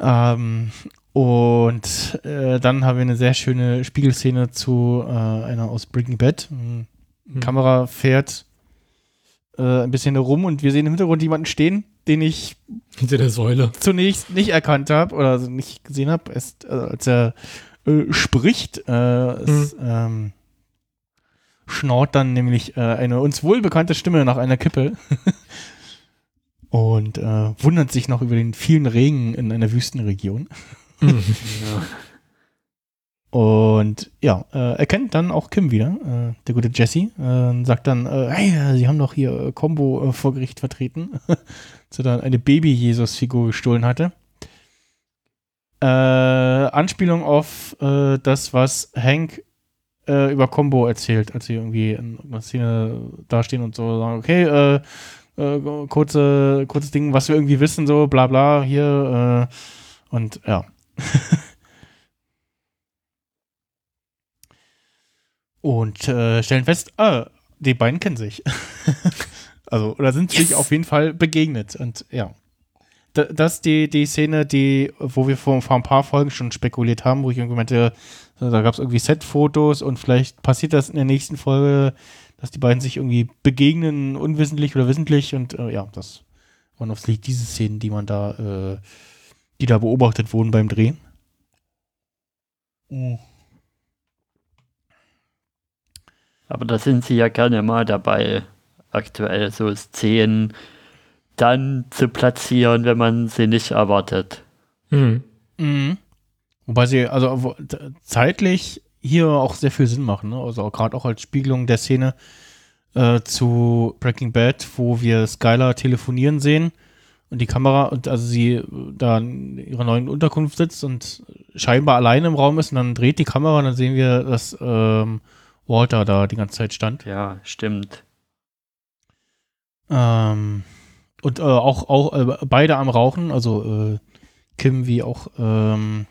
Ähm, und äh, dann haben wir eine sehr schöne Spiegelszene zu äh, einer aus Breaking Bad. Mhm. Kamera fährt äh, ein bisschen herum und wir sehen im Hintergrund jemanden stehen, den ich hinter der Säule zunächst nicht erkannt habe oder also nicht gesehen habe, äh, als er äh, spricht. Äh, es, mhm. ähm, schnaut dann nämlich eine uns wohlbekannte Stimme nach einer Kippe und äh, wundert sich noch über den vielen Regen in einer Wüstenregion. Mhm. ja. Und ja, äh, erkennt dann auch Kim wieder, äh, der gute Jesse, äh, sagt dann, äh, hey, sie haben doch hier äh, Combo äh, vor Gericht vertreten, als er dann eine Baby-Jesus-Figur gestohlen hatte. Äh, Anspielung auf äh, das, was Hank äh, über Combo erzählt, als sie irgendwie in einer Szene dastehen und so sagen, okay, äh, äh, kurze, kurzes Ding, was wir irgendwie wissen, so bla bla hier äh, und ja. und äh, stellen fest, ah, die beiden kennen sich. also, oder sind yes. sich auf jeden Fall begegnet. Und ja. Das ist die, die Szene, die, wo wir vor, vor ein paar Folgen schon spekuliert haben, wo ich irgendwie meinte, da gab es irgendwie Set-Fotos und vielleicht passiert das in der nächsten Folge, dass die beiden sich irgendwie begegnen, unwissentlich oder wissentlich. Und äh, ja, das waren offensichtlich diese Szenen, die man da, äh, die da beobachtet wurden beim Drehen. Oh. Aber da sind sie ja gerne mal dabei, aktuell so Szenen dann zu platzieren, wenn man sie nicht erwartet. Mhm. Mhm. Wobei sie also zeitlich hier auch sehr viel Sinn machen, ne? also gerade auch als Spiegelung der Szene äh, zu Breaking Bad, wo wir Skylar telefonieren sehen und die Kamera und also sie da in ihrer neuen Unterkunft sitzt und scheinbar alleine im Raum ist und dann dreht die Kamera und dann sehen wir, dass ähm, Walter da die ganze Zeit stand. Ja, stimmt. Ähm, und äh, auch, auch äh, beide am Rauchen, also äh, Kim wie auch ähm,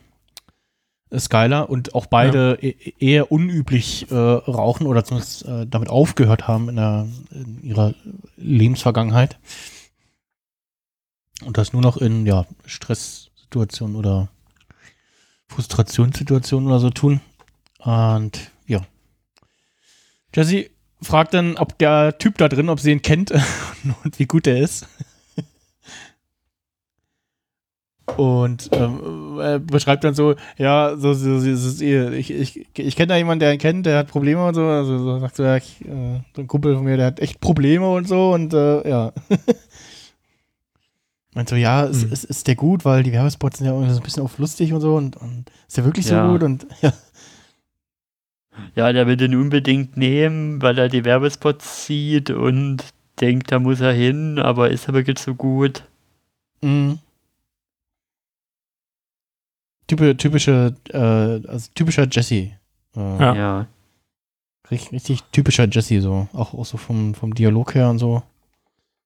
Skylar und auch beide ja. E eher unüblich äh, rauchen oder zumindest äh, damit aufgehört haben in, der, in ihrer Lebensvergangenheit. Und das nur noch in ja, Stresssituationen oder Frustrationssituationen oder so tun. Und ja, Jesse fragt dann, ob der Typ da drin, ob sie ihn kennt und wie gut er ist. Und ähm, er beschreibt dann so, ja, so, so, so, so ich, ich, ich kenne da jemanden, der ihn kennt, der hat Probleme und so. Also so sagt so, ja, ich, äh, so ein Kumpel von mir, der hat echt Probleme und so und äh, ja. Meint so, ja, mhm. ist, ist, ist der gut, weil die Werbespots sind ja irgendwie so ein bisschen auf lustig und so und, und ist der wirklich so ja. gut und ja. Ja, der will den unbedingt nehmen, weil er die Werbespots sieht und denkt, da muss er hin, aber ist er wirklich so gut? Mhm. Typ, typische, äh, also typischer Jesse. Äh, ja. ja. Richtig, richtig typischer Jesse, so. Auch, auch so vom, vom Dialog her und so.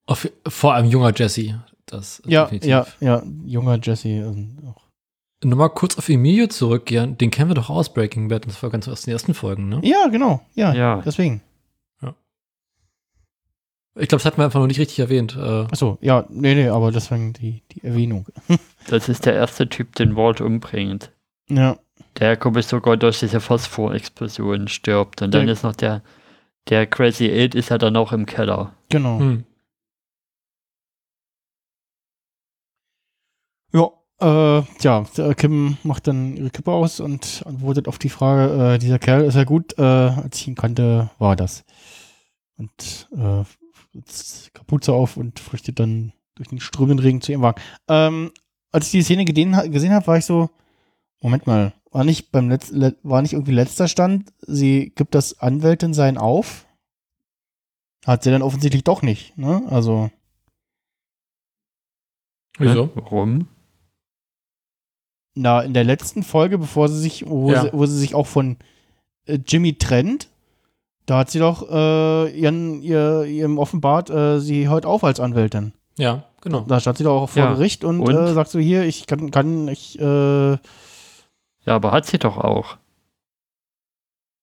Auf, vor allem junger Jesse. Das ja, definitiv. ja, ja, junger Jesse. Auch. Nochmal kurz auf Emilio zurückgehen. Den kennen wir doch aus Breaking Bad. Das war ganz aus den ersten Folgen, ne? Ja, genau. Ja, ja. deswegen. Ich glaube, das hatten wir einfach noch nicht richtig erwähnt. Äh. Achso, ja, nee, nee, aber deswegen die, die Erwähnung. das ist der erste Typ, den Walt umbringt. Ja. Der, glaube ich, sogar durch diese Phosphorexplosion stirbt. Und dann ja. ist noch der, der Crazy Eight ist ja dann auch im Keller. Genau. Hm. Ja, äh, ja, Kim macht dann ihre Kippe aus und antwortet auf die Frage, äh, dieser Kerl ist ja gut, äh, als ich ihn kannte, war das. Und äh, Kapuze auf und flüchtet dann durch den strömenden Regen zu ihrem Wagen. Ähm, als ich die Szene gesehen, gesehen habe, war ich so, Moment mal, war nicht beim Letz, war nicht irgendwie letzter Stand, sie gibt das Anwältin sein auf? Hat sie dann offensichtlich doch nicht, ne? Also. Wieso? Warum? Na, in der letzten Folge, bevor sie sich, wo, ja. sie, wo sie sich auch von äh, Jimmy trennt, da hat sie doch äh, ihren, ihr, ihrem offenbart, äh, sie hört auf als Anwältin. Ja, genau. Da stand sie doch auch vor ja. Gericht und, und? Äh, sagt so, hier, ich kann, kann ich, äh, Ja, aber hat sie doch auch.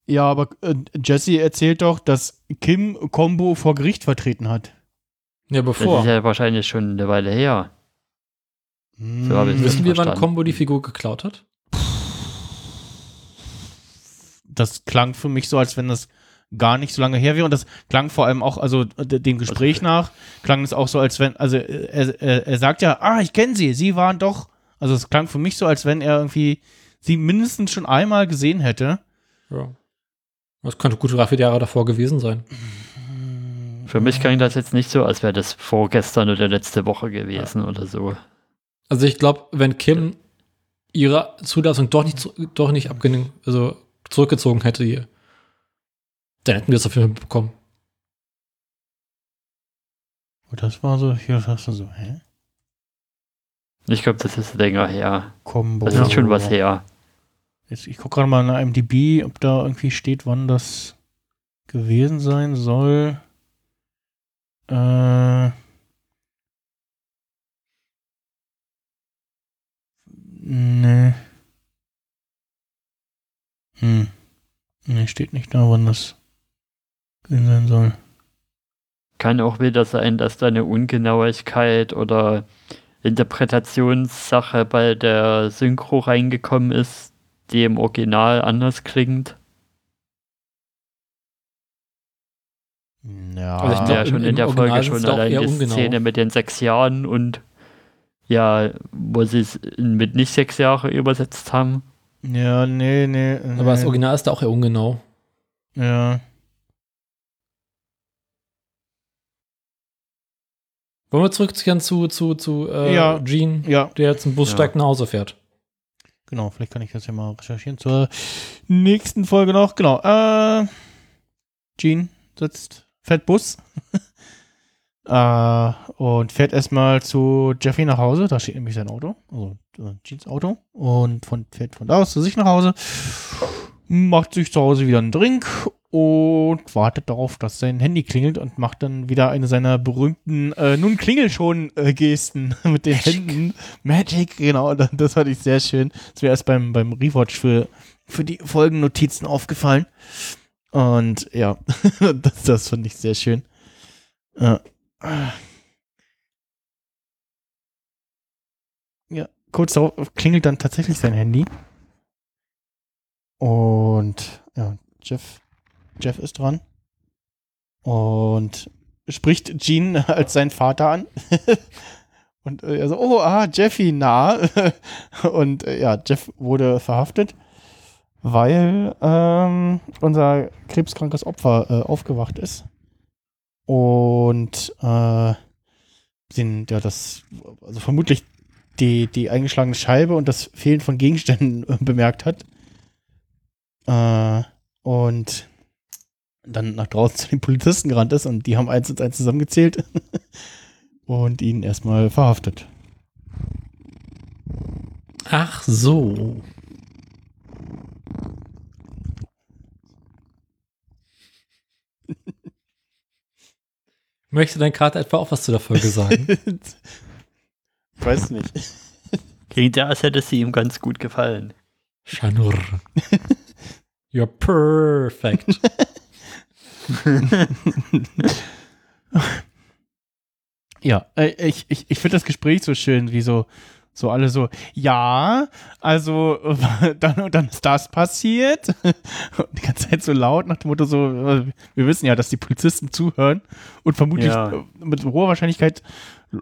Ja, aber äh, Jesse erzählt doch, dass Kim Combo vor Gericht vertreten hat. Ja, bevor. Das ist ja wahrscheinlich schon eine Weile her. Hm. So Wissen wir, wann Combo die Figur geklaut hat? Das klang für mich so, als wenn das gar nicht so lange her wäre. Und das klang vor allem auch, also dem Gespräch also, nach, klang es auch so, als wenn, also er, er, er sagt ja, ah, ich kenne sie, sie waren doch. Also es klang für mich so, als wenn er irgendwie sie mindestens schon einmal gesehen hätte. Ja. Das könnte gute drei, vier Jahre davor gewesen sein. Für mich klang das jetzt nicht so, als wäre das vorgestern oder letzte Woche gewesen ja. oder so. Also ich glaube, wenn Kim ihre Zulassung doch nicht, doch nicht abgenommen, also zurückgezogen hätte hier, dann hätten wir es auf jeden Fall bekommen. Und das war so, hier hast du so, hä? Ich glaube, das ist länger her. Combo. Das ist schon was her. Jetzt, ich gucke gerade mal in IMDb, ob da irgendwie steht, wann das gewesen sein soll. Äh. Nee. Hm. Nee, steht nicht da, wann das gewesen sein soll. Kann auch wieder sein, dass da eine Ungenauigkeit oder Interpretationssache bei der Synchro reingekommen ist, die im Original anders klingt. Ja, also ich glaube, ja, schon in, in der Folge schon allein die ungenau. Szene mit den sechs Jahren und ja, wo sie es mit nicht sechs Jahre übersetzt haben. Ja, nee, nee. Aber das Original ist da auch eher ungenau. Ja. Wollen wir zurückkehren zu, zu, zu äh, ja. Gene, ja. der zum Bus steigt nach Hause fährt? Genau, vielleicht kann ich das ja mal recherchieren zur nächsten Folge noch. Genau. Äh, Gene sitzt, fährt Bus äh, und fährt erstmal zu Jeffy nach Hause. Da steht nämlich sein Auto, also äh, Jeans Auto. Und von, fährt von da aus zu sich nach Hause, macht sich zu Hause wieder einen Drink und wartet darauf, dass sein Handy klingelt und macht dann wieder eine seiner berühmten äh, nun klingel schon äh, Gesten mit den Magic. Händen. Magic, genau, das, fand ich sehr schön. Das wäre erst beim, beim Rewatch für, für die Folgennotizen aufgefallen. Und ja, das, das fand ich sehr schön. Äh, ja, kurz darauf klingelt dann tatsächlich sein Handy. Und ja, Jeff Jeff ist dran. Und spricht Gene als seinen Vater an. und äh, er so, oh, ah, Jeffy, na. und äh, ja, Jeff wurde verhaftet, weil ähm, unser krebskrankes Opfer äh, aufgewacht ist. Und äh, sind ja das, also vermutlich die, die eingeschlagene Scheibe und das Fehlen von Gegenständen bemerkt hat. Äh, und dann nach draußen zu den Polizisten gerannt ist und die haben eins und eins zusammengezählt und ihn erstmal verhaftet. Ach so. Möchte dein Kater etwa auch was zu der Folge sagen? ich weiß nicht. Klingt ja, als hätte sie ihm ganz gut gefallen. Schanur. You're perfect. ja, äh, ich, ich, ich finde das Gespräch so schön, wie so, so alle so, ja, also dann und dann ist das passiert. Und die ganze Zeit so laut nach dem Motto so, wir wissen ja, dass die Polizisten zuhören und vermutlich ja. mit hoher Wahrscheinlichkeit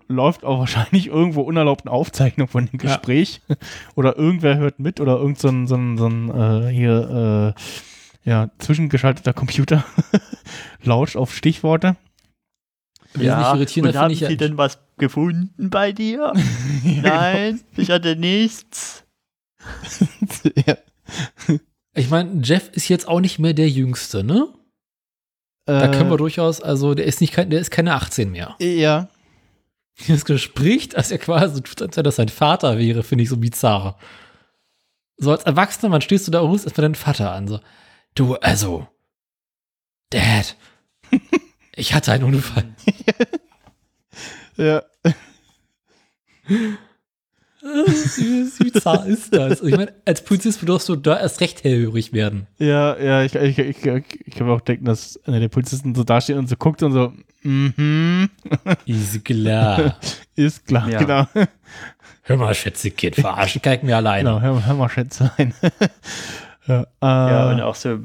läuft auch wahrscheinlich irgendwo unerlaubten Aufzeichnung von dem Gespräch. Ja. Oder irgendwer hört mit oder irgend so ein, so ein, so ein äh, hier äh, ja, zwischengeschalteter Computer lauscht auf Stichworte. Ja, und haben Sie denn was gefunden bei dir? Nein, ich hatte nichts. ja. Ich meine, Jeff ist jetzt auch nicht mehr der Jüngste, ne? da können wir durchaus, also der ist nicht der ist keine 18 mehr. Ja. Das Gespräch, dass er quasi tut, als wenn das sein Vater wäre, finde ich so bizarr. So als Erwachsener, man stehst du da und rufst erstmal deinen Vater an. So, du, also, Dad, ich hatte einen Unfall. ja. Wie bizarr ist das? Ich meine, als Polizist würdest du da erst recht hellhörig werden. Ja, ja, ich, ich, ich, ich kann mir auch denken, dass einer der Polizisten so dasteht und so guckt und so, mhm. Ist klar. ist klar, ja. genau. Hör mal, Schätze-Kind, verarschen kann ich mir alleine. Genau, hör, hör mal, Schätzelein. Ja, äh, ja, und auch so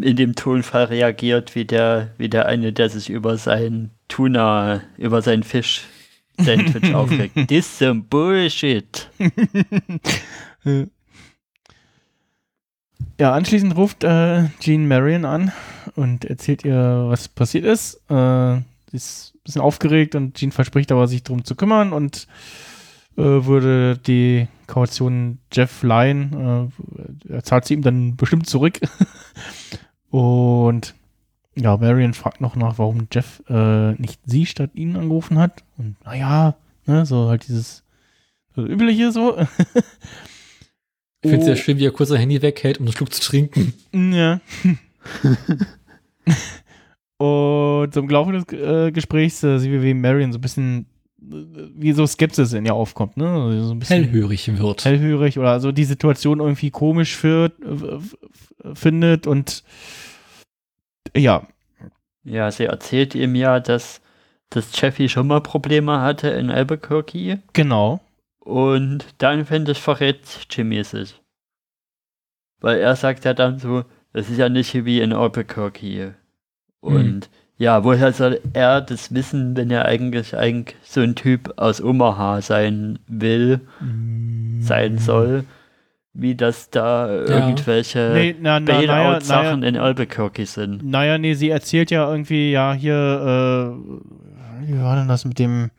in dem Tonfall reagiert, wie der, wie der eine, der sich über seinen Tuna, über seinen Fisch Sandwich aufregt. This some bullshit. ja, anschließend ruft äh, Jean Marion an und erzählt ihr, was passiert ist. Äh, sie ist ein bisschen aufgeregt und Jean verspricht aber, sich darum zu kümmern und äh, würde die Kaution Jeff leihen. Äh, er zahlt sie ihm dann bestimmt zurück. und ja, Marion fragt noch nach, warum Jeff äh, nicht sie statt ihn angerufen hat. Und naja, ne, so halt dieses so übliche so. ich finde es sehr schön, wie er kurz sein Handy weghält, um einen Schluck zu trinken. Ja. Und im Laufe des äh, Gesprächs äh, sehen wir, wie Marion so ein bisschen wie so Skepsis in ihr aufkommt, ne? Also so ein bisschen hellhörig wird. Hellhörig oder so die Situation irgendwie komisch führt, findet und ja. Ja, sie erzählt ihm ja, dass, dass Jeffy schon mal Probleme hatte in Albuquerque. Genau. Und dann, finde ich, verrät Jimmy sich. Weil er sagt ja dann so, das ist ja nicht wie in Albuquerque. Und mhm. Ja, woher soll er das wissen, wenn er eigentlich, eigentlich so ein Typ aus Omaha sein will, mhm. sein soll? wie das da ja. irgendwelche nee, na, na, Bailout-Sachen naja, in Albuquerque sind. Naja, nee, sie erzählt ja irgendwie, ja, hier, äh, wie war denn das mit dem,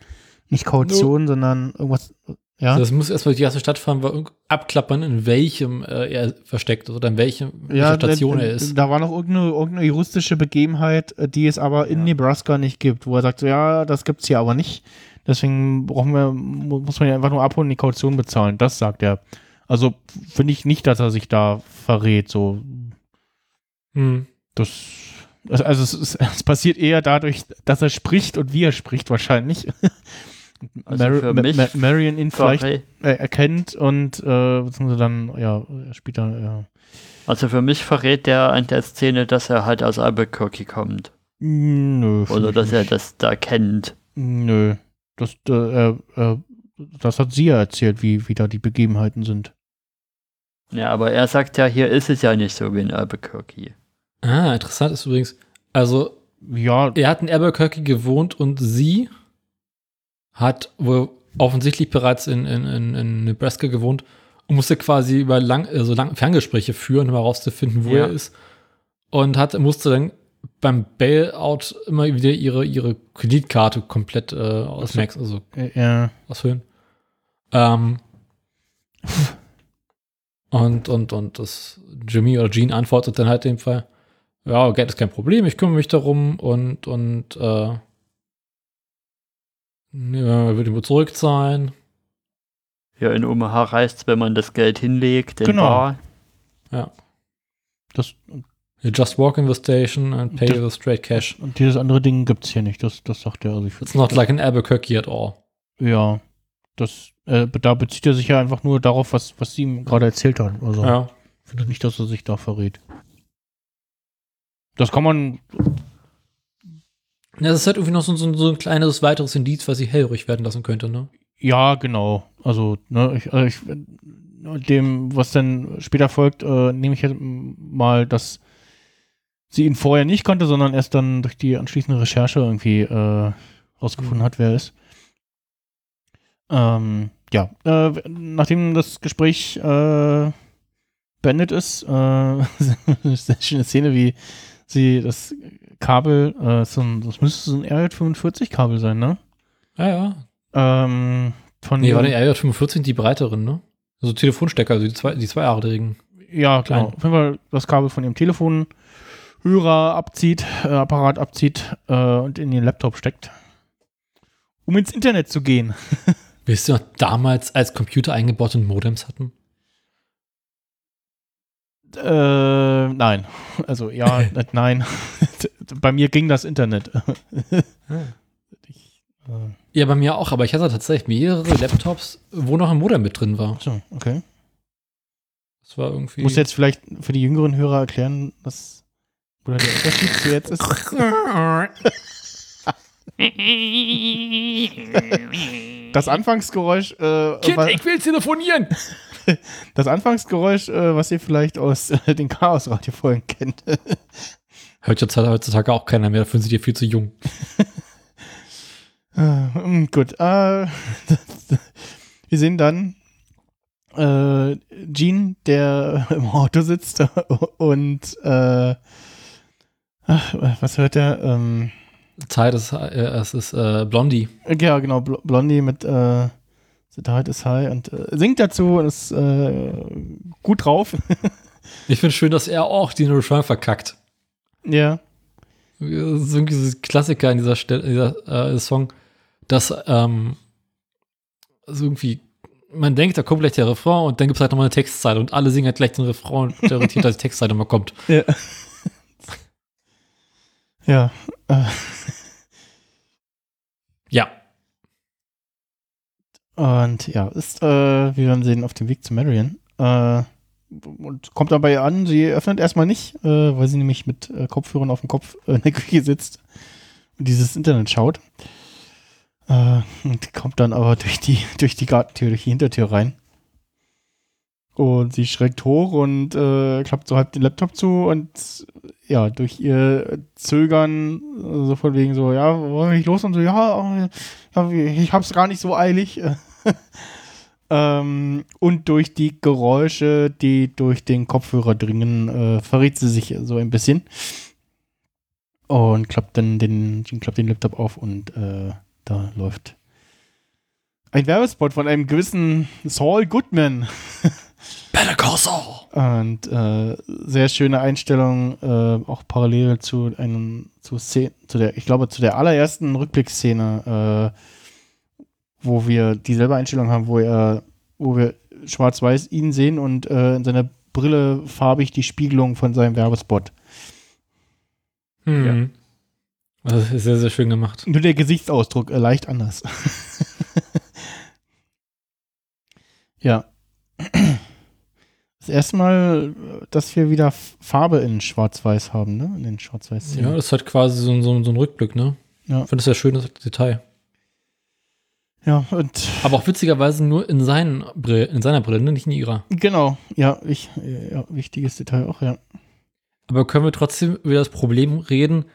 nicht Kaution, no. sondern irgendwas, ja. Also das muss erstmal die erste Stadt fahren, abklappern, in welchem äh, er versteckt ist oder in welchem ja, Station er ist. Da war noch irgendeine, irgendeine juristische Begebenheit, äh, die es aber in ja. Nebraska nicht gibt, wo er sagt, so, ja, das gibt's hier aber nicht. Deswegen brauchen wir, muss man ja einfach nur abholen und die Kaution bezahlen. Das sagt er. Also finde ich nicht, dass er sich da verrät. So. Hm. Das. Also es, es, es, passiert eher dadurch, dass er spricht und wie er spricht wahrscheinlich. Also Mar Ma Ma Marion ihn vielleicht äh, erkennt und äh, beziehungsweise dann, ja, später, ja. Also für mich verrät der an der Szene, dass er halt aus Albuquerque kommt. Nö. Oder dass er das da kennt. Nö. Das, äh, äh, das hat sie ja erzählt, wie, wie da die Begebenheiten sind. Ja, aber er sagt ja, hier ist es ja nicht so wie in Albuquerque. Ah, interessant ist übrigens, also, ja. Er hat in Albuquerque gewohnt und sie hat wohl offensichtlich bereits in, in, in, in Nebraska gewohnt und musste quasi über lang, also lang Ferngespräche führen, um herauszufinden, wo ja. er ist. Und hat, musste dann beim Bailout immer wieder ihre, ihre Kreditkarte komplett äh, ausmaxen, also ja. ausfüllen. Ähm, und, und, und das Jimmy oder Jean antwortet dann halt in dem Fall, ja, Geld ist kein Problem, ich kümmere mich darum und, und, äh, ja, wird ihm zurückzahlen. Ja, in Omaha reicht wenn man das Geld hinlegt, in genau. Bar. Ja. Das, you just walk in the station and pay das, with straight cash. Und dieses andere Ding gibt es hier nicht, das, das sagt er. Also It's not like an Albuquerque at all. Ja, das, äh, da bezieht er sich ja einfach nur darauf, was, was sie ihm gerade erzählt hat. Also, ja. Ich finde nicht, dass er sich da verrät. Das kann man. Ja, das ist halt irgendwie noch so, so, so ein kleines weiteres Indiz, was sie hellrig werden lassen könnte, ne? Ja, genau. Also, ne, ich, also ich, dem, was dann später folgt, äh, nehme ich halt mal, dass sie ihn vorher nicht kannte, sondern erst dann durch die anschließende Recherche irgendwie äh, rausgefunden mhm. hat, wer er ist. Ähm, ja, äh, nachdem das Gespräch äh, beendet ist, äh, ist eine schöne Szene, wie sie das Kabel, äh, so ein, das müsste so ein RJ45-Kabel sein, ne? Ja, ja. Ähm, von nee, war der RJ45 die breiteren, ne? Also Telefonstecker, also die zwei, die zweiadrigen. Ja, klar. Genau. Auf jeden Fall das Kabel von ihrem Telefon Hörer abzieht, äh, Apparat abzieht äh, und in den Laptop steckt, um ins Internet zu gehen. Wisst ihr noch damals, als Computer eingebaute Modems hatten? Äh, nein. Also ja, nein. bei mir ging das Internet. ich, äh ja, bei mir auch, aber ich hatte tatsächlich mehrere Laptops, wo noch ein Modem mit drin war. So, okay. Das war irgendwie. Muss jetzt vielleicht für die jüngeren Hörer erklären, was oder der Unterschied zu jetzt ist. das Anfangsgeräusch. Äh, kind, ich will telefonieren! Das Anfangsgeräusch, äh, was ihr vielleicht aus äh, den Chaos-Radio-Folgen kennt. Hört jetzt heutzutage auch keiner mehr, dafür sind die viel zu jung. äh, gut. Äh, wir sehen dann äh, Gene, der im Auto sitzt und äh, ach, was hört er? Ähm, Zeit ist, äh, es ist äh, Blondie. Ja, genau, Blondie mit äh, The Tide is High und äh, singt dazu und ist äh, gut drauf. ich finde schön, dass er auch den Refrain verkackt. Ja. Das ist irgendwie so ein Klassiker in dieser, Stelle, dieser äh, Song, dass ähm, also irgendwie man denkt, da kommt gleich der Refrain und dann gibt es halt nochmal eine Textzeile und alle singen halt gleich den Refrain und der irritiert, dass die Textzeile mal kommt. Ja. ja. Äh. Ja. Und ja, ist, äh, wie wir sehen, auf dem Weg zu Marion. Äh, und kommt dabei an, sie öffnet erstmal nicht, äh, weil sie nämlich mit äh, Kopfhörern auf dem Kopf äh, in der Küche sitzt und dieses Internet schaut. Äh, und kommt dann aber durch die, durch die Gartentür, durch die Hintertür rein. Und sie schreckt hoch und äh, klappt so halb den Laptop zu und ja, durch ihr Zögern, so von wegen so, ja, wollen wir los? Und so, ja, ja ich hab's gar nicht so eilig. ähm, und durch die Geräusche, die durch den Kopfhörer dringen, äh, verrät sie sich so ein bisschen. Und klappt dann den, klappt den Laptop auf und äh, da läuft ein Werbespot von einem gewissen Saul Goodman. Better Call Saul. Und äh, sehr schöne Einstellung, äh, auch parallel zu einem, zu, Szene, zu der, ich glaube, zu der allerersten Rückblickszene, äh, wo wir dieselbe Einstellung haben, wo er, wo wir schwarz-weiß ihn sehen und äh, in seiner Brille farbig die Spiegelung von seinem Werbespot. Hm. Ja. Das ist sehr, sehr schön gemacht. Nur der Gesichtsausdruck äh, leicht anders. ja. Das erste Mal, dass wir wieder Farbe in Schwarz-Weiß haben, ne? In den schwarz weiß Ja, das hat quasi so, so, so ein Rückblick, ne? Ja. Ich finde das sehr schönes Detail. Ja, und. Aber auch witzigerweise nur in, seinen Brill, in seiner Brille, ne? nicht in ihrer. Genau, ja, ich, ja, wichtiges Detail auch, ja. Aber können wir trotzdem über das Problem reden,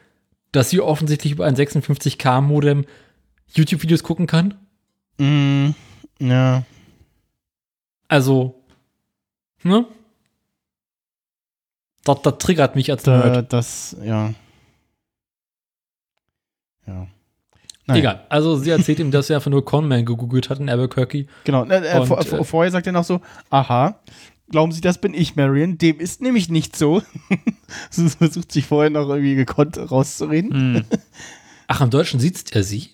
dass sie offensichtlich über ein 56K-Modem YouTube-Videos gucken kann? Mm, ja. Also, ne? Das, das triggert mich als da, Nerd. Das, ja. Ja. Naja. Egal. Also sie erzählt ihm, dass er einfach nur Conman gegoogelt hat in Albuquerque. Genau. Äh, äh, vor, äh, vorher sagt er noch so, aha, glauben Sie, das bin ich, Marion? Dem ist nämlich nicht so. Sie versucht sich vorher noch irgendwie gekonnt rauszureden. Hm. Ach, im Deutschen sieht er sie?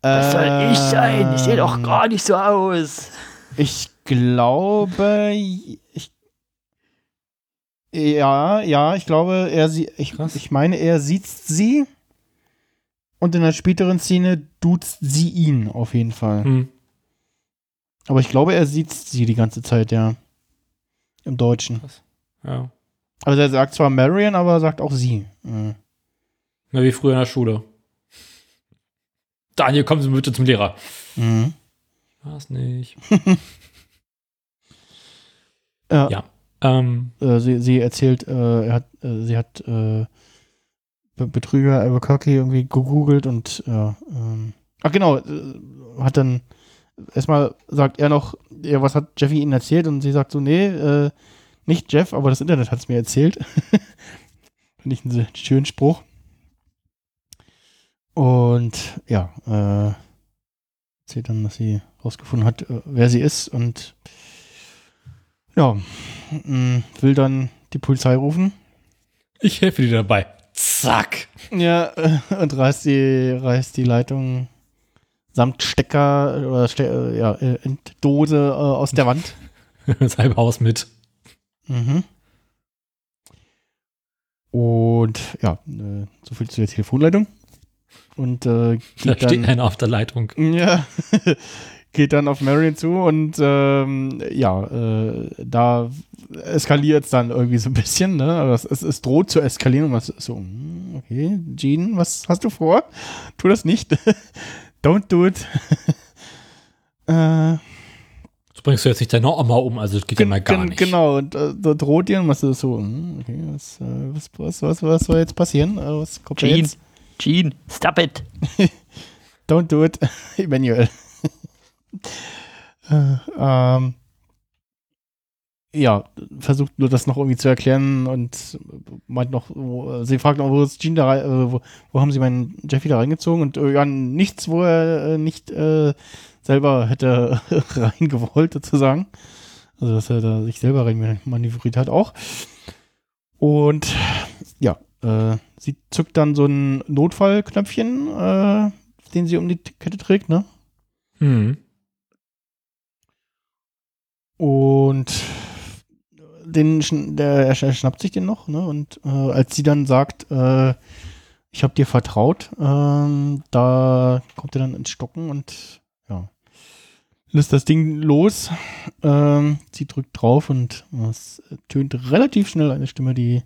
Das soll ich sein. Ich sehe doch gar nicht so aus. Ich glaube, ich, ja, ja, ich glaube, er sie, ich, ich meine, er sieht sie und in der späteren Szene duzt sie ihn auf jeden Fall. Hm. Aber ich glaube, er sieht sie die ganze Zeit, ja. Im Deutschen. Krass. Ja. Also er sagt zwar Marion, aber er sagt auch sie. Ja. Na, wie früher in der Schule. Daniel, kommen Sie bitte zum Lehrer. Mhm. Was nicht. ja. ja. Ähm, äh, sie, sie erzählt, äh, er hat, äh, sie hat äh, Betrüger Albuquerque irgendwie gegoogelt und ja, ähm, ach genau, äh, hat dann erstmal sagt er noch, ja, was hat Jeffy ihnen erzählt? Und sie sagt so, nee, äh, nicht Jeff, aber das Internet hat es mir erzählt. Finde ich einen schönen Spruch. Und ja, äh, erzählt dann, dass sie rausgefunden hat, äh, wer sie ist und ja, mh, will dann die Polizei rufen. Ich helfe dir dabei. Zack. Ja, und reißt die, reißt die Leitung samt Stecker oder Ste äh, ja, Dose äh, aus der Wand. das halbe Haus mit. Mhm. Und ja, äh, so viel zu der Telefonleitung. Und äh, da steht dann, einer auf der Leitung. Ja, geht dann auf Marion zu und ähm, ja, äh, da eskaliert es dann irgendwie so ein bisschen, ne? Aber es, es, es, droht zu eskalieren und was so, hm, okay, Jean, was hast du vor? Tu das nicht. Don't do it. äh, so bringst du jetzt nicht deine Oma um, also das geht ja mal gar nicht. Genau, und äh, da droht dir und was ist so, hm, okay, was, äh, was, was, was, was soll jetzt passieren? Äh, was kommt Jean, jetzt? Jean, stop it. Don't do it, Emmanuel. Äh, ähm, ja, versucht nur das noch irgendwie zu erklären und meint noch, wo, sie fragt noch, wo ist Jean da, äh, wo, wo, haben sie meinen Jeffy da reingezogen und äh, ja, nichts, wo er äh, nicht äh, selber hätte reingewollt, sozusagen. Also, dass er da sich selber rein hat auch. Und ja, äh, sie zückt dann so ein Notfallknöpfchen, äh, den sie um die Kette trägt, ne? Mhm. Und den, der, er schnappt sich den noch, ne? Und äh, als sie dann sagt, äh, ich habe dir vertraut, äh, da kommt er dann ins Stocken und ja, lässt das Ding los. Ähm, sie drückt drauf und es tönt relativ schnell eine Stimme, die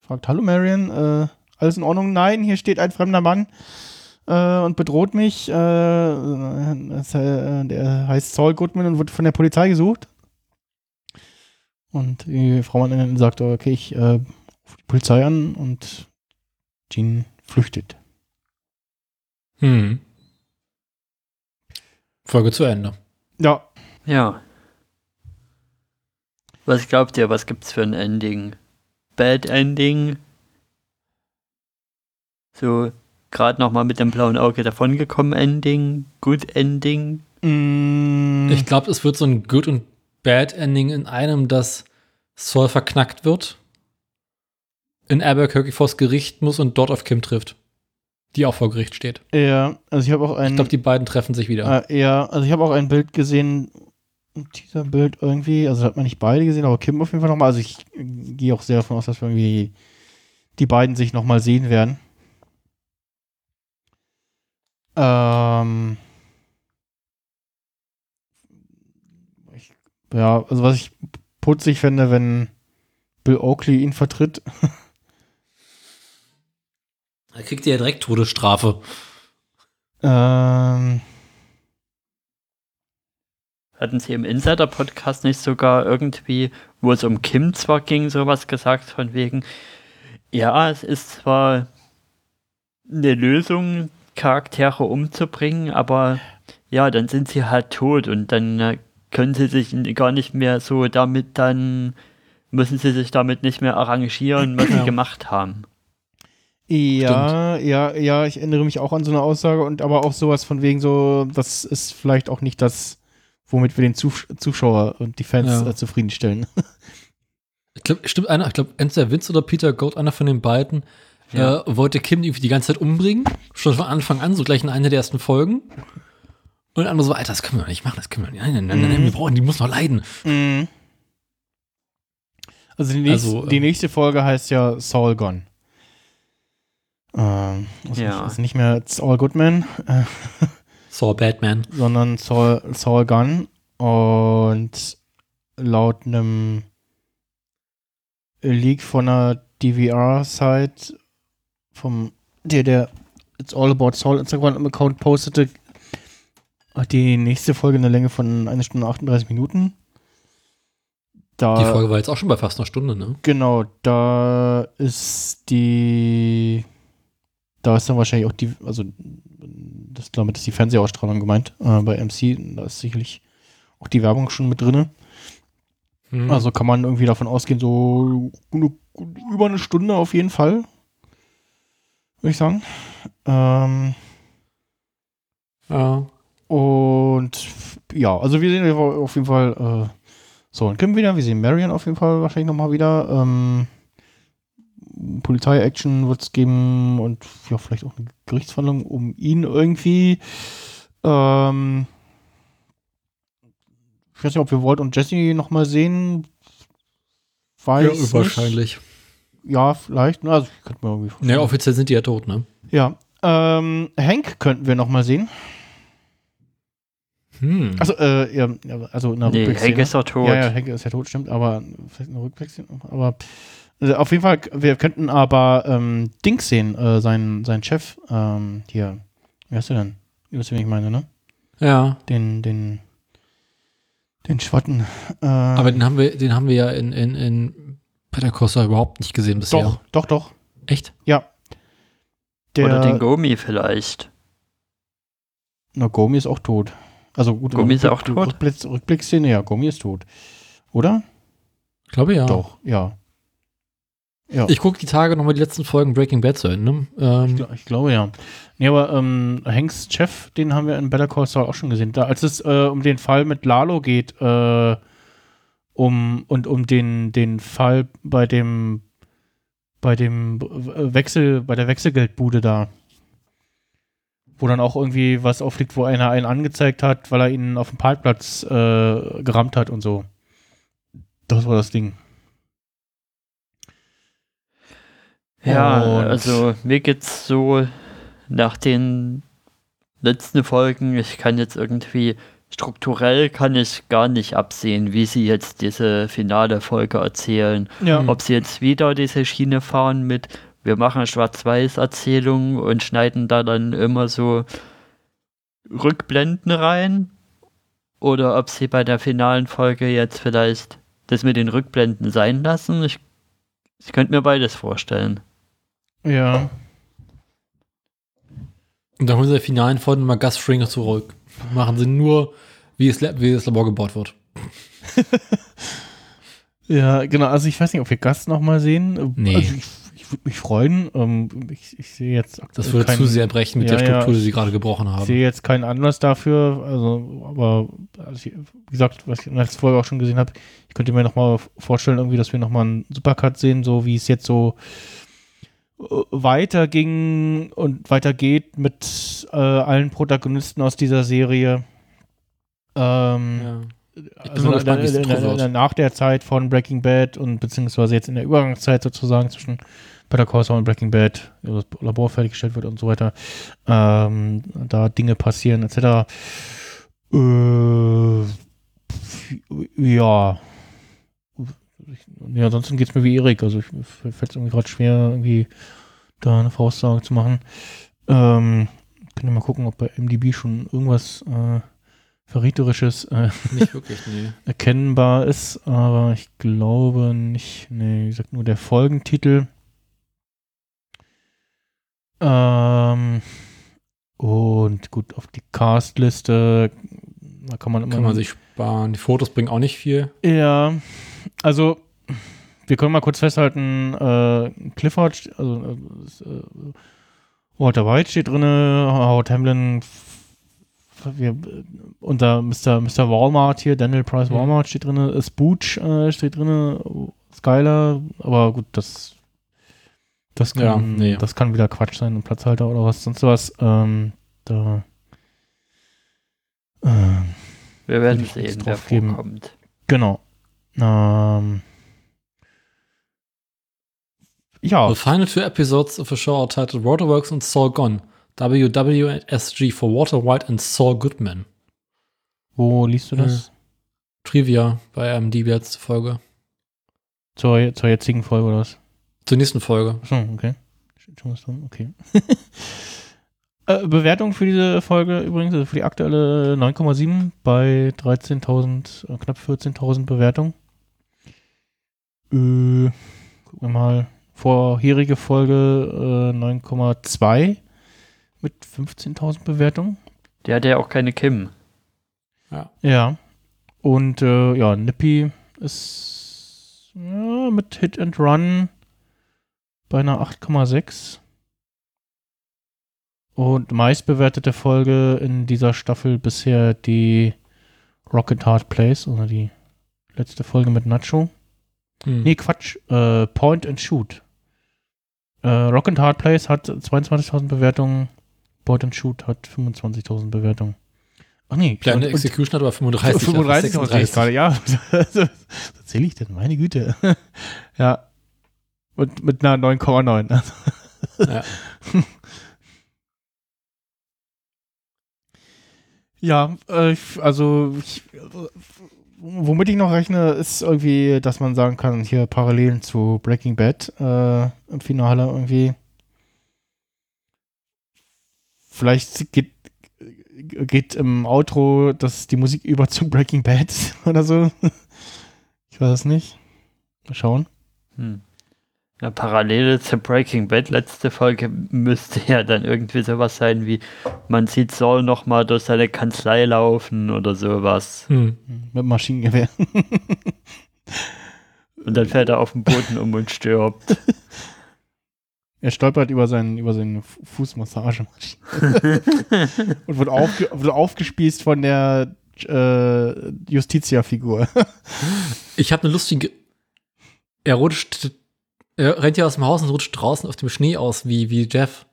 fragt: Hallo Marion, äh, alles in Ordnung? Nein, hier steht ein fremder Mann äh, und bedroht mich. Äh, der heißt Saul Goodman und wird von der Polizei gesucht. Und die Frau Mann sagt, okay, ich äh, rufe die Polizei an und Jean flüchtet. Hm. Folge zu Ende. Ja. Ja. Was glaubt ihr, was gibt's für ein Ending? Bad Ending? So, gerade nochmal mit dem blauen Auge davongekommen Ending? Good Ending? Mm. Ich glaube, es wird so ein Good und Bad Ending in einem, dass Saul verknackt wird, in Albuquerque vors Gericht muss und dort auf Kim trifft, die auch vor Gericht steht. Ja, also ich habe auch ein. Ich glaube, die beiden treffen sich wieder. Äh, ja, also ich habe auch ein Bild gesehen, dieser Bild irgendwie, also hat man nicht beide gesehen, aber Kim auf jeden Fall nochmal. Also ich gehe auch sehr davon aus, dass wir irgendwie die beiden sich nochmal sehen werden. Ähm, Ja, also was ich putzig fände, wenn Bill Oakley ihn vertritt. Da kriegt er ja direkt Todesstrafe. Ähm. Hatten Sie im Insider-Podcast nicht sogar irgendwie, wo es um Kim zwar ging, sowas gesagt, von wegen, ja, es ist zwar eine Lösung, Charaktere umzubringen, aber ja, dann sind sie halt tot und dann äh, können sie sich gar nicht mehr so damit dann, müssen sie sich damit nicht mehr arrangieren, was sie gemacht haben. Ja, Stimmt. ja, ja, ich erinnere mich auch an so eine Aussage und aber auch sowas von wegen so, das ist vielleicht auch nicht das, womit wir den Zus Zuschauer und die Fans ja. äh, zufriedenstellen. Ich glaube, stimmt einer, ich glaube, entweder Vince oder Peter Goat, einer von den beiden, ja. äh, wollte Kim irgendwie die ganze Zeit umbringen. Schon von Anfang an, so gleich in einer der ersten Folgen. Und der andere so, Alter, das können wir nicht machen, das können wir nicht. Nein, nein, nein, nein, wir brauchen, die muss noch leiden. Mhm. Also, die nächste, also, die ähm, nächste Folge heißt ja Saul Gone. Ähm, also ja. Nicht, ist nicht mehr Saul Goodman. Äh, Saul Batman. Sondern Saul, Saul Gunn. Und laut einem Leak von einer DVR-Site vom der, der It's All About Saul Instagram-Account postete, hat die nächste Folge eine Länge von 1 Stunde 38 Minuten. Da, die Folge war jetzt auch schon bei fast einer Stunde, ne? Genau, da ist die. Da ist dann wahrscheinlich auch die, also das damit ist die Fernsehausstrahlung gemeint äh, bei MC. Da ist sicherlich auch die Werbung schon mit drin. Hm. Also kann man irgendwie davon ausgehen, so über eine Stunde auf jeden Fall. Würde ich sagen. Ähm, ja. Und ja, also wir sehen auf jeden Fall äh, so und Kim wieder. Wir sehen Marion auf jeden Fall wahrscheinlich nochmal wieder. Ähm, Polizei-Action wird es geben und ja, vielleicht auch eine Gerichtsverhandlung um ihn irgendwie. Ähm, ich weiß nicht, ob wir Walt und Jesse nochmal sehen. Weiß ja, wahrscheinlich. Ja, vielleicht. Ne? Also, könnte man irgendwie vorstellen. Ja, offiziell sind die ja tot, ne? Ja. Ähm, Hank könnten wir nochmal sehen. Hm. Also, äh, ja, also in der nee, Hank ist doch tot. Ja, ja, Hank ist ja tot, stimmt, aber vielleicht eine Rückwechslung. Aber also auf jeden Fall, wir könnten aber ähm, Dings sehen, äh, sein, sein Chef, ähm, hier. Wie heißt der denn? Ihr wisst, wen ich meine, ne? Ja. Den, den, den Schwatten. Äh, aber den haben wir, den haben wir ja in, in, in Peter Costa überhaupt nicht gesehen bisher. Doch, doch, doch. Echt? Ja. Der, Oder den Gomi vielleicht. Na, Gomi ist auch tot. Also gut, Gomi ist auch tot. Rückblick, Rückblicksszene, ja, Gomi ist tot. Oder? Ich glaube ja. Doch, ja. ja. Ich gucke die Tage nochmal die letzten Folgen Breaking Bad zu Ende. Ähm, ich, ich, glaube ja. Nee, aber ähm, Hanks Chef, den haben wir in Better Call Saul auch schon gesehen. Da, als es äh, um den Fall mit Lalo geht, äh, um und um den, den Fall bei dem bei dem Wechsel, bei der Wechselgeldbude da wo dann auch irgendwie was aufliegt, wo einer einen angezeigt hat, weil er ihn auf dem Parkplatz äh, gerammt hat und so. Das war das Ding. Ja, und also mir geht's so nach den letzten Folgen, ich kann jetzt irgendwie strukturell kann ich gar nicht absehen, wie sie jetzt diese finale Folge erzählen. Ja. Ob sie jetzt wieder diese Schiene fahren mit wir machen Schwarz-Weiß-Erzählungen und schneiden da dann immer so Rückblenden rein. Oder ob sie bei der finalen Folge jetzt vielleicht das mit den Rückblenden sein lassen. Ich, ich könnte mir beides vorstellen. Ja. Und dann holen sie der finalen Folge mal Gus Stringer zurück. Machen sie nur, wie, es, wie das Labor gebaut wird. ja, genau. Also ich weiß nicht, ob wir Gus nochmal sehen. Nee. Also ich ich würde mich freuen. Ähm, ich, ich sehe jetzt Das würde kein, zu sehr brechen mit ja, der Struktur, ja, die sie gerade gebrochen haben. Ich sehe jetzt keinen Anlass dafür. Also, aber also ich, wie gesagt, was ich in der letzten Folge auch schon gesehen habe, ich könnte mir nochmal vorstellen, irgendwie, dass wir nochmal einen Supercut sehen, so wie es jetzt so äh, weiterging und weitergeht mit äh, allen Protagonisten aus dieser Serie. Ähm, ja. Also gespannt, nach der Zeit von Breaking Bad und beziehungsweise jetzt in der Übergangszeit sozusagen zwischen Better Call Saul und Breaking Bad, das Labor fertiggestellt wird und so weiter, ähm, da Dinge passieren etc. Äh, ja. Ja, ansonsten geht es mir wie Erik. Also ich fällt es irgendwie gerade schwer, irgendwie da eine Voraussage zu machen. Ähm, können wir mal gucken, ob bei MDB schon irgendwas äh, Verräterisches äh, nicht wirklich, nee. erkennbar ist, aber ich glaube nicht. Nee, wie gesagt, nur der Folgentitel. Ähm, und gut, auf die Castliste, da kann man immer. Kann man sich sparen. Die Fotos bringen auch nicht viel. Ja, also wir können mal kurz festhalten, äh, Clifford, also äh, Walter White steht drin, Howard Hamlin wir, unter Mr. Mr. Walmart hier, Daniel Price mhm. Walmart steht drin, Spooch äh, steht drin, Skyler, aber gut, das das kann, ja, nee. das kann wieder Quatsch sein und Platzhalter oder was sonst was. Ähm, da äh, wir werden sehen, wer vorkommt. Genau. Ähm, ja. The final two episodes of the show are titled Waterworks and Soul Gone. WWSG for Walter White and Saul Goodman. Wo liest du das? Äh, Trivia bei die letzte Folge. Zur, zur jetzigen Folge oder was? Zur nächsten Folge. Achso, okay. Schon was drin, okay. äh, Bewertung für diese Folge übrigens, also für die aktuelle 9,7 bei 13.000, äh, knapp 14.000 Bewertungen. Äh, gucken wir mal. Vorherige Folge äh, 9,2 mit 15.000 Bewertungen. Der hat ja auch keine Kim. Ja. Ja. Und äh, ja, Nippy ist ja, mit Hit and Run bei einer 8,6. Und meistbewertete Folge in dieser Staffel bisher die Rocket Hard Place oder die letzte Folge mit Nacho. Hm. Nee, Quatsch. Äh, Point and Shoot. Äh, Rock and Hard Place hat 22.000 Bewertungen. Board and Shoot hat 25.000 Bewertungen. Ach nee. Kleine Execution hat aber 35. 35, 35 gerade, ja. Was erzähle ich denn? Meine Güte. ja. Und mit einer 9,9. ja. ja, äh, also ich, womit ich noch rechne, ist irgendwie, dass man sagen kann, hier Parallelen zu Breaking Bad äh, im Finale irgendwie. Vielleicht geht geht im Outro das, die Musik über zu Breaking Bad oder so. Ich weiß es nicht. Mal schauen. Hm. Ja, Parallele zu Breaking Bad, letzte Folge, müsste ja dann irgendwie sowas sein wie, man sieht Saul nochmal durch seine Kanzlei laufen oder sowas. Hm. Mit Maschinengewehr. und dann fällt er auf den Boden um und stirbt. Er stolpert über, seinen, über seine Fußmassagemaschine und wird, aufge, wird aufgespießt von der äh, Justitia-Figur. ich habe eine lustige. Er rutscht. Er rennt ja aus dem Haus und rutscht draußen auf dem Schnee aus, wie, wie Jeff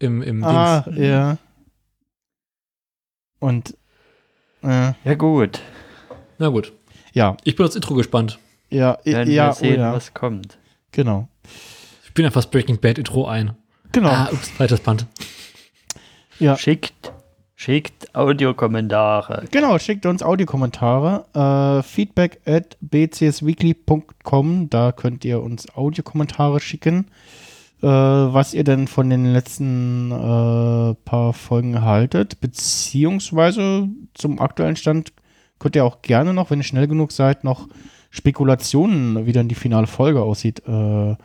im, im ah, Dings. ja. Und. Äh, ja, gut. Na gut. Ja. Ich bin aufs Intro gespannt. Ja, Werden ja, wir sehen, oh, ja. was kommt. Genau. Ich bin einfach Breaking Bad Intro ein. Genau. Ah, ups, falsches Band. Ja. Schickt, schickt Audiokommentare. Genau, schickt uns Audiokommentare. Äh, feedback at bcsweekly.com. Da könnt ihr uns Audiokommentare schicken. Äh, was ihr denn von den letzten äh, paar Folgen haltet. Beziehungsweise zum aktuellen Stand könnt ihr auch gerne noch, wenn ihr schnell genug seid, noch Spekulationen, wie dann die finale Folge aussieht, äh,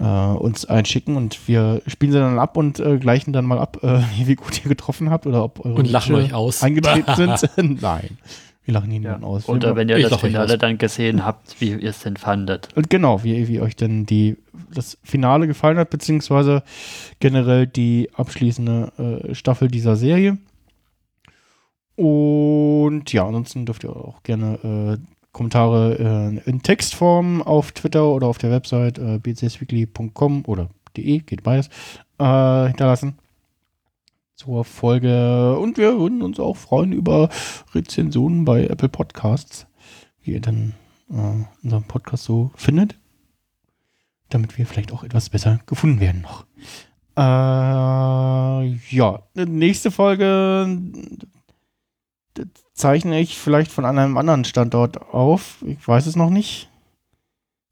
äh, uns einschicken und wir spielen sie dann ab und äh, gleichen dann mal ab, äh, wie gut ihr getroffen habt oder ob eure und lachen euch aus. eingetreten sind. Nein. Wir lachen ihn ja. dann aus. Oder wenn ihr das Finale dann gesehen habt, wie ihr es denn fandet. Und genau, wie, wie euch denn die, das Finale gefallen hat, beziehungsweise generell die abschließende äh, Staffel dieser Serie. Und ja, ansonsten dürft ihr auch gerne äh, Kommentare äh, in Textform auf Twitter oder auf der Website äh, bcsweekly.com oder de, geht beides, äh, hinterlassen zur Folge. Und wir würden uns auch freuen über Rezensionen bei Apple Podcasts, wie ihr dann äh, unseren Podcast so findet, damit wir vielleicht auch etwas besser gefunden werden noch. Äh, ja, nächste Folge zeichne ich vielleicht von einem anderen Standort auf. Ich weiß es noch nicht.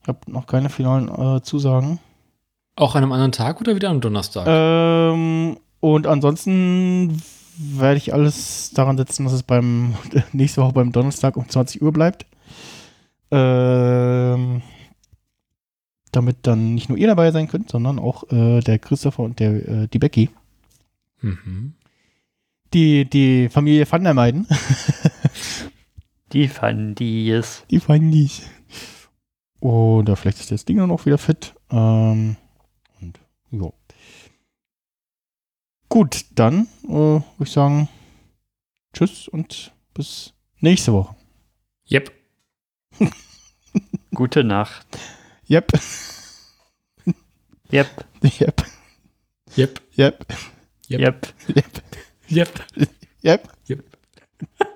Ich habe noch keine finalen äh, Zusagen. Auch an einem anderen Tag oder wieder am Donnerstag? Ähm, und ansonsten werde ich alles daran setzen, dass es beim nächste Woche beim Donnerstag um 20 Uhr bleibt. Ähm, damit dann nicht nur ihr dabei sein könnt, sondern auch äh, der Christopher und der, äh, die Becky. Mhm die, die Familie Van der Meiden. die fanden die es. Die fanden die. Oder vielleicht ist das Ding dann auch wieder fit. Ähm, und ja. Gut, dann äh, würde ich sagen, tschüss und bis nächste Woche. Yep. Gute Nacht. Yep. Yep. Yep. Yep. Yep. Yep. Yep. Yep.